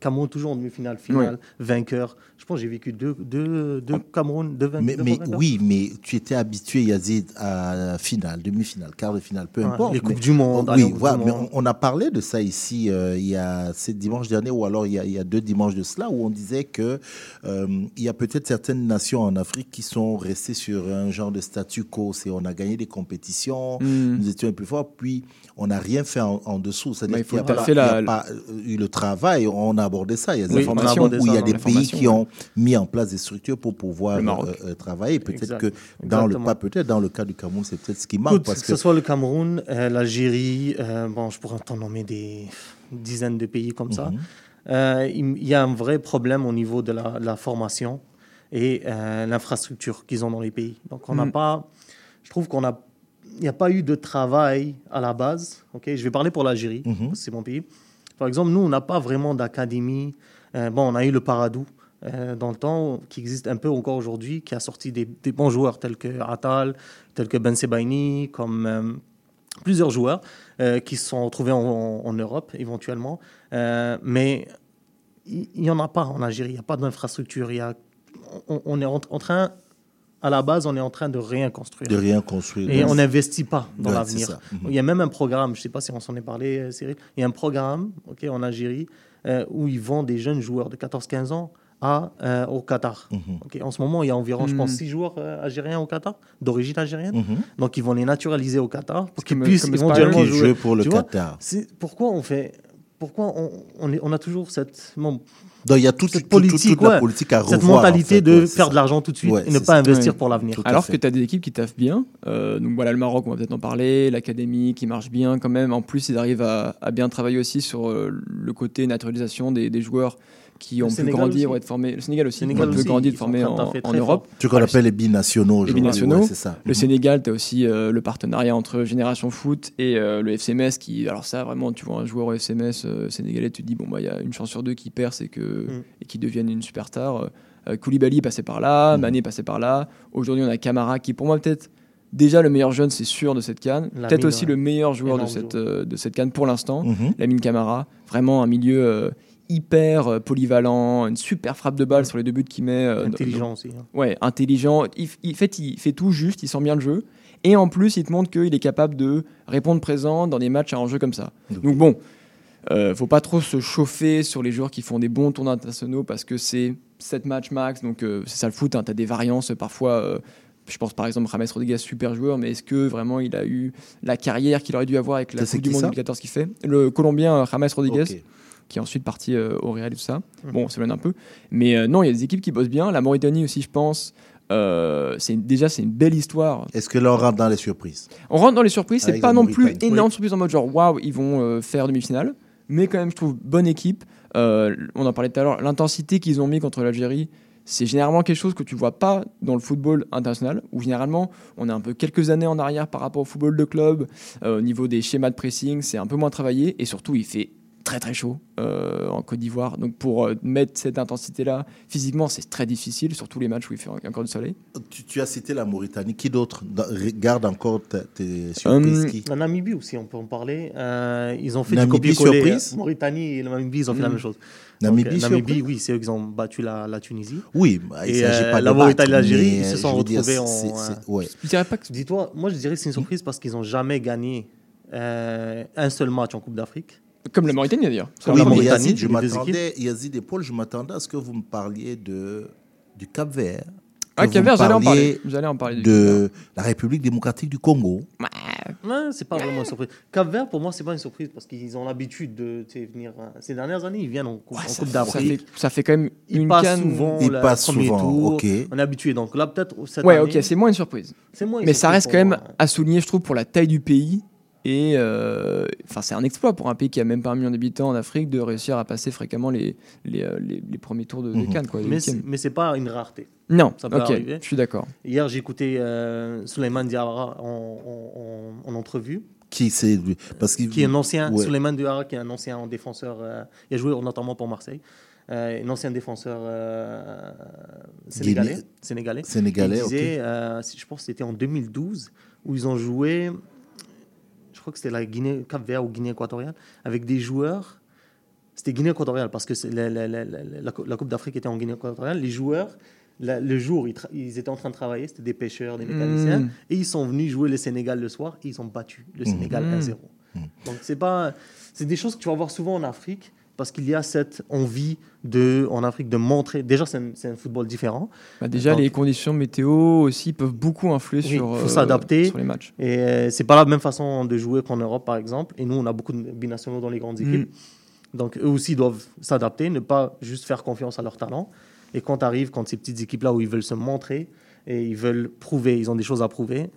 Cameroun toujours en demi-finale, finale, vainqueur. Je pense que j'ai vécu deux, deux, deux Cameroun, deux, Mais, deux mais oui, mais tu étais habitué, Yazid, à la finale, demi-finale, quart de finale, peu Ouais, importe. les Coupes du Monde, Oui, voilà, mais on, on a parlé de ça ici euh, il y a c'est dimanche dernier ou alors il y a, il y a deux dimanches de cela où on disait que euh, il y a peut-être certaines nations en Afrique qui sont restées sur un genre de statu quo. C'est on a gagné des compétitions, Mm. nous étions les plus forts, puis on n'a rien fait en, en dessous. C'est-à-dire qu'il n'y a, pas- il y a la- pas euh, eu le travail. On a abordé ça. Il y a des Oui, on a informations abordé où il y a ça des dans pays qui ont mis en place des structures pour pouvoir euh, euh, travailler. Peut-être que dans le pas peut-être dans le cas du Cameroun, c'est peut-être ce qui manque parce que que ce soit le Cameroun, euh, l'Algérie, bon, je pourrais t'en nommer des dizaines de pays comme ça. Mhm. Il y a un vrai problème au niveau de la, formation et l'infrastructure qu'ils ont dans les pays. Donc, on n'a Mhm. pas. Je trouve qu'on a. Il n'y a pas eu de travail à la base. Ok, je vais parler pour l'Algérie, Mhm. c'est mon pays. Par exemple, nous, on n'a pas vraiment d'académie. Euh, bon, on a eu le Paradou euh, dans le temps, qui existe un peu encore aujourd'hui, qui a sorti des, des bons joueurs tels que Atal, tels que Ben Sebaini, comme euh, plusieurs joueurs qui se sont retrouvés en, en- en Europe éventuellement. Mais il n'y en a pas en Algérie, il n'y a pas d'infrastructure. On, on est en, en train, à la base, on est en train de rien construire. de rien construire. Et on n'investit pas dans Ouais, l'avenir. Mhm. Il y a même un programme, je ne sais pas si on s'en est parlé, euh, Cyril, il y a un programme ok, en Algérie euh, où ils vendent des jeunes joueurs de 14-15 ans à, euh, au Qatar. Mhm. Ok, En ce moment, il y a environ, je pense, Mhm. 6 joueurs euh, algériens au Qatar, d'origine algérienne. Mhm. Donc, ils vont les naturaliser au Qatar pour qu'ils puissent Spiral. jouer. pour le Tu vois, Qatar. c'est- pourquoi on fait... Pourquoi on, on, est- on a toujours cette, bon, Donc il y a toute, cette toute- toute- politique, toute la ouais, politique à cette revoir. en mentalité fait, de ouais, faire ça. de l'argent tout de suite Ouais, et ne pas ça. investir Ouais. pour l'avenir. Alors que tu as des équipes qui taffent bien. Euh, donc voilà, le Maroc, on va peut-être en parler. L'académie qui marche bien quand même. En plus, ils arrivent à, à bien travailler aussi sur euh, le côté naturalisation des, des joueurs qui ont pu Sénégal grandir aussi. ou être formés. Le Sénégal aussi, Sénégal ont pu aussi, grandir, être sont formés en en, en Europe. Ce qu'on appelle les binationaux. Les aujourd'hui, binationaux. ouais, c'est ça. Le Sénégal, tu as aussi euh, le partenariat entre Génération Foot et euh, le FCMS qui, alors ça vraiment, tu vois un joueur au FCMS euh, sénégalais, tu te dis, bon, bah, il y a une chance sur deux qui perce et, que, Mm. et qui devienne une superstar. Euh, Koulibaly passait par là, Mm. Mané passait par là. Aujourd'hui, on a Camara qui, pour moi, peut-être déjà le meilleur jeune, c'est sûr, de cette canne. Lamine, Peut-être aussi ouais. le meilleur joueur de cette, euh, de cette canne pour l'instant. Mhm. Lamine Camara, vraiment un milieu euh, hyper euh, polyvalent, une super frappe de balle sur les deux buts qu'il met. euh, Intelligent aussi. hein. Ouais, intelligent. Il, fait, il fait tout juste, il sent bien le jeu. Et en plus, il te montre qu'il est capable de répondre présent dans des matchs à enjeu comme ça. Donc bon, euh, faut pas trop se chauffer sur les joueurs qui font des bons tournois internationaux parce que c'est 7 matchs max, donc euh, c'est ça le foot. Hein, tu as des variances parfois. euh, je pense par exemple James Rodriguez, super joueur, mais est-ce que vraiment il a eu la carrière qu'il aurait dû avoir avec la Coupe du Monde ça? 2014 qu'il fait? Le Colombien James Rodriguez. Qui est ensuite parti euh, au Real et tout ça. Mhm. Bon, ça s'éloigne un peu. Mais euh, non, il y a des équipes qui bossent bien. La Mauritanie aussi, je pense. euh, c'est une- déjà, c'est une belle histoire. Est-ce que là, on rentre dans les surprises? On rentre dans les surprises. C'est Avec pas non plus énorme Oui. surprise en mode genre waouh, ils vont euh, faire demi-finale. Mais quand même, je trouve bonne équipe. Euh, on en parlait tout à l'heure. L'intensité qu'ils ont mis contre l'Algérie, c'est généralement quelque chose que tu vois pas dans le football international, où généralement on est un peu quelques années en arrière par rapport au football de club. Euh, au niveau des schémas de pressing, c'est un peu moins travaillé. Et surtout, il fait très très chaud euh, en Côte d'Ivoire. Donc pour euh, mettre cette intensité-là, physiquement, c'est très difficile, surtout les matchs où il fait encore du soleil. tu, tu as cité la Mauritanie. Qui d'autre garde encore tes surprises qui? La Namibie aussi, on peut en parler. Euh, ils ont fait Namibie du copier-coller. surprise? Euh, Mauritanie et la Namibie, ils ont fait la Mm. même chose. Namibie Donc, euh, Namibie, oui, c'est eux qui ont battu la, la Tunisie. Oui, bah, il Et s'agit euh, pas de la Mauritanie et l'Algérie, ils se euh, sont veux dire, retrouvés en. c'est- euh, ouais. Je dirais pas que Dis-toi, moi je dirais que c'est une surprise parce qu'ils n'ont jamais gagné euh, un seul match en Coupe d'Afrique. Comme la Mauritanie d'ailleurs. Oui, la Mauritanie, Yazid, je m'attendais, Yazid et Paul, je m'attendais à ce que vous me parliez de, du Cap Vert. Ah, Cap Vert, me j'allais en parler. J'allais en parler du De la République démocratique du Congo. Ouais, c'est pas vraiment une surprise. Cap Vert, pour moi, c'est pas une surprise parce qu'ils ont l'habitude de venir. euh, ces dernières années, ils viennent en, Coupe- en ça, Coupe ça d'Afrique. fait, ça fait quand même Ils une passent canne. souvent Ils le passent premier souvent, tour. ok. On est habitué. Donc là, peut-être cette Ouais, année, ok, c'est moins une surprise. c'est moins une Mais ça reste quand même à souligner, je trouve, pour la taille du pays. Et euh, enfin, c'est un exploit pour un pays qui a même pas un million d'habitants en Afrique de réussir à passer fréquemment les, les, euh, les, les premiers tours de, de Mhm. Cannes. Quoi, Mais mais c'est pas une rareté. Non, Ça peut ok, arriver. je suis d'accord. Hier, j'ai écouté euh, Souleymane Diawara en, en- en- en entrevue, Qui c'est parce qui est un ancien, Ouais. Souleymane Diawara, qui est un ancien défenseur. euh, il a joué notamment pour Marseille. euh, un ancien défenseur euh, sénégalais. Sénégalais. Sénégalais, Il disait, euh, je pense que c'était en 2012, où ils ont joué, je crois que c'était la Guinée, Cap Vert ou Guinée équatoriale, avec des joueurs. C'était Guinée équatoriale parce que la, la- la- la- la Coupe- d'Afrique était en Guinée équatoriale. Les joueurs, le jour, ils, étaient en train de travailler, c'était des pêcheurs, des mécaniciens, Mm. et ils sont venus jouer le Sénégal le soir et ils ont battu le Mhm. Sénégal Mm. 1-0. Donc c'est pas, c'est des choses que tu vas voir souvent en Afrique parce qu'il y a cette envie de, en Afrique de montrer. Déjà, c'est un, football différent. Bah, déjà, Donc, les conditions météo aussi peuvent beaucoup influer oui, sur, faut euh, s'adapter. sur les matchs. Et euh, c'est pas la même façon de jouer qu'en Europe, par exemple. Et nous, on a beaucoup de binationaux dans les grandes Mm. équipes. Donc, eux aussi doivent s'adapter, ne pas juste faire confiance à leur talent. Et quand arrive, quand ces petites équipes-là où ils veulent se montrer et ils veulent prouver, ils ont des choses à prouver,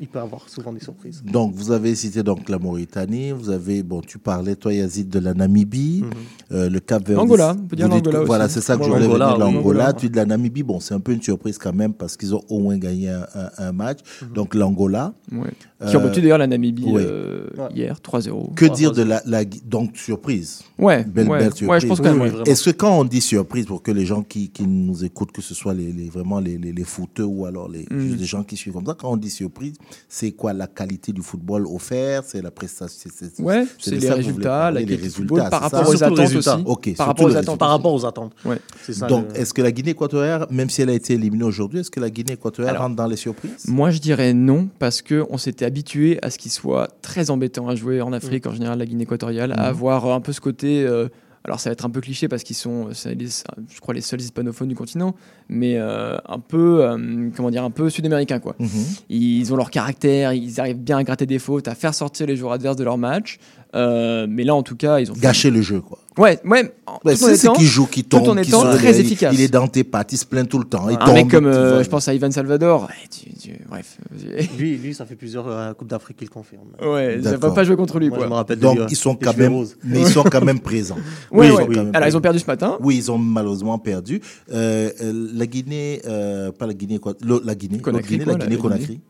il peut y avoir souvent des surprises. Donc, vous avez cité donc la Mauritanie, vous avez, bon, tu parlais, toi, Yazid, de la Namibie, euh, le Cap Vert. L'Angola, on peut dire l'Angola que- Voilà, aussi. c'est ça que je voulais l'Angola, venir, oui. l'Angola. Tu dis de la Namibie, bon, c'est un peu une surprise quand même parce qu'ils ont au moins gagné un, un- un match. Donc, l'Angola. Ouais. Qui ont battu d'ailleurs la Namibie ouais. euh, hier, 3-0. Que dire de la, donc surprise? Ouais, belle, ouais. belle Ouais, surprise. je pense quand même, ouais, vraiment. Est-ce que quand on dit surprise pour que les gens qui, qui nous écoutent, que ce soit les, les- vraiment les, les, les footeux ou alors les, Mm. juste des gens qui suivent comme ça, quand on dit surprise, c'est quoi la qualité du football offert, c'est la prestation, c'est Ouais, les voulez résultats, la les résultats, par rapport aux les attentes résultats. aussi. Ok, par rapport aux les attentes. Par rapport aux attentes. Ouais. C'est ça. Donc, le- est-ce que la Guinée équatoriale, même si elle a été éliminée aujourd'hui, est-ce que la Guinée équatoriale rentre dans les surprises? Moi, je dirais non, parce qu'on s'était habitué à ce qu'il soit très embêtant à jouer en Mm. Afrique, en général, la Guinée équatoriale, à avoir un peu ce côté. euh, alors, ça va être un peu cliché parce qu'ils sont, les- je crois, les seuls hispanophones du continent, mais euh, un peu, euh, comment dire, un peu sud-américain, quoi. Mhm. Ils ont leur caractère, ils arrivent bien à gratter des fautes, à faire sortir les joueurs adverses de leur match. Euh, mais là, en tout cas, ils ont fait- Gâcher le jeu, quoi. Ouais, ouais. Ouais, c'est ce qui joue, qui tout tombe, en qui étant se très efficace. Il est dans tes pattes, il se plaint tout le temps. il un tombe, mec comme, il euh, je pense à Ivan Salvador. ouais, tu- tu- bref. Lui, lui, ça fait plusieurs euh, Coupes d'Afrique qu'il confirme. Ouais, ça va pas jouer contre lui, Moi, quoi. je me rappelle de Donc, lui, ouais. ils sont Les quand même, roses. mais ils sont quand même présents. Ils sont quand même Alors, ils présents. ont perdu ce matin. Oui, ils ont malheureusement perdu. Euh, euh, la Guinée, euh, pas la Guinée, quoi, la Guinée, la la Guinée Guinée. Conakry.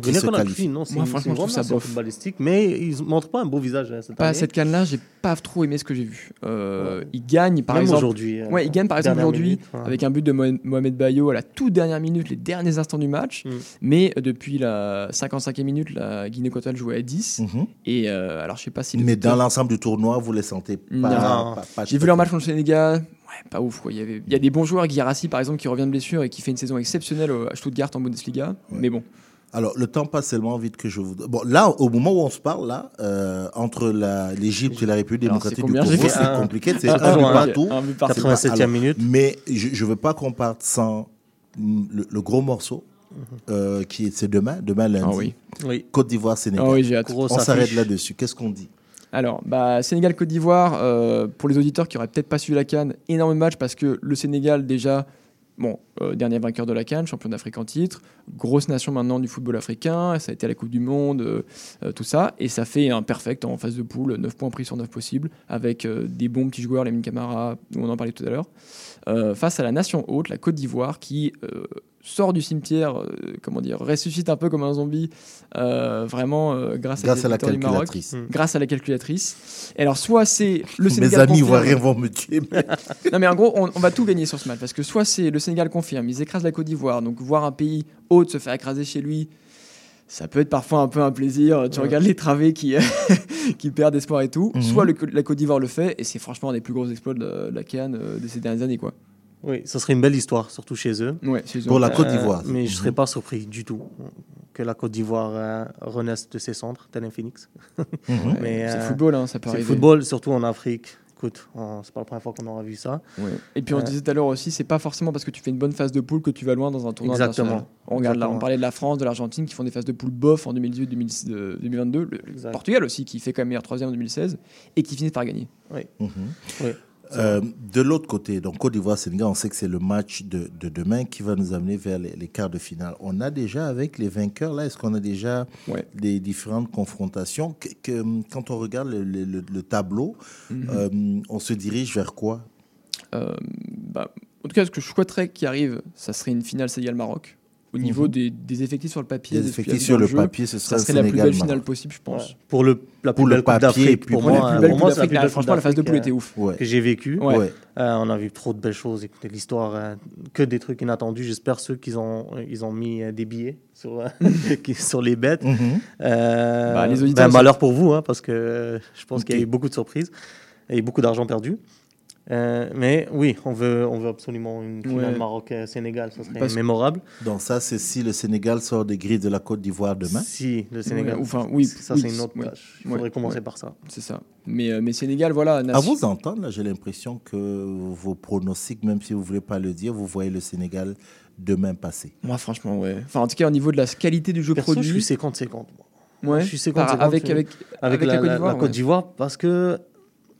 Qui Guinée Conakry, non, c'est Moi, une- franchement, une je trouve ça bof. footballistique, mais ils montrent pas un beau visage hein, cette Pas année. cette canne-là, j'ai pas trop aimé ce que j'ai vu. Euh, Il gagne par Même exemple. aujourd'hui, euh, ouais, il gagne par exemple aujourd'hui ouais. avec un but de Mohamed Bayo à la toute dernière minute, les derniers instants du match. Mm. Mais euh, depuis la 55e minute, la Guinée équatoriale jouait à 10. Mhm. Et euh, alors je sais pas si. Mais dans l'ensemble du tournoi, vous les sentez pas. J'ai vu leur match contre le Sénégal. Ouais, pas ouf. Quoi. Il, y avait, il y a des bons joueurs, Guirassi par exemple, qui revient de blessure et qui fait une saison exceptionnelle au- à Stuttgart en Bundesliga. Mais bon. Alors, le temps passe tellement vite que je vous. Bon, là, au moment où on se parle, là, euh, entre l'Égypte et la République Alors, démocratique c'est du Congo, c'est un- compliqué. C'est un- un, but partout. un but partout. 87e Alors, minute. Mais je ne veux pas qu'on parte sans le, le gros morceau, euh, qui est c'est demain, demain lundi. Ah oui. Oui. Côte d'Ivoire, Sénégal. Ah oui, on s'arrête là-dessus. Qu'est-ce qu'on dit? Alors, bah, Sénégal-Côte d'Ivoire, euh, pour les auditeurs qui auraient peut-être pas suivi la Cannes, énorme match parce que le Sénégal, déjà, bon, euh, dernier vainqueur de la Cannes, champion d'Afrique en titre, grosse nation maintenant du football africain, ça a été à la Coupe du Monde, euh, euh, tout ça, et ça fait un perfect en phase de poule, 9 points pris sur 9 possibles, avec des bons petits joueurs, les Camara, on en parlait tout à l'heure, face à la nation haute, la Côte d'Ivoire, qui sort du cimetière, euh, comment dire, ressuscite un peu comme un zombie, euh, vraiment euh, grâce, Grâce à la Maroc, calculatrice. Mm. grâce à la calculatrice. Et alors, soit c'est le Mes Sénégal amis confirme- vont me tuer. mais- non mais en gros, on, on va tout gagner sur ce match parce que soit c'est le Sénégal confirme, ils écrasent la Côte d'Ivoire, donc voir un pays hôte se faire écraser chez lui, ça peut être parfois un peu un plaisir. Tu Ouais. regardes les travées qui, qui perdent espoir et tout. Mhm. Soit le- la Côte d'Ivoire le fait et c'est franchement un des plus gros exploits de la, de la CAN euh, de ces dernières années quoi. Oui, ça serait une belle histoire, surtout chez eux. Ouais, chez eux. Pour la Euh, Côte d'Ivoire. mais je ne Mhm. serais pas surpris du tout que la Côte d'Ivoire euh, renaisse de ses cendres, tel un phénix. Mhm. Ouais, Mais, c'est euh, le football, hein, ça peut C'est le arriver. football, surtout en Afrique. Écoute, on- c'est pas la première fois qu'on aura vu ça. Ouais. Et puis on Euh, disait tout à l'heure aussi, c'est pas forcément parce que tu fais une bonne phase de poule que tu vas loin dans un tournoi Exactement. On regarde là, on parlait de la France, de l'Argentine qui font des phases de poule bof en 2018, 2006, euh, 2022, le. Portugal aussi qui fait quand même meilleur troisième en 2016 et qui finissent par gagner. Oui. Mhm. Oui. Euh, de l'autre côté, donc Côte d'Ivoire, Sénégal, on sait que c'est le match de, de demain qui va nous amener vers les, les quarts de finale. On a déjà avec les vainqueurs là, est-ce qu'on a déjà Ouais. des différentes confrontations? Que- que, Quand on regarde le, le- le- le tableau, Mhm. euh, on se dirige vers quoi? Euh, bah, en tout cas, ce que je souhaiterais qu'il arrive, ça serait une finale Sénégal-Maroc. Au niveau Mhm. des, des effectifs sur le papier, Des effectifs sur le jeu, papier, ce ça serait la plus belle finale possible, je pense. Ouais. Pour le, la plus Pour le belle Coupe d'Afrique, pour pour moi, la plus euh, belle pour Coupe moi, c'est la d'Afrique, plus là, belle franchement, la phase de poule était ouf. Ouais. que j'ai vécu. Ouais. Ouais. Euh, on a vu trop de belles choses, écoutez, l'histoire, euh, que des trucs inattendus. J'espère ceux qui ont, ils ont mis euh, des billets sur, euh, sur les bêtes. Mhm. Euh, Bah, les auditeurs ben, malheur pour vous, hein, parce que euh, je pense qu'il y a eu beaucoup de surprises et beaucoup d'argent perdu. Euh, mais oui, on veut, on veut absolument une finale Ouais. Maroc-Sénégal, ça serait Parce- mémorable. Donc ça, c'est si le Sénégal sort des grilles de la Côte d'Ivoire demain. Si le Sénégal, Ouais, enfin, oui, ça oui, c'est une autre oui. tâche. Il faudrait Ouais, commencer ouais. par ça. C'est ça. Mais, euh, mais Sénégal, voilà. À nation- vous entendre, là, j'ai l'impression que vos pronostics, même si vous ne voulez pas le dire, vous voyez le Sénégal demain passer. Moi, franchement, ouais. Enfin, en tout cas, au niveau de la qualité du jeu Perso, produit. je suis 50-50. moi. Ouais. Je suis Par- 50-50 avec, sur- avec, avec, avec la, la Côte d'Ivoire. la Côte ouais. d'Ivoire parce que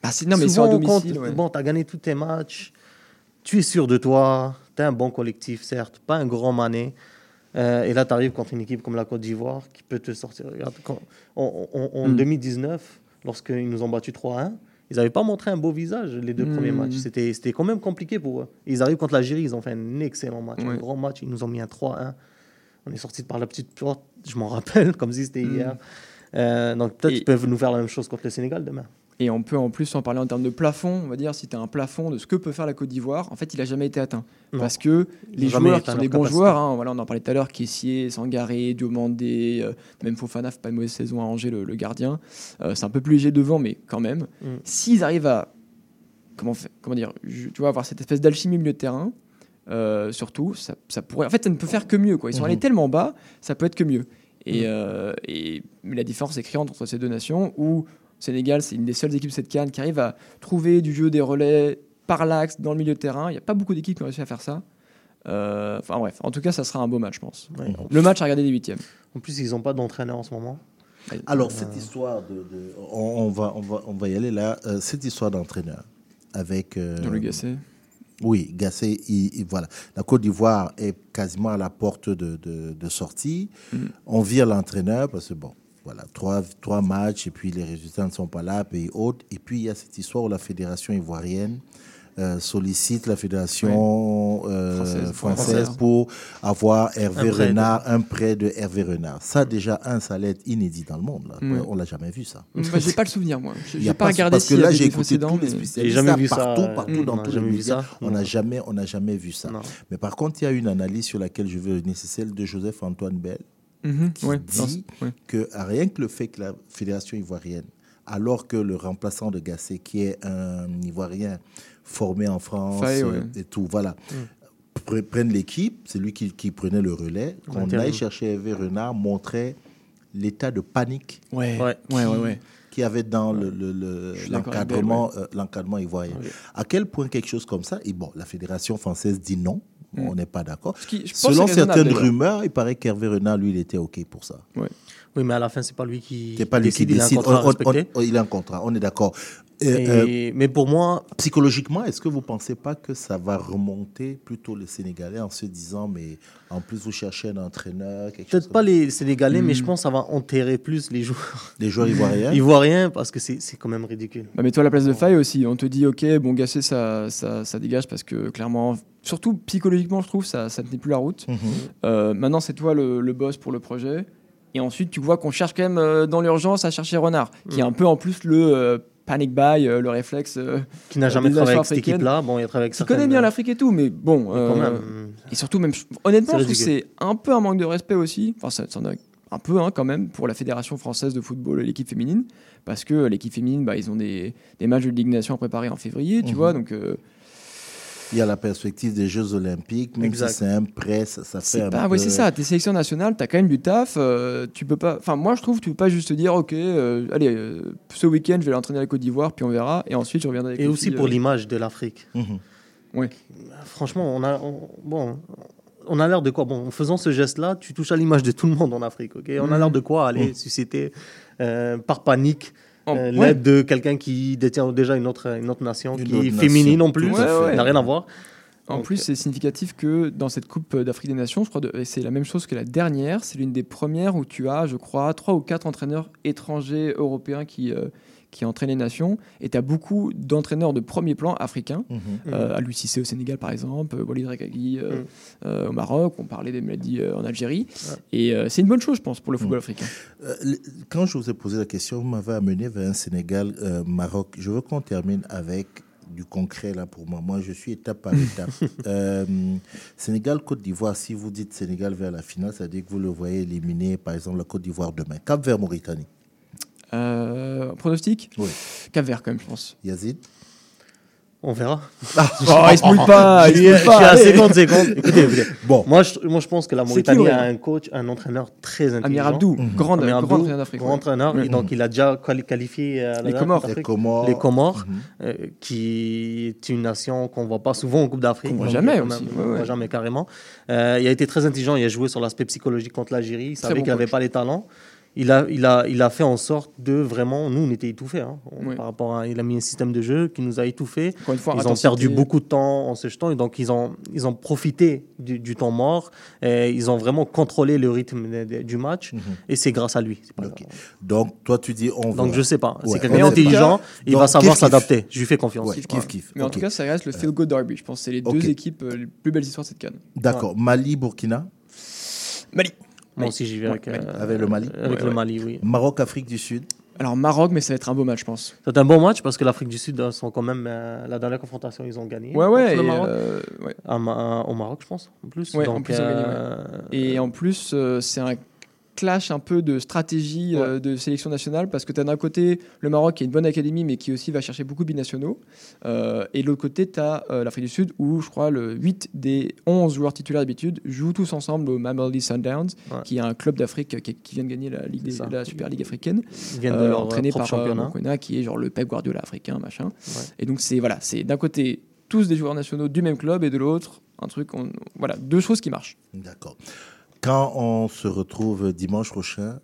Ah, c'est- non, mais c'est à souvent, domicile. ouais. Bon, tu as gagné tous tes matchs, tu es sûr de toi, tu as un bon collectif, certes, pas un grand mané. Euh, et là, tu arrives contre une équipe comme la Côte d'Ivoire qui peut te sortir. Regarde, quand- en en- en Mm. 2019, lorsqu'ils nous ont battu 3-1, ils n'avaient pas montré un beau visage les deux Mm. premiers matchs. C'était quand même compliqué pour eux. Ils arrivent contre l'Algérie, ils ont fait un excellent match, un grand match. Ils nous ont mis un 3-1. On est sorti par la petite porte, je m'en rappelle, comme si c'était Mm. hier. Euh, donc peut-être Et- qu'ils peuvent nous faire la même chose contre le Sénégal demain. Et on peut en plus en parler en termes de plafond. On va dire, si tu as un plafond de ce que peut faire la Côte d'Ivoire, en fait, il n'a jamais été atteint. Non. Parce que les joueurs qui sont des bons capacité. joueurs, hein, voilà, on en parlait tout à l'heure, Kessier, Sangaré, Diomandé, euh, même Fofana, pas une mauvaise saison à Angers, le, le gardien. Euh, c'est un peu plus léger devant, mais quand même. Mm. S'ils arrivent à comment, dire, tu vois, avoir cette espèce d'alchimie milieu de terrain, euh, surtout, ça, ça pourrait. En fait, ça ne peut faire que mieux. Quoi. Ils sont allés tellement bas, ça peut être que mieux. Et, Mhm. euh, et mais la différence est criante entre ces deux nations où Sénégal, c'est une des seules équipes de cette canne qui arrive à trouver du jeu des relais par l'axe dans le milieu de terrain. Il n'y a pas beaucoup d'équipes qui ont réussi à faire ça. Euh, Enfin bref, en tout cas, ça sera un beau match, je pense. Ouais. Le match à regarder des huitièmes. En plus, ils n'ont pas d'entraîneur en ce moment. Alors, cette histoire de... de- on, on va, on, va, on va y aller là. Euh, cette histoire d'entraîneur avec... euh, Dans le Gasset. Oui, Gasset, il- il- voilà. La Côte d'Ivoire est quasiment à la porte de, de- de sortie. Mm. On vire l'entraîneur parce que, bon, voilà, trois, trois matchs et puis les résultats ne sont pas là, pays haute. Et puis, il y a cette histoire où la fédération ivoirienne euh, sollicite la fédération euh, Française. française, pour avoir Hervé Un prêt de- Renard, un prêt de Hervé Renard. Ça, déjà, un, ça inédit dans le monde. Là. Mm. On l'a jamais vu, ça. Moi, j'ai pas le souvenir, moi. J'ai j'ai pas regardé parce que là j'ai écouté tous les spécialistes J'ai jamais vu ça, partout, partout mm, dans on a tous les jamais vu médias. ça. On n'a jamais, on jamais vu ça. Non. Mais par contre, il y a une analyse sur laquelle je veux revenir, c'est celle de Joseph Antoine Bell, Mhm, qui ouais, dit non, ouais. que rien que le fait que la fédération ivoirienne, alors que le remplaçant de Gasset, qui est un Ivoirien formé en France ouais. et tout, voilà, Mm. pre- prenne l'équipe, c'est lui qui, qui prenait le relais, qu'on Intérim. aille chercher Hervé Renard, montrait l'état de panique Ouais, y avait dans le- le- le- euh, l'encadrement ivoirien. À quel point quelque chose comme ça, et bon, la fédération française dit non, Mm. on n'est pas d'accord. Ce qui, Selon certaines rumeurs, il paraît qu'Hervé Renard, lui, il était OK pour ça. Oui, mais à la fin, c'est pas lui qui, pas lui qui décide. Il a un décide. contrat à On- on- respecter. on- il a un contrat, on est d'accord. Euh, euh, mais pour moi, psychologiquement, est-ce que vous ne pensez pas que ça va remonter plutôt les Sénégalais en se disant, mais en plus, vous cherchez un entraîneur, peut-être comme pas les Sénégalais, mais Hmm. je pense que ça va enterrer plus les joueurs Les joueurs ivoiriens? Ivoiriens parce que c'est c'est quand même ridicule. Bah, mets-toi à la place de Faye aussi. On te dit, ok, bon, Gasset, ça, ça, ça dégage parce que clairement, surtout psychologiquement, je trouve, ça, ça tenait plus la route. Mhm. Euh, maintenant, c'est toi le, le boss pour le projet. Et ensuite, tu vois qu'on cherche quand même euh, dans l'urgence à chercher Renard, qui est Mm. un peu en plus le euh, panic buy, euh, le réflexe. euh, Qui n'a jamais travaillé avec cette équipe-là. Bon, il a travaillé avec Qui connaît bien l'Afrique et tout, mais bon. Mais quand euh, même, Et surtout, même, honnêtement, je trouve que c'est un peu un manque de respect aussi. Enfin, ça, ça en a un peu hein, quand même pour la Fédération française de football et l'équipe féminine. Parce que l'équipe féminine, bah, ils ont des, des matchs de Ligue à préparer en février, tu Mhm. vois. Donc, euh, Il y a la perspective des Jeux Olympiques, même Exact. si c'est un prêt, ça, ça fait c'est un pas, peu... ouais, c'est ça. Tes sélections nationales, t'as quand même du taf. euh, tu peux pas. Enfin, moi, je trouve, tu peux pas juste te dire, ok, euh, allez, euh, ce week-end, je vais l'entraîner à la Côte d'Ivoire, puis on verra, et ensuite, je reviendrai avec Et aussi filles, pour euh, l'image de l'Afrique. Mhm. Ouais. Franchement, on a, on- bon, on a l'air de quoi? Bon, en faisant ce geste-là, tu touches à l'image de tout le monde en Afrique. ok? On a Mhm. l'air de quoi? Aller Mhm. susciter euh, par panique euh, ouais. l'aide de quelqu'un qui détient déjà une autre, une autre nation, Une qui autre est nation. féminine en plus, n'a rien à voir. En Donc, plus, c'est significatif que dans cette Coupe d'Afrique des Nations, je crois, c'est la même chose que la dernière, c'est l'une des premières où tu as, je crois, trois ou quatre entraîneurs étrangers européens qui, euh, qui entraîne les nations, et tu as beaucoup d'entraîneurs de premier plan africains, euh, à l'UCC au Sénégal par exemple, euh, Walid Regragui euh, Mhm. euh, au Maroc, on parlait des maladies euh, en Algérie, et euh, c'est une bonne chose, je pense, pour le football Mhm. africain. Quand je vous ai posé la question, vous m'avez amené vers un Sénégal-Maroc. je veux qu'on termine avec du concret là pour moi. Moi, je suis étape par étape. Euh, Sénégal-Côte d'Ivoire, si vous dites Sénégal vers la finale, ça veut dire que vous le voyez éliminer, par exemple, la Côte d'Ivoire demain. Cap vers Mauritanie. Euh, pronostic Oui. Cap vert quand même, je pense. Yazid On verra. Oh, il se mouille pas, il Je se suis- mouille je pas, suis à allez. 50 secondes. Écoutez, écoutez. Bon. Moi, je, moi, je pense que la Mauritanie a un coach, un entraîneur très intelligent. Amir Abdou, Mhm. Amir grand Abdou, entraîneur d'Afrique, Grand entraîneur. Mhm. Et donc, il a déjà quali- qualifié euh, Les Comores. Les Comores. Les Comores, Mhm. euh, qui est une nation qu'on voit pas souvent en Coupe d'Afrique. Voit jamais aussi, ouais, on voit ouais. jamais carrément. Euh, il a été très intelligent. Il a joué sur l'aspect psychologique contre l'Algérie. Il savait bon qu'il n'avait pas les talents. Il a, il, a, il a fait en sorte de vraiment. Nous, on était étouffés. hein, Oui. par rapport à, il a mis un système de jeu qui nous a étouffés. Encore une fois, ils ont perdu beaucoup de temps en se jetant. Et donc, ils ont, ils ont profité du, du temps mort. Et ils ont vraiment contrôlé le rythme de- de- du match. Et c'est grâce à lui. Donc, toi, tu dis on donc verra. je sais pas. Ouais, C'est quelqu'un d'intelligent. Il Donc, va savoir s'adapter. Je lui fais confiance. Ouais, kiff, kiff. Mais en tout cas, ça reste le feel good derby. Je pense que c'est les deux équipes euh, les plus belles histoires de cette canne. D'accord. Mali, Burkina? Mali. Moi aussi, j'y vais avec, Ouais, euh, Avec le Mali Avec Ouais, le ouais. Mali, oui. Maroc, Afrique du Sud. Alors Maroc, mais ça va être un beau match, je pense. C'est un bon match parce que l'Afrique du Sud euh, sont quand même euh, la dernière confrontation, ils ont gagné. Ouais, ouais. contre le Maroc. euh, ouais. À Ma- au Maroc, je pense, en plus. Ouais, Donc, en plus, ils ont gagné, ouais. Et en plus, euh, c'est un clash un peu de stratégie euh, de sélection nationale parce que tu as d'un côté le Maroc qui est une bonne académie mais qui aussi va chercher beaucoup de binationaux Euh, et de l'autre côté tu as l'Afrique du Sud où je crois le 8 des 11 joueurs titulaires d'habitude jouent tous ensemble au Mamelodi Sundowns Ouais. qui est un club d'Afrique qui, qui vient de gagner la, Ligue des- la Super Ligue africaine Ils viennent de leur, euh, entraîné par euh, championnat. Mokwena, qui est genre le Pep Guardiola africain machin Ouais. et donc c'est voilà c'est d'un côté tous des joueurs nationaux du même club et de l'autre un truc on- voilà deux choses qui marchent D'accord. Quand on se retrouve dimanche prochain,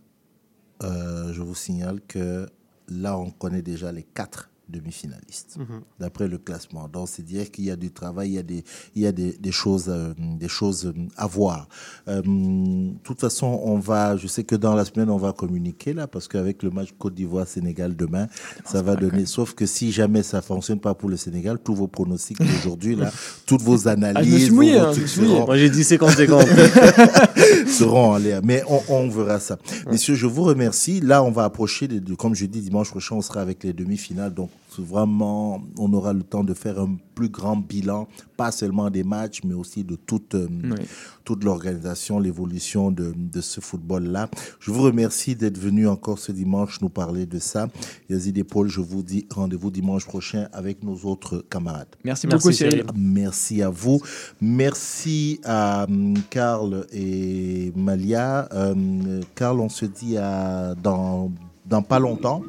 euh, je vous signale que là, on connaît déjà les quatre demi-finalistes, Mhm. d'après le classement. Donc, c'est dire qu'il y a du travail, il y a des, il y a des, des choses, euh, des choses euh, à voir. Euh, De toute façon, on va, je sais que dans la semaine, on va communiquer là, parce qu'avec le match Côte d'Ivoire-Sénégal demain, ça va donner. Sauf que si jamais ça fonctionne pas pour le Sénégal, tous vos pronostics d'aujourd'hui là, toutes vos analyses, suis mouillé, vos- hein, seront- Moi, j'ai dit 50-50. seront en l'air. Mais on, on verra ça. Messieurs, je vous remercie. Là, on va approcher, comme je dis, dimanche prochain, on sera avec les demi-finales. Donc, vraiment, on aura le temps de faire un plus grand bilan, pas seulement des matchs, mais aussi de toute, euh, Oui. toute l'organisation, l'évolution de, de ce football-là. Je vous remercie d'être venu encore ce dimanche nous parler de ça. Yazid et Paul, je vous dis rendez-vous dimanche prochain avec nos autres camarades. merci, beaucoup Cyril. Merci à vous. Merci à hum, Karl et Malia. Euh, Karl, on se dit à, dans, dans pas longtemps.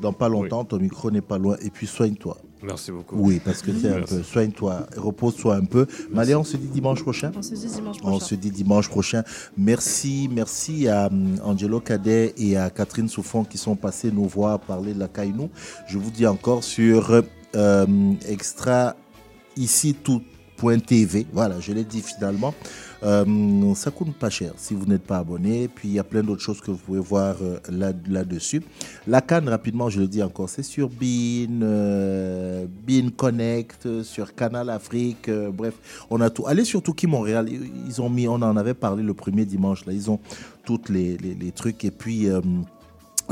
Dans pas longtemps, ton micro n'est pas loin. Et puis soigne-toi. Merci beaucoup. Oui, parce que c'est un peu. Soigne-toi, repose-toi un peu. Malia, on se dit dimanche prochain. On se dit dimanche On prochain. se dit dimanche prochain. Merci, merci à hum, Angelo Cadet et à Catherine Souffon qui sont passés nous voir parler de la Kainou. Je vous dis encore sur euh, extra ici tout.tv. Voilà, je l'ai dit finalement. Euh, ça coûte pas cher si vous n'êtes pas abonné. Puis il y a plein d'autres choses que vous pouvez voir euh, là, là-dessus. La Cannes, rapidement, je le dis encore, c'est sur Bean, euh, Bean Connect, sur Canal Afrique. euh, bref, on a tout. Allez sur Touki Montréal. Ils ont mis, on en avait parlé le premier dimanche. Là, ils ont toutes les, les trucs. Et puis.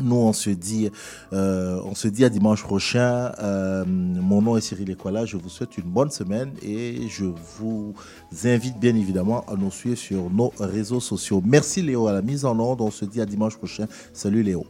Nous, on se dit, euh, on se dit à dimanche prochain. Euh, mon nom est Cyril Equala. Je vous souhaite une bonne semaine et je vous invite bien évidemment à nous suivre sur nos réseaux sociaux. Merci Léo à la mise en ordre. On se dit à dimanche prochain. Salut Léo.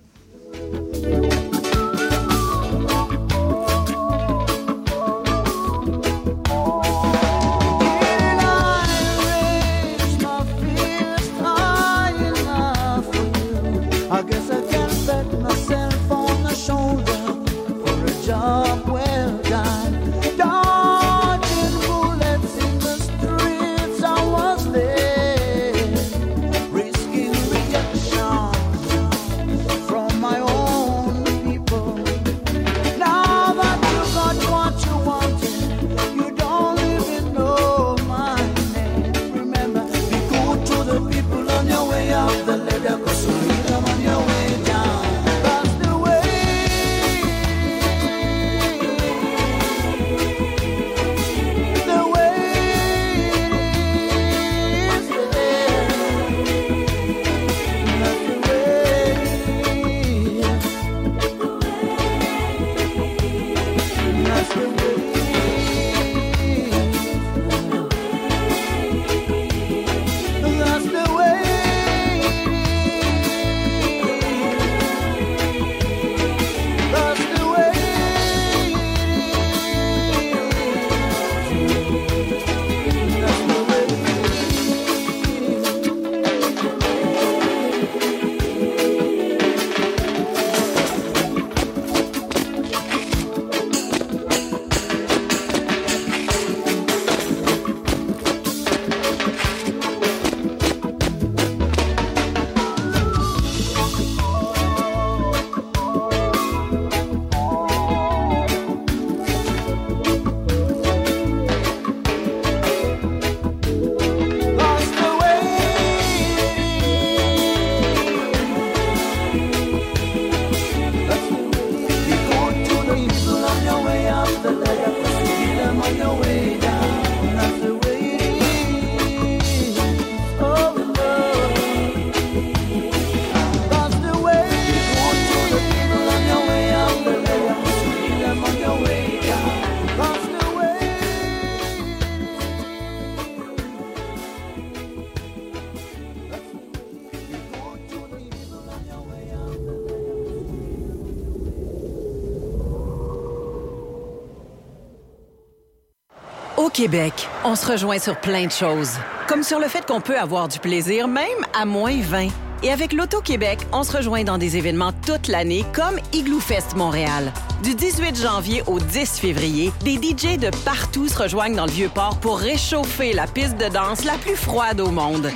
Québec, on se rejoint sur plein de choses. Comme sur le fait qu'on peut avoir du plaisir même à moins 20. Et avec l'Auto-Québec, on se rejoint dans des événements toute l'année comme Igloo Fest Montréal. Du 18 janvier au 10 février, des DJ de partout se rejoignent dans le Vieux-Port pour réchauffer la piste de danse la plus froide au monde.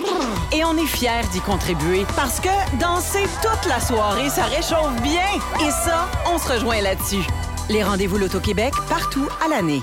Et on est fiers d'y contribuer parce que danser toute la soirée, ça réchauffe bien. Et ça, on se rejoint là-dessus. Les rendez-vous l'Auto-Québec partout à l'année.